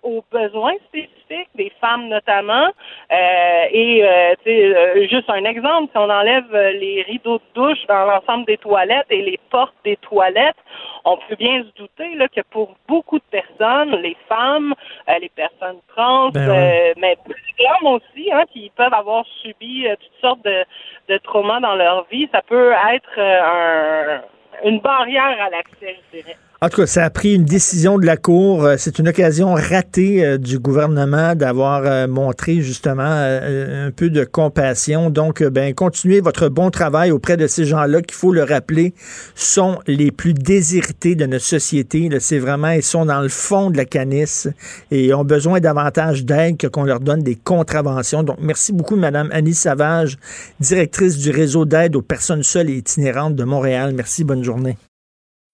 aux besoins spécifiques des femmes notamment. Euh, et juste un exemple, si on enlève les rideaux de douche dans l'ensemble des toilettes et les portes des toilettes, on peut bien se douter là, que pour beaucoup de personnes, les femmes, les personnes trans, ben mais les hommes aussi, hein, qui peuvent avoir subi toutes sortes de, de trauma dans leur vie, ça peut être euh, une barrière à l'accès, je dirais. En tout cas, ça a pris une décision de la Cour. Euh, c'est une occasion ratée euh, du gouvernement d'avoir euh, montré justement un peu de compassion. Donc, ben, continuez votre bon travail auprès de ces gens-là qu'il faut le rappeler sont les plus désirés de notre société. C'est vraiment, ils sont dans le fond de la canisse et ont besoin davantage d'aide que qu'on leur donne des contraventions. Donc, merci beaucoup, Madame Annie Savage, directrice du réseau d'aide aux personnes seules et itinérantes de Montréal. Merci, bonne journée.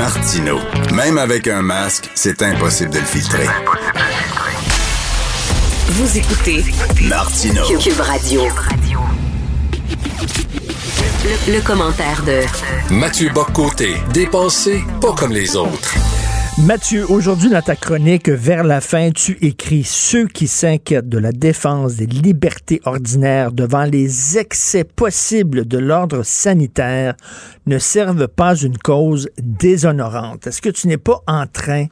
Martino. Même avec un masque, c'est impossible de le filtrer. Vous écoutez Martino. Cube Radio. Le, le commentaire de Mathieu Boccoté, dépensé pas comme les autres. Mathieu, aujourd'hui dans ta chronique, vers la fin, tu écris Ceux qui s'inquiètent de la défense des libertés ordinaires devant les excès possibles de l'ordre sanitaire ne servent pas une cause déshonorante. Est-ce que tu n'es pas en train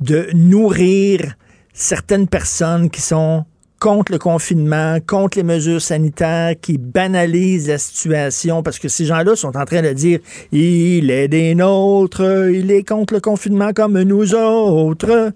de nourrir certaines personnes qui sont contre le confinement, contre les mesures sanitaires, qui banalisent la situation, parce que ces gens-là sont en train de dire il est des nôtres, il est contre le confinement comme nous autres.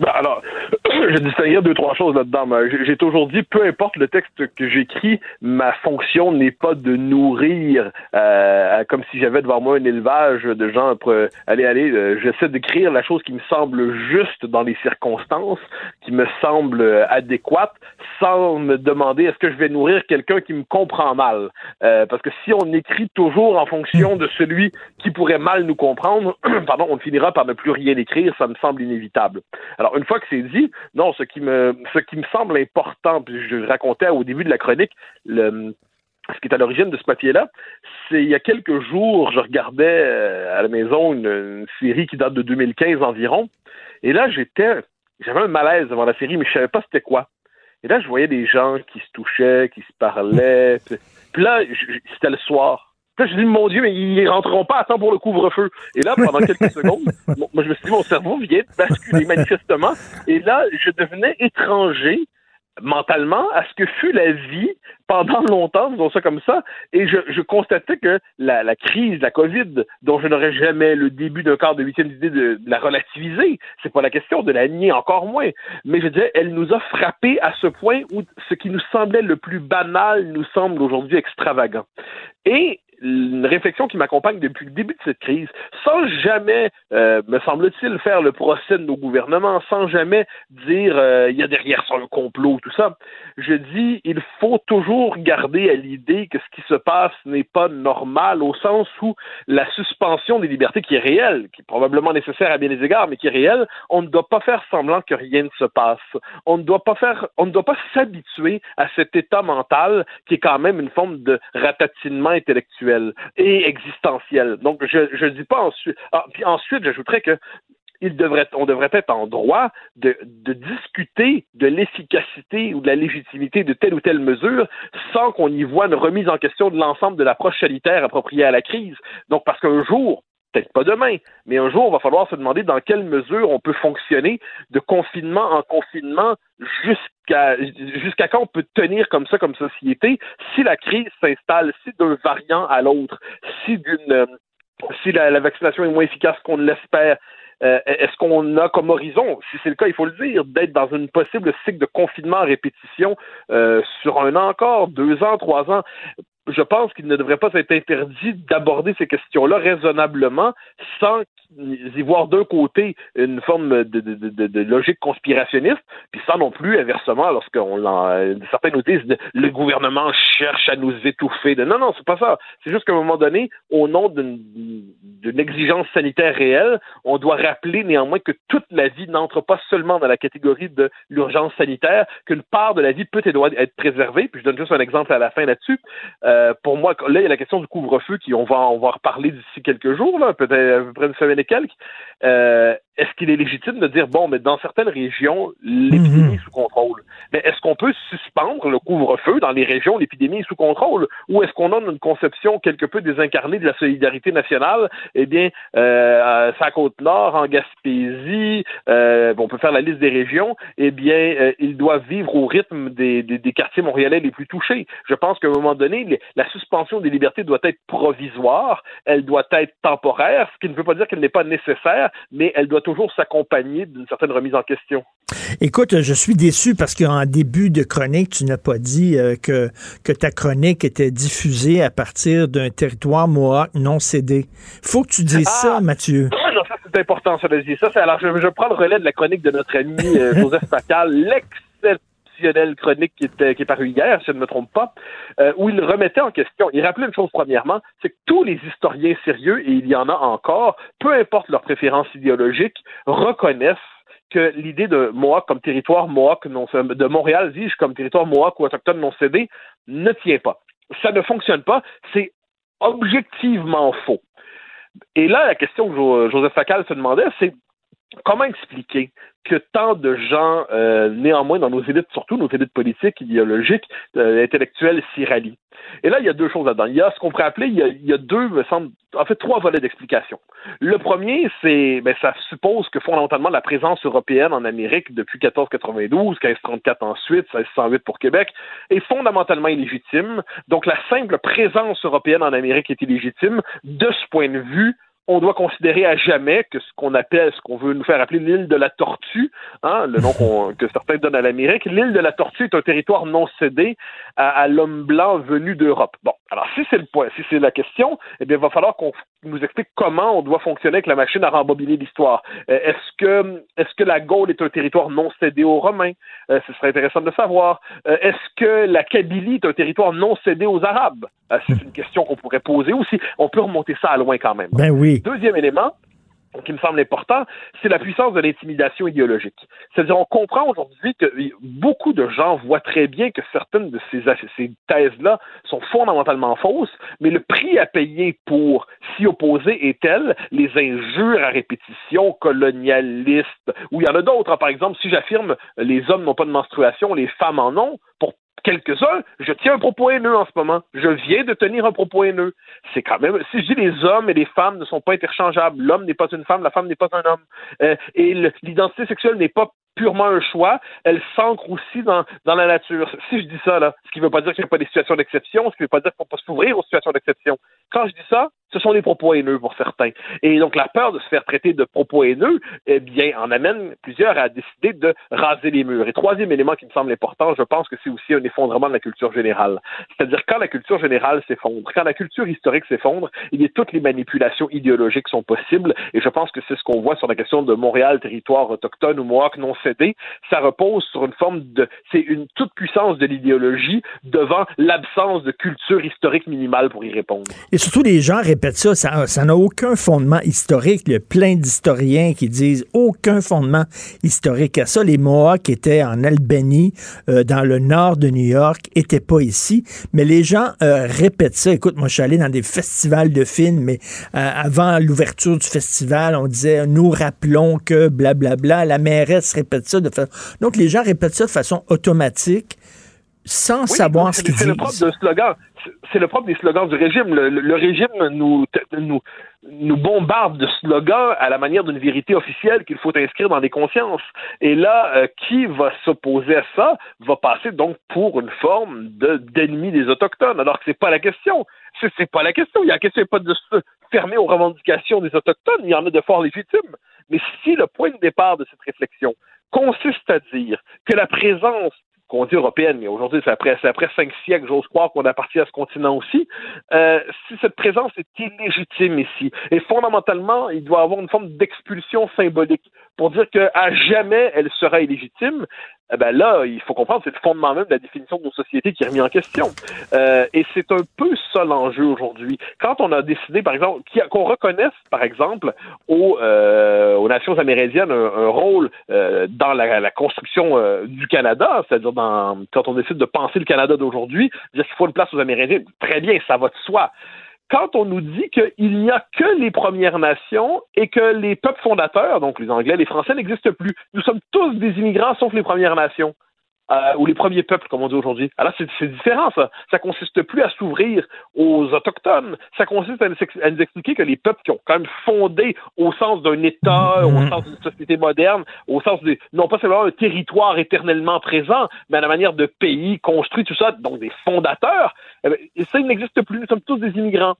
Ben alors, je distinguerais deux, trois choses là-dedans. J'ai toujours dit, peu importe le texte que j'écris, ma fonction n'est pas de nourrir euh, comme si j'avais devant moi un élevage de gens. Pour, allez, allez, euh, j'essaie d'écrire la chose qui me semble juste dans les circonstances, qui me semble adéquate, sans me demander est-ce que je vais nourrir quelqu'un qui me comprend mal. Euh, parce que si on écrit toujours en fonction de celui qui pourrait mal nous comprendre, pardon, on finira par ne plus rien écrire, ça me semble inévitable. Une fois que c'est dit, non, ce qui me, ce qui me semble important, puis je racontais au début de la chronique, le, ce qui est à l'origine de ce papier-là, c'est il y a quelques jours, je regardais euh, à la maison une, série qui date de 2015 environ, et là, j'étais, j'avais un malaise devant la série, mais je savais pas c'était quoi. Et là, je voyais des gens qui se touchaient, qui se parlaient, puis là, c'était le soir. Puis là, je dis, mon Dieu, mais ils rentreront pas à temps pour le couvre-feu. Et là, pendant quelques secondes, moi, je me suis dit, mon cerveau vient de basculer manifestement. Et là, je devenais étranger mentalement à ce que fut la vie pendant longtemps, disons ça comme ça, et je, je constatais que la, la, crise, la COVID, dont je n'aurais jamais le début d'un quart de huitième d'idée de, de, la relativiser, c'est pas la question de la nier encore moins, mais je disais, elle nous a frappé à ce point où ce qui nous semblait le plus banal nous semble aujourd'hui extravagant. Et une réflexion qui m'accompagne depuis le début de cette crise, sans jamais, euh, me semble-t-il, faire le procès de nos gouvernements, sans jamais dire euh, il y a derrière ça un complot, tout ça. Je dis il faut toujours garder à l'idée que ce qui se passe n'est pas normal au sens où la suspension des libertés qui est réelle, qui est probablement nécessaire à bien des égards, mais qui est réelle, on ne doit pas faire semblant que rien ne se passe. On ne doit pas faire, on ne doit pas s'habituer à cet état mental qui est quand même une forme de ratatinement intellectuel et existentielle. Donc, je ne dis pas ensuite. Ah, puis ensuite, j'ajouterais que devrait, être en droit de, de discuter de l'efficacité ou de la légitimité de telle ou telle mesure sans qu'on y voit une remise en question de l'ensemble de l'approche sanitaire appropriée à la crise. Donc, parce qu'un jour, peut-être pas demain, mais un jour, il va falloir se demander dans quelle mesure on peut fonctionner de confinement en confinement jusqu'à quand on peut tenir comme ça comme société si la crise s'installe, si d'un variant à l'autre, si d'une si la, vaccination est moins efficace qu'on l'espère, euh, est-ce qu'on a comme horizon, si c'est le cas, il faut le dire, d'être dans une possible cycle de confinement à répétition euh, sur un an encore, deux ans, trois ans? Je pense qu'il ne devrait pas être interdit d'aborder ces questions-là raisonnablement sans y voir d'un côté une forme de, logique conspirationniste, puis sans non plus, inversement, lorsqu'on certains nous disent le gouvernement cherche à nous étouffer. non, non, c'est pas ça. C'est juste qu'à un moment donné, au nom d'une exigence sanitaire réelle, on doit rappeler néanmoins que toute la vie n'entre pas seulement dans la catégorie de l'urgence sanitaire, qu'une part de la vie peut et doit être préservée. Puis je donne juste un exemple à la fin là-dessus. Euh, pour moi, là, il y a la question du couvre-feu qui on va on va en reparler d'ici quelques jours, peut-être à peu près une semaine et quelques. Euh, est-ce qu'il est légitime de dire bon, mais dans certaines régions, l'épidémie est sous contrôle? Mais est-ce qu'on peut suspendre le couvre-feu dans les régions où l'épidémie est sous contrôle, ou est-ce qu'on a une conception quelque peu désincarnée de la solidarité nationale? Eh bien, euh, à côte nord, en Gaspésie, euh, on peut faire la liste des régions. Eh bien, euh, ils doivent vivre au rythme des, des, des, quartiers montréalais les plus touchés. Je pense qu'à un moment donné, les, la suspension des libertés doit être provisoire, elle doit être temporaire, ce qui ne veut pas dire qu'elle n'est pas nécessaire, mais elle doit toujours s'accompagner d'une certaine remise en question. Écoute, je suis déçu parce qu'en début de chronique, tu n'as pas dit euh, que, que ta chronique était diffusée à partir d'un territoire Mohawk non cédé. faut que tu dises ah! ça, Mathieu. Non, ça, c'est important, ça, de dire ça. Alors, je, je, prends le relais de la chronique de notre ami euh, Joseph Facal, l'excellent chronique qui, était, qui est parue hier, si je ne me trompe pas, euh, où il remettait en question, il rappelait une chose premièrement, c'est que tous les historiens sérieux, et il y en a encore, peu importe leur préférence idéologique, reconnaissent que l'idée de Mohawk comme territoire Mohawk non, de Montréal, dis-je, comme territoire Mohawk ou autochtone non cédé, ne tient pas. Ça ne fonctionne pas. C'est objectivement faux. Et là, la question que Joseph Facal se demandait, c'est comment expliquer que tant de gens, euh, néanmoins, dans nos élites, surtout nos élites politiques, idéologiques, euh, intellectuelles, s'y rallient? Et là, il y a deux choses là-dedans. Il y a ce qu'on pourrait appeler, il y a, deux, me semble, en fait, trois volets d'explication. Le premier, c'est, ben, ça suppose que fondamentalement, la présence européenne en Amérique depuis 1492, 1534 ensuite, 1608 pour Québec, est fondamentalement illégitime. Donc, la simple présence européenne en Amérique est illégitime. De ce point de vue, on doit considérer à jamais que ce qu'on appelle, ce qu'on veut nous faire appeler l'île de la Tortue, hein, le nom que certains donnent à l'Amérique, l'île de la Tortue est un territoire non cédé à, à l'homme blanc venu d'Europe. Bon, alors si c'est le point, si c'est la question, eh bien, il va falloir qu'on nous explique comment on doit fonctionner avec la machine à rembobiner l'histoire. Euh, est-ce que, est-ce que la Gaule est un territoire non cédé aux Romains? Euh, Ce serait intéressant de le savoir. Euh, est-ce que la Kabylie est un territoire non cédé aux Arabes? C'est une question qu'on pourrait poser aussi. On peut remonter ça à loin quand même. Ben oui. Deuxième élément, qui me semble important, c'est la puissance de l'intimidation idéologique. C'est-à-dire, on comprend aujourd'hui que beaucoup de gens voient très bien que certaines de ces, thèses-là sont fondamentalement fausses, mais le prix à payer pour s'y opposer est tel, les injures à répétition colonialistes, ou il y en a d'autres. Hein. Par exemple, si j'affirme les hommes n'ont pas de menstruation, les femmes en ont, pour quelques-uns, je tiens un propos haineux en ce moment. Je viens de tenir un propos haineux. C'est quand même, si je dis les hommes et les femmes ne sont pas interchangeables, l'homme n'est pas une femme, la femme n'est pas un homme, euh, et l'identité sexuelle n'est pas purement un choix, elle s'ancre aussi dans, dans la nature. Si je dis ça, là, ce qui ne veut pas dire qu'il n'y a pas des situations d'exception, ce qui ne veut pas dire qu'il ne faut pas s'ouvrir aux situations d'exception. Quand je dis ça, ce sont des propos haineux pour certains. Et donc, la peur de se faire traiter de propos haineux, eh bien, en amène plusieurs à décider de raser les murs. Et troisième élément qui me semble important, je pense que c'est aussi un effondrement de la culture générale. C'est-à-dire, quand la culture générale s'effondre, quand la culture historique s'effondre, il y a toutes les manipulations idéologiques sont possibles. Et je pense que c'est ce qu'on voit sur la question de Montréal, territoire autochtone ou Mohawk non Ça repose sur une forme de, c'est une toute puissance de l'idéologie devant l'absence de culture historique minimale pour y répondre. Et surtout, les gens répètent ça, ça n'a aucun fondement historique. Il y a plein d'historiens qui disent aucun fondement historique à ça. Les Mohawks étaient en Albanie, euh, dans le nord de New York, étaient pas ici. Mais les gens euh, répètent ça. Écoute, moi, je suis allé dans des festivals de films, mais euh, avant l'ouverture du festival, on disait nous rappelons que blablabla. Bla, bla. La mairesse répète ça de façon. Donc, les gens répètent ça de façon automatique sans savoir ce qu'ils disent. C'est le propre d'un slogan c'est le propre des slogans du régime. Le, régime nous, nous, nous bombarde de slogans à la manière d'une vérité officielle qu'il faut inscrire dans les consciences. Et là, euh, qui va s'opposer à ça va passer donc pour une forme de d'ennemi des autochtones, alors que c'est pas la question. C'est, pas la question. Il y a la question pas de se fermer aux revendications des autochtones. Il y en a de fort légitimes. Mais si le point de départ de cette réflexion consiste à dire que la présence qu'on dit européenne, mais aujourd'hui, c'est après, après cinq siècles, j'ose croire qu'on appartient à ce continent aussi, euh, si cette présence est illégitime ici, et fondamentalement, il doit avoir une forme d'expulsion symbolique pour dire qu'à jamais elle sera illégitime, eh ben là, il faut comprendre, c'est le fondement même de la définition de nos sociétés qui est remis en question. Euh, et c'est un peu ça l'enjeu aujourd'hui. Quand on a décidé, par exemple, qu'on reconnaisse, par exemple, aux, euh, aux nations amérindiennes un, rôle euh, dans la, construction euh, du Canada, c'est-à-dire quand on décide de penser le Canada d'aujourd'hui, dire qu'il faut une place aux Amérindiens, très bien, ça va de soi quand on nous dit qu'il n'y a que les Premières Nations et que les peuples fondateurs, donc les Anglais, les Français, n'existent plus. Nous sommes tous des immigrants sauf les Premières Nations. Euh, ou les premiers peuples, comme on dit aujourd'hui. Alors, c'est différent, ça. Ça consiste plus à s'ouvrir aux Autochtones. Ça consiste à nous, expliquer que les peuples qui ont quand même fondé au sens d'un État, au mm-hmm. sens d'une société moderne, au sens de, non pas seulement un territoire éternellement présent, mais à la manière de pays construit, tout ça, donc des fondateurs, eh bien, ça, il n'existe plus. Nous sommes tous des immigrants.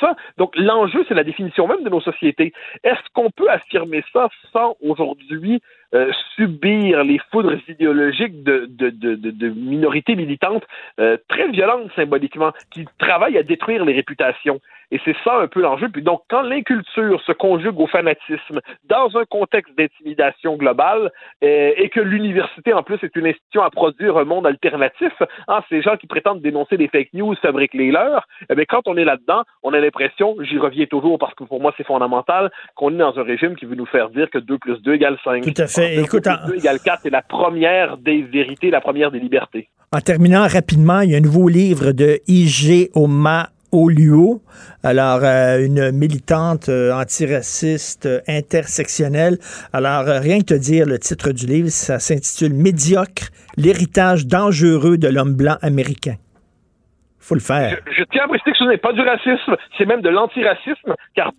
Ça, donc, l'enjeu, c'est la définition même de nos sociétés. Est-ce qu'on peut affirmer ça sans aujourd'hui euh, subir les foudres idéologiques de, de, de, minorités militantes euh, très violentes symboliquement, qui travaillent à détruire les réputations. Et c'est ça un peu l'enjeu. Puis donc, quand l'inculture se conjugue au fanatisme dans un contexte d'intimidation globale euh, et que l'université, en plus, est une institution à produire un monde alternatif, hein, ces gens qui prétendent dénoncer des fake news fabriquent les leurs, eh bien, quand on est là-dedans, on a l'impression, j'y reviens toujours parce que pour moi c'est fondamental, qu'on est dans un régime qui veut nous faire dire que 2 plus 2 égale 5. Tout à fait. Alors, Écoute, 2 en- plus 2 égale 4, c'est la première des vérités, la première des libertés. En terminant rapidement, il y a un nouveau livre de I.G. Oma Oluo. Alors, euh, une militante euh, antiraciste euh, intersectionnelle. Alors, rien que te dire le titre du livre, ça s'intitule Médiocre, l'héritage dangereux de l'homme blanc américain. faut le faire. Je tiens à préciser que ce n'est pas du racisme, c'est même de l'antiracisme, car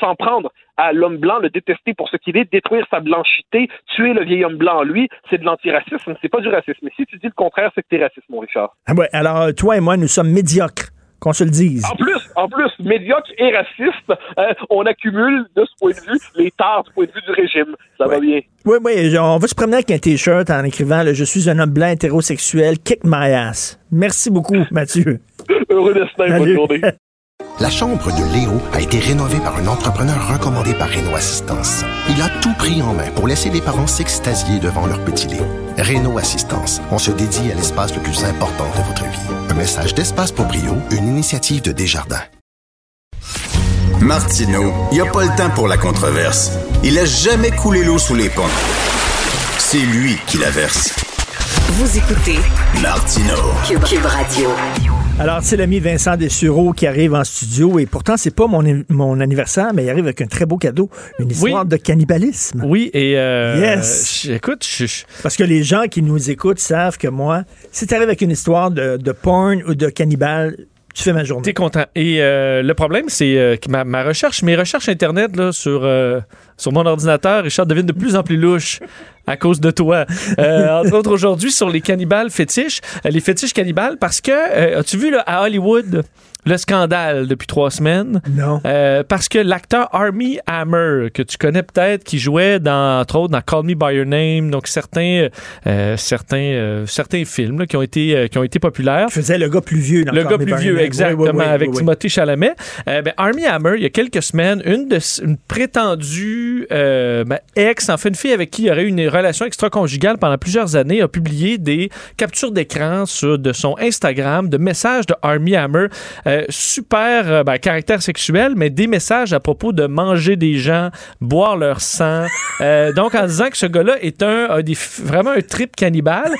s'en prendre à l'homme blanc, le détester pour ce qu'il est, détruire sa blanchité, tuer le vieil homme blanc en lui, c'est de l'antiracisme, c'est pas du racisme. Mais si tu dis le contraire, c'est que t'es raciste, mon Richard. Ah ouais, alors, toi et moi, nous sommes médiocres, qu'on se le dise. En plus, en plus, médiocre et raciste, euh, on accumule de ce point de vue les tares du point de vue du régime. Ça va bien. Oui, oui, genre, on va se promener avec un T-shirt en écrivant là, Je suis un homme blanc hétérosexuel, kick my ass. Merci beaucoup, Mathieu. Heureux destin, bonne journée. La chambre de Léo a été rénovée par un entrepreneur recommandé par Renault Assistance. Il a tout pris en main pour laisser les parents s'extasier devant leur petit Léo. Renault Assistance, on se dédie à l'espace le plus important de votre vie. Un message d'Espace pour Brio, une initiative de Desjardins. Martineau, il n'y a pas le temps pour la controverse. Il a jamais coulé l'eau sous les ponts. C'est lui qui la verse. Vous écoutez Martineau. Cube, Cube Radio. Alors, c'est l'ami Vincent Dessureau qui arrive en studio et pourtant, c'est pas mon, mon anniversaire, mais il arrive avec un très beau cadeau, une histoire de cannibalisme. Oui, et euh, Yes. écoute, Parce que les gens qui nous écoutent savent que moi, si tu arrives avec une histoire de, de porn ou de cannibale, tu fais ma journée. T'es content. Et euh, le problème, c'est euh, que ma, ma recherche, mes recherches Internet là, sur, euh, sur mon ordinateur, Richard, deviennent de plus en plus louches à cause de toi. Euh, entre autres, aujourd'hui, sur les cannibales fétiches, euh, les fétiches cannibales, parce que, euh, as-tu vu là, à Hollywood, le scandale depuis trois semaines? Non. Euh, parce que l'acteur Army Hammer, que tu connais peut-être, qui jouait dans, entre autres dans Call Me By Your Name, donc certains, euh, certains, euh, certains films là, qui, ont été, euh, qui ont été populaires. faisait le gars plus vieux dans Le Call gars Me plus By vieux, Your Name. exactement, Oui, oui, oui, avec. Timothée Chalamet. Euh, ben, Army Hammer, il y a quelques semaines, une, de, une prétendue euh, ben, ex, en fait, une fille avec qui il y aurait eu une relation extra-conjugale pendant plusieurs années, a publié des captures d'écran sur de son Instagram de messages de Army Hammer, euh, super euh, ben, caractère sexuel, mais des messages à propos de manger des gens, boire leur sang. Euh, donc, en disant que ce gars-là est un, des, vraiment un trip cannibale.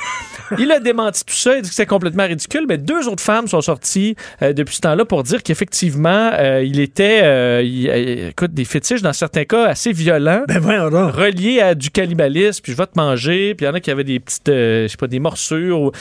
Il a démenti tout ça, il dit que c'est complètement ridicule, mais deux autres femmes sont sorties euh, depuis ce temps-là pour dire qu'effectivement, euh, il était, euh, il- écoute, des fétiches dans certains cas assez violents, Ben reliés à du cannibalisme, puis je vais te manger, puis il y en a qui avaient des petites, je sais pas, des morsures. ou-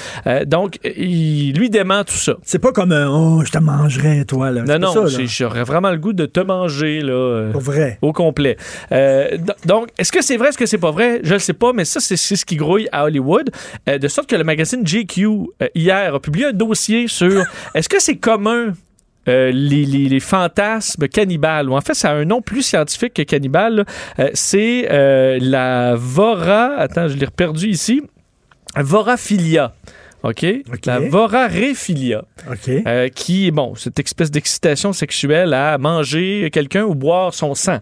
donc, il lui dément tout ça. C'est pas comme un Oh, je te mangerai, toi. Là. Non, non, j'aurais vraiment le goût de te manger, là. euh, Pas vrai. Au complet. Euh, donc, est-ce que c'est vrai, est-ce que c'est pas vrai? Je ne sais pas, mais ça, c'est ce qui grouille à Hollywood. Euh, de sorte que le magazine GQ, euh, hier, a publié un dossier sur est-ce que c'est commun euh, les, les- les fantasmes cannibales, ou en fait, ça a un nom plus scientifique que cannibale. Euh, c'est euh, la vora. Attends, je l'ai perdu ici. Voraphilia. OK? La voraréphilia. OK. Euh, qui, bon, cette espèce d'excitation sexuelle à manger quelqu'un ou boire son sang.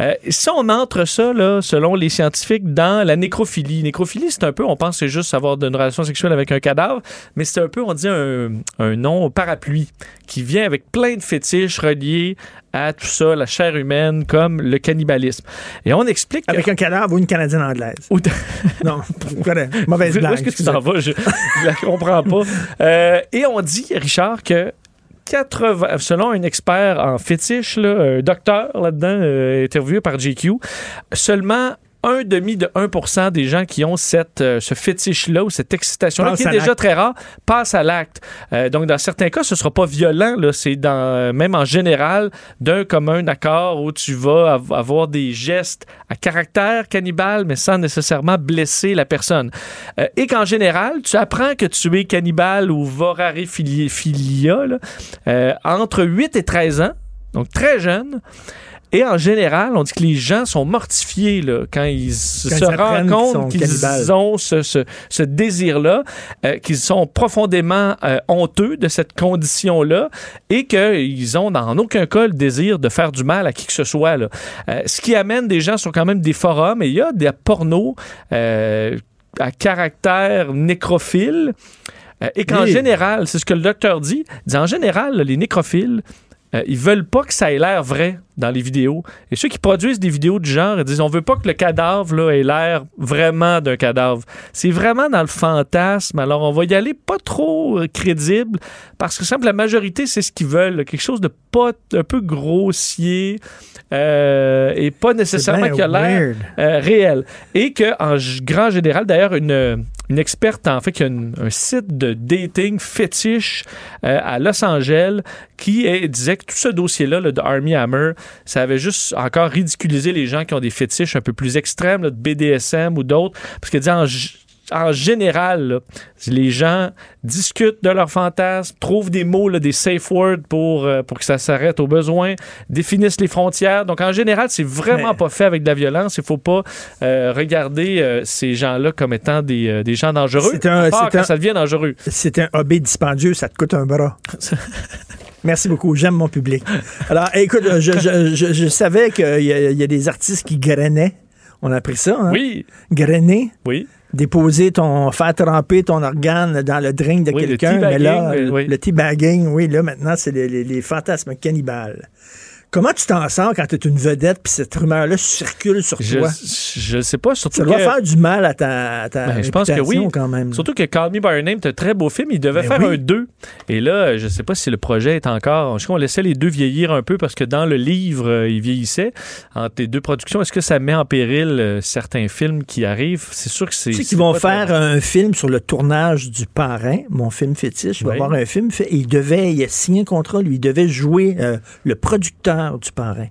Euh, ça, on entre ça, là, selon les scientifiques, dans la nécrophilie. Nécrophilie, c'est un peu, on pense que c'est juste avoir une relation sexuelle avec un cadavre, mais c'est un peu, on dit, un, un nom parapluie qui vient avec plein de fétiches reliés à tout ça, la chair humaine, comme le cannibalisme. Et on explique... que- Avec un cadavre ou une Canadienne anglaise. Ou non, mauvaise Où blague. est-ce que tu t'en vas? Je, je la comprends pas. Euh, et on dit, Richard, que 80, selon un expert en fétiche, là, un docteur là-dedans, euh, interviewé par GQ, seulement un demi de 1% des gens qui ont cette, euh, ce fétiche-là ou cette excitation-là, qui est déjà très rare, passe à l'acte. Euh, donc, dans certains cas, ce sera pas violent. C'est dans, euh, même en général d'un commun accord où tu vas av- avoir des gestes à caractère cannibale, mais sans nécessairement blesser la personne. Et qu'en général, tu apprends que tu es cannibale ou là, euh, entre 8 et 13 ans, donc très jeune. Et en général, on dit que les gens sont mortifiés là, quand ils Quand se ils rendent compte qu'ils ont ce, ce- ce désir-là, euh, qu'ils sont profondément euh, honteux de cette condition-là et qu'ils ont dans aucun cas le désir de faire du mal à qui que ce soit. Là. Euh, ce qui amène des gens sur quand même des forums et il y a des pornos à caractère nécrophile. Et qu'en Oui. général, c'est ce que le docteur dit, en général, là, les nécrophiles, ils veulent pas que ça ait l'air vrai dans les vidéos. Et ceux qui produisent des vidéos du genre, ils disent on veut pas que le cadavre là, ait l'air vraiment d'un cadavre. C'est vraiment dans le fantasme. Alors on va y aller pas trop euh, crédible parce que simple la majorité c'est ce qu'ils veulent, quelque chose de pas un peu grossier euh, et pas nécessairement qui a l'air euh, réel. Et que en grand général, d'ailleurs, une, une experte en fait qui a une- un site de dating fétiche euh, à Los Angeles qui est- disait que tout ce dossier-là là, de Army Hammer, ça avait juste encore ridiculisé les gens qui ont des fétiches un peu plus extrêmes, là, de BDSM ou d'autres, parce dit en, général, là, les gens discutent de leurs fantasmes, trouvent des mots, là, des safe words pour, euh, pour que ça s'arrête au besoin, définissent les frontières. Donc, en général, c'est vraiment Mais- pas fait avec de la violence. Il faut pas euh, regarder euh, ces gens-là comme étant des, des gens dangereux. C'est un- à part c'est quand un- ça devient dangereux. C'est un hobby dispendieux, ça te coûte un bras. Merci beaucoup, j'aime mon public. Alors, écoute, euh, je, je- je- je savais qu'il y, a- il y a des artistes qui grainaient. On a appris ça, hein? Oui. Grainer. Oui. Déposer ton, faire tremper ton organe dans le drink de Oui, quelqu'un. Mais là, le, oui. le teabagging, oui, là, maintenant, c'est les, les- les fantasmes cannibales. Comment tu t'en sors quand tu es une vedette puis cette rumeur-là circule sur Je, toi? je sais pas, surtout Ça doit que- faire du mal à ta, à ta Ben, je pense que oui. quand même. Surtout que Call Me By Your Name, c'est un très beau film. Il devait Ben faire oui. un 2. Et là, je sais pas si le projet est encore. Je crois qu'on laissait les deux vieillir un peu parce que dans le livre, euh, ils vieillissaient. Entre les deux productions, est-ce que ça met en péril euh, certains films qui arrivent? C'est sûr que c'est. Tu sais qu'ils vont très faire un film sur le tournage du Parrain, mon film fétiche. Il va Oui. y avoir un film fait. Il devait, il a signé un contrat, lui, il devait jouer euh, le producteur du Parrain.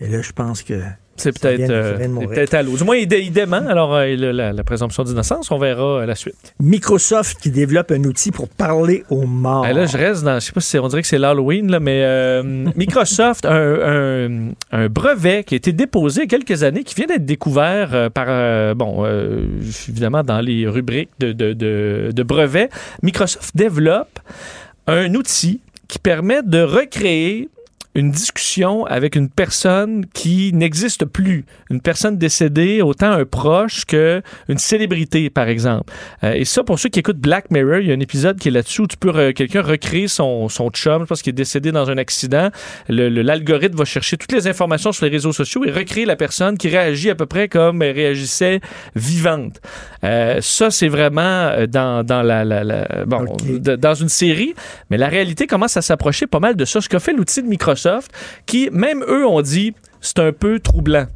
Et là, je pense que. C'est peut-être euh, peut-être à l'eau. Du moins, il, dé- il dément. Alors, euh, la, la présomption d'innocence, on verra euh, la suite. Microsoft qui développe un outil pour parler aux morts. Ah, là, je reste dans. Je sais pas si on dirait que c'est l'Halloween, là, mais euh, Microsoft un, un- un brevet qui a été déposé il y a quelques années, qui vient d'être découvert par. bon, évidemment, dans les rubriques de, de, de- de brevets. Microsoft développe un outil qui permet de recréer une discussion avec une personne qui n'existe plus, une personne décédée, autant un proche que une célébrité, par exemple. Euh, et ça, pour ceux qui écoutent Black Mirror, il y a un épisode qui est là-dessus où tu peux re- quelqu'un recréer son, son chum, je pense qu'il est décédé dans un accident. Le- le- L'algorithme va chercher toutes les informations sur les réseaux sociaux et recréer la personne qui réagit à peu près comme elle réagissait vivante. Euh, ça, c'est vraiment euh, dans, dans la, la- la- bon, dans une série, mais la réalité commence à s'approcher pas mal de ça. Ce qu'a fait l'outil de Microsoft, qui, même eux, ont dit, c'est un peu troublant.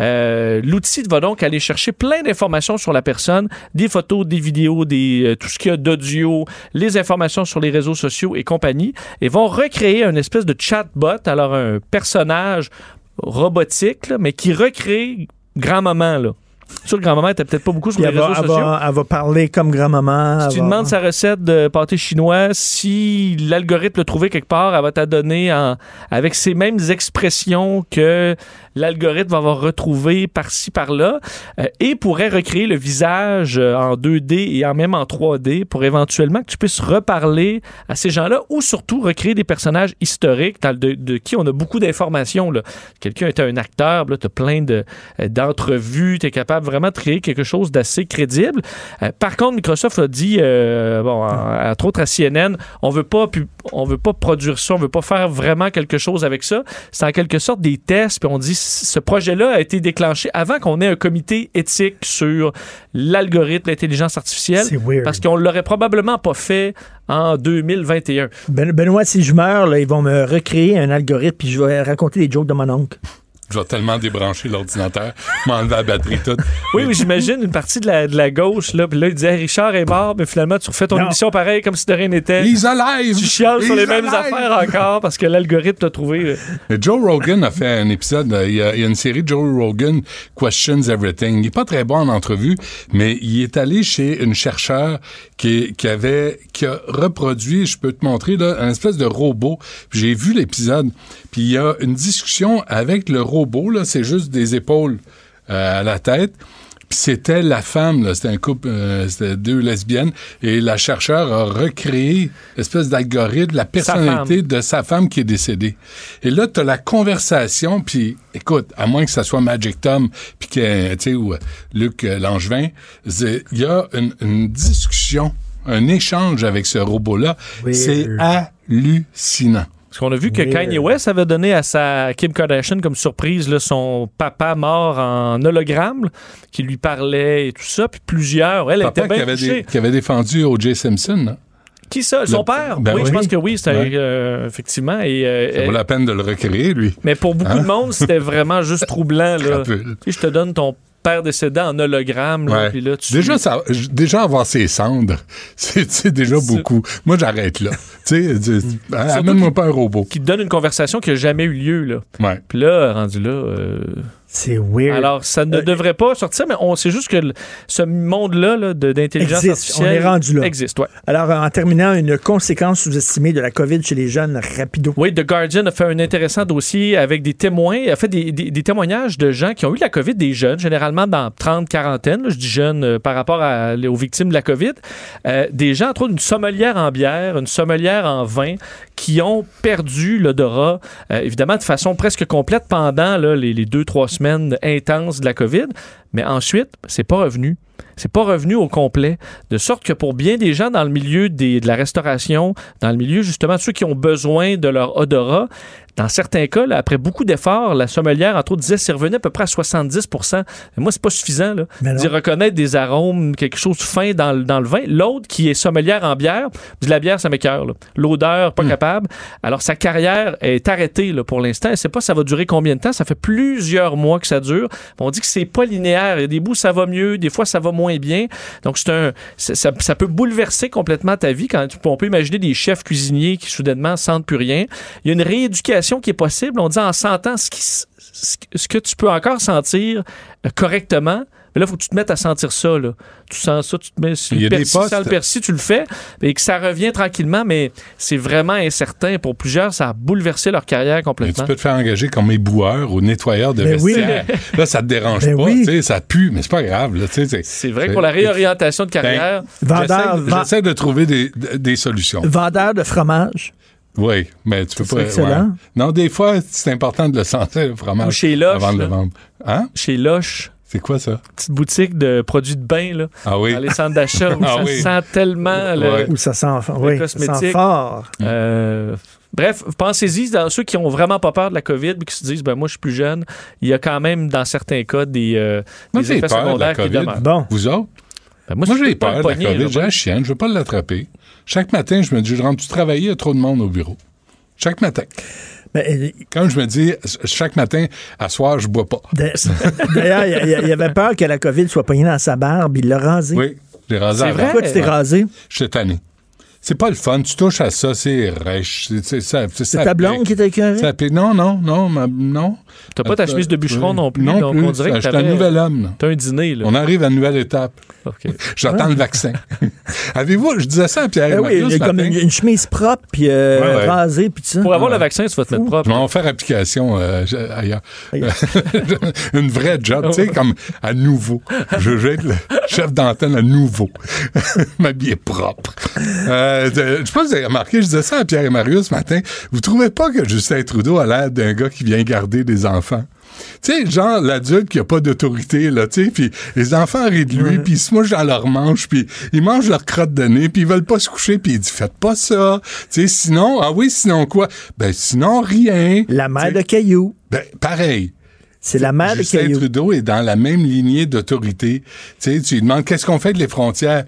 Euh, L'outil va donc aller chercher plein d'informations sur la personne, des photos, des vidéos, des, euh, tout ce qu'il y a d'audio, les informations sur les réseaux sociaux et compagnie, et vont recréer une espèce de chatbot, alors un personnage robotique, mais qui recrée grand-maman. Là. Sur le grand-maman, était peut-être pas beaucoup sur les elle, va, réseaux elle sociaux. va- elle va parler comme grand-maman. Si tu va- demandes sa recette de pâté chinois, si l'algorithme l'a trouvé quelque part, elle va t'adonner avec ces mêmes expressions que l'algorithme va avoir retrouvé par-ci, par-là, euh, et pourrait recréer le visage euh, en 2D et en même en 3D pour éventuellement que tu puisses reparler à ces gens-là ou surtout recréer des personnages historiques dans le- de, de qui on a beaucoup d'informations. Quelqu'un était un acteur, tu as plein de, euh, d'entrevues, tu es capable vraiment de créer quelque chose d'assez crédible. Euh, par contre, Microsoft a dit, euh, bon, entre autres à CNN, on veut pas, on veut pas produire ça, on veut pas faire vraiment quelque chose avec ça. C'est en quelque sorte des tests, puis on dit ce projet-là a été déclenché avant qu'on ait un comité éthique sur l'algorithme, l'intelligence artificielle, parce qu'on l'aurait probablement pas fait en 2021. Ben- Benoît, si je meurs, là, ils vont me recréer un algorithme puis je vais raconter des jokes de mon oncle. Je vais tellement débrancher l'ordinateur, m'enlever la batterie toute. Oui, oui, j'imagine une partie de la, de la gauche, là, puis là, il disait Richard est mort, mais finalement, tu refais ton Non. émission pareil comme si de rien n'était. He's alive! Tu chiales sur les mêmes affaires encore parce que l'algorithme t'a trouvé. euh, Mais Joe Rogan a fait un épisode, euh, il y, a, il y a une série de Joe Rogan Questions Everything. Il est pas très bon en entrevue, mais il est allé chez une chercheure qui, qui avait qui a reproduit, je peux te montrer là, un espèce de robot. Puis J'ai vu l'épisode, puis il y a une discussion avec le robot là, c'est juste des épaules euh, à la tête. Puis c'était la femme, là, c'était un couple, euh, c'était deux lesbiennes, et la chercheure a recréé l'espèce d'algorithme, la personnalité de sa femme qui est décédée. Et là, tu as la conversation, puis écoute, à moins que ça soit Magic Tom, puis que, tu sais, ou euh, Luc euh, Langevin, il y a une, une discussion, un échange avec ce robot-là. C'est hallucinant. Parce qu'on a vu que Kanye West avait donné à sa Kim Kardashian comme surprise là, son papa mort en hologramme là, qui lui parlait et tout ça. Puis plusieurs, elle Papa était bien qui avait, qui avait défendu O.J. Simpson, là. Qui ça? Son Le- père? Ben oui, je pense que oui, c'était Ouais. euh, effectivement. Et, euh, Ça vaut elle- la peine de le recréer, lui. Mais pour beaucoup Hein? de monde, c'était vraiment juste troublant. Là. Crapule. Tu sais, je te donne ton père décédé en hologramme. Là, Ouais. puis là, tu déjà, ça, déjà avoir ses cendres, c'est déjà beaucoup. Moi, j'arrête là. tu- hein, amène-moi pas un robot. qui te donne une conversation qui n'a jamais eu lieu. Là. Ouais. Puis là, rendu là. euh, C'est weird. Alors, ça Euh, ne devrait pas sortir, mais on sait juste que ce monde-là là, d'intelligence Existe. On artificielle est rendu là. existe. Ouais. Alors, en terminant, une conséquence sous-estimée de la COVID chez les jeunes, rapido. Oui, The Guardian a fait un intéressant dossier avec des témoins, a fait des, des- des témoignages de gens qui ont eu la COVID, des jeunes, généralement dans 30, quarantaine, je dis jeunes euh, par rapport à- aux victimes de la COVID, Euh, des gens, entre autres, une sommelière en bière, une sommelière en vin, qui ont perdu l'odorat, euh, évidemment, de façon presque complète pendant là, les, les deux, trois semaines intenses de la COVID, mais ensuite, c'est pas revenu. C'est pas revenu au complet. De sorte que pour bien des gens dans le milieu des- de la restauration, dans le milieu justement de ceux qui ont besoin de leur odorat, dans certains cas, là, après beaucoup d'efforts, la sommelière, entre autres, disait c'est revenu à peu près à 70 Mais Moi, c'est pas suffisant d'y reconnaître des arômes, quelque chose de fin dans, le- dans le vin. L'autre, qui est sommelière en bière, dit la bière, ça m'écœure. L'odeur, Hmm. pas capable. Alors, sa carrière est arrêtée là, pour l'instant. Elle sait pas ça va durer combien de temps. Ça fait plusieurs mois que ça dure. On dit que c'est pas linéaire. Il y a des bouts, ça va mieux. Des fois, ça va moins bien. Donc, c'est un, ça, peut bouleverser complètement ta vie quand on peut imaginer des chefs cuisiniers qui soudainement sentent plus rien. Il y a une rééducation qui est possible. On dit en sentant ce que tu peux encore sentir euh, correctement. Mais là, il faut que tu te mettes à sentir ça. Là. Tu sens ça, tu te mets sur Il y le a des persil, sans le persil, tu le fais, et que ça revient tranquillement, mais c'est vraiment incertain. Pour plusieurs, ça a bouleversé leur carrière Mais tu complètement. peux te faire engager comme éboueur ou nettoyeur de Ben oui. Là, ça te dérange Ben pas, oui. tu sais, ça pue, mais c'est pas grave. là, tu sais, C'est vrai que pour la réorientation de carrière, Ben, Vendeur, j'essaie- de trouver des, des solutions. Vendeur de fromage. Oui, mais tu peux C'est pas. excellent. Non, des fois, c'est important de le sentir, le fromage. Ou chez Loche, Avant de le vendre. Hein? chez Loche, C'est quoi ça? petite boutique de produits de bain, là, Ah oui. dans les centres d'achat, où Ah ça oui. sent tellement le, Ouais. Où ça sent, le oui, ça sent cosmétique. fort. Euh, bref, pensez-y, dans ceux qui ont vraiment pas peur de la COVID et qui se disent, ben moi, je suis plus jeune, il y a quand même, dans certains cas, des, euh, Moi, des effets peur de la secondaires qui COVID. demeurent. Bon. Vous autres? Ben, moi, j'ai peur de la COVID. J'ai la chienne, je veux pas l'attraper. Chaque matin, je me dis, je rentre-tu travailler, il y a trop de monde au bureau. Chaque matin. Ben, Quand je me dis, chaque matin, à soir, je bois pas. D'ailleurs, il y, y avait peur que la COVID soit pognée dans sa barbe. Il l'a rasé. Oui, j'ai rasé C'est vrai? Pourquoi tu t'es Ouais. rasé? J'étais tanné. C'est pas le fun. Tu touches à ça, c'est rêche. C'est c'est- ça- c'est C'est ça ta blonde qui était pique. Non, non, non, ma- non. T'as pas ta chemise de bûcheron Oui. non plus, Non donc plus. on dirait que J'étais un nouvel homme. là. T'as un dîner, là. On arrive à une nouvelle étape. OK. J'attends le vaccin. Avez-vous, je disais ça à Pierre Ben oui, Marius il y a ce comme une, une chemise propre, puis euh, Ouais, ouais. rasée, puis tout ça. Pour avoir Ouais. le vaccin, tu vas te mettre propre. Je vais en faire application euh. Ailleurs. Une vraie job, tu sais, comme à nouveau. Je vais être le chef d'antenne à nouveau. M'habiller propre. Euh, de- je sais pas si vous avez remarqué, je disais ça à Pierre et Marius ce matin. Vous trouvez pas que Justin Trudeau a l'air d'un gars qui vient garder des enfants? Tu sais, genre l'adulte qui a pas d'autorité, là, tu sais, puis les enfants rient de lui, puis ils se mouchent dans leur manche, puis ils mangent leur crotte de nez, puis ils veulent pas se coucher, puis il dit « Faites pas ça! » Tu sais, sinon, ah oui, sinon quoi? Ben, sinon, rien. La mère de Caillou. Ben, pareil. C'est la mère de Justin Caillou. Trudeau est dans la même lignée d'autorité. Tu sais, tu lui demandes qu'est-ce qu'on fait avec les frontières?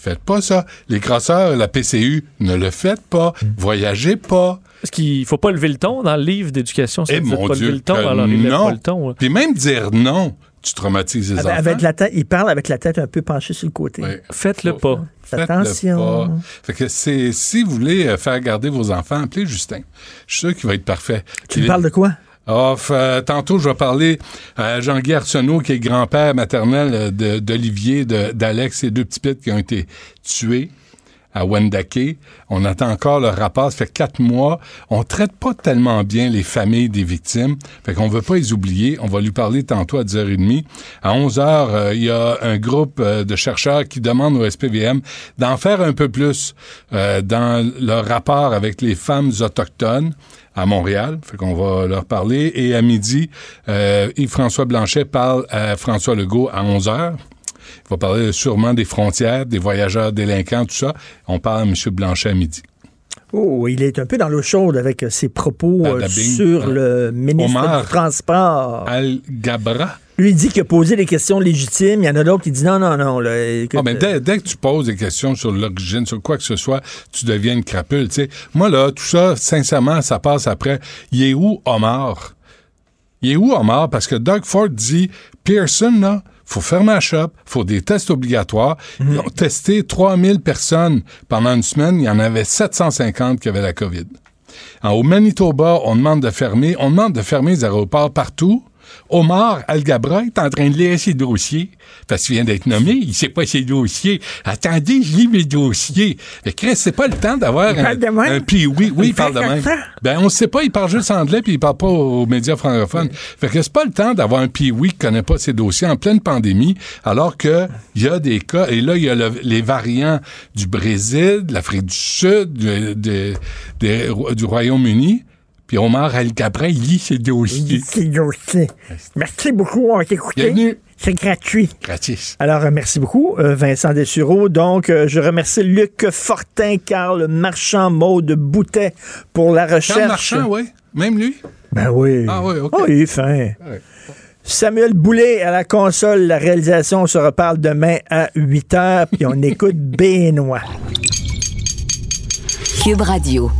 Faites pas ça. Les crosseurs, la PCU, ne le faites pas. Voyagez pas. Parce qu'il faut pas lever le ton dans le livre d'éducation. Eh mon pas Dieu, lever le ton, alors il lève non. pas le ton. là. Puis même dire non, tu traumatises les Avec, enfants. avec la tête, il parle avec la tête un peu penchée sur le côté. Faites-le pas. Faites-le Attention. pas. Fait que c'est, si vous voulez euh, faire garder vos enfants, appelez Justin. Je suis sûr qu'il va être parfait. Tu Il- me parles de quoi? Euh, tantôt, je vais parler à Jean-Guy Arsenault, qui est grand-père maternel euh, d'Olivier, d'Alex, et deux petits qui ont été tués à Wendake. On attend encore le rapport. Ça fait quatre mois. On traite pas tellement bien les familles des victimes. Fait qu'on veut pas les oublier. On va lui parler tantôt à 10h30. À 11h, euh, il y a un groupe euh, de chercheurs qui demandent au SPVM d'en faire un peu plus euh, dans leur rapport avec les femmes autochtones à Montréal. Fait qu'on va leur parler. Et à midi, euh, Yves-François Blanchet parle à François Legault à 11h. Il va parler sûrement des frontières, des voyageurs délinquants, tout ça. On parle à M. Blanchet à midi. Oh, il est un peu dans l'eau chaude avec ses propos euh, Badabing. sur Euh, le ministre Omar du Transport. Al-Gabra. Lui, dit qu'il a posé des questions légitimes. Il y en a d'autres qui disent non, non, non. Là, écoute, Ah, ben, dès, dès que tu poses des questions sur l'origine, sur quoi que ce soit, tu deviens une crapule. Moi, là, tout ça, sincèrement, ça passe après. Il est où Omar? Il est où Omar? Parce que Doug Ford dit Pearson, là, faut fermer la shop, faut des tests obligatoires. Ils ont testé 3000 personnes pendant une semaine. Il y en avait 750 qui avaient la COVID. En- au Manitoba, on demande de fermer, on demande de fermer les aéroports partout. Omar Al-Gabra est en train de lire ses dossiers parce qu'il vient d'être nommé. Il sait pas ses dossiers. Attendez, je lis mes dossiers. Fait que Chris, c'est pas le temps d'avoir un, de même? un puis oui, oui, il, Il parle de même. Ben, on sait pas, il parle juste anglais puis il parle pas aux médias francophones. Fait que c'est pas le temps d'avoir un puis oui qui connaît pas ses dossiers en pleine pandémie, alors que il y a des cas, et là, il y a le- les variants du Brésil, de l'Afrique du Sud, de- de- de- du Royaume-Uni. Puis Omar Al-Gabra, il lit ses dossiers. C'est dossier. Merci beaucoup. On va t'écouter. Bienvenue. C'est gratuit. Gratis. Alors, euh, merci beaucoup, euh, Vincent Dessureau. Donc, euh, je remercie Luc Fortin, Carl Marchand, Maude Boutet pour la recherche. Charles Marchand, oui. Même lui? Ben oui. Ah oui, OK. Oh, il est fin. Samuel Boulet à la console, la réalisation, on se reparle demain à 8 h, puis on écoute Benoît. Cube Radio.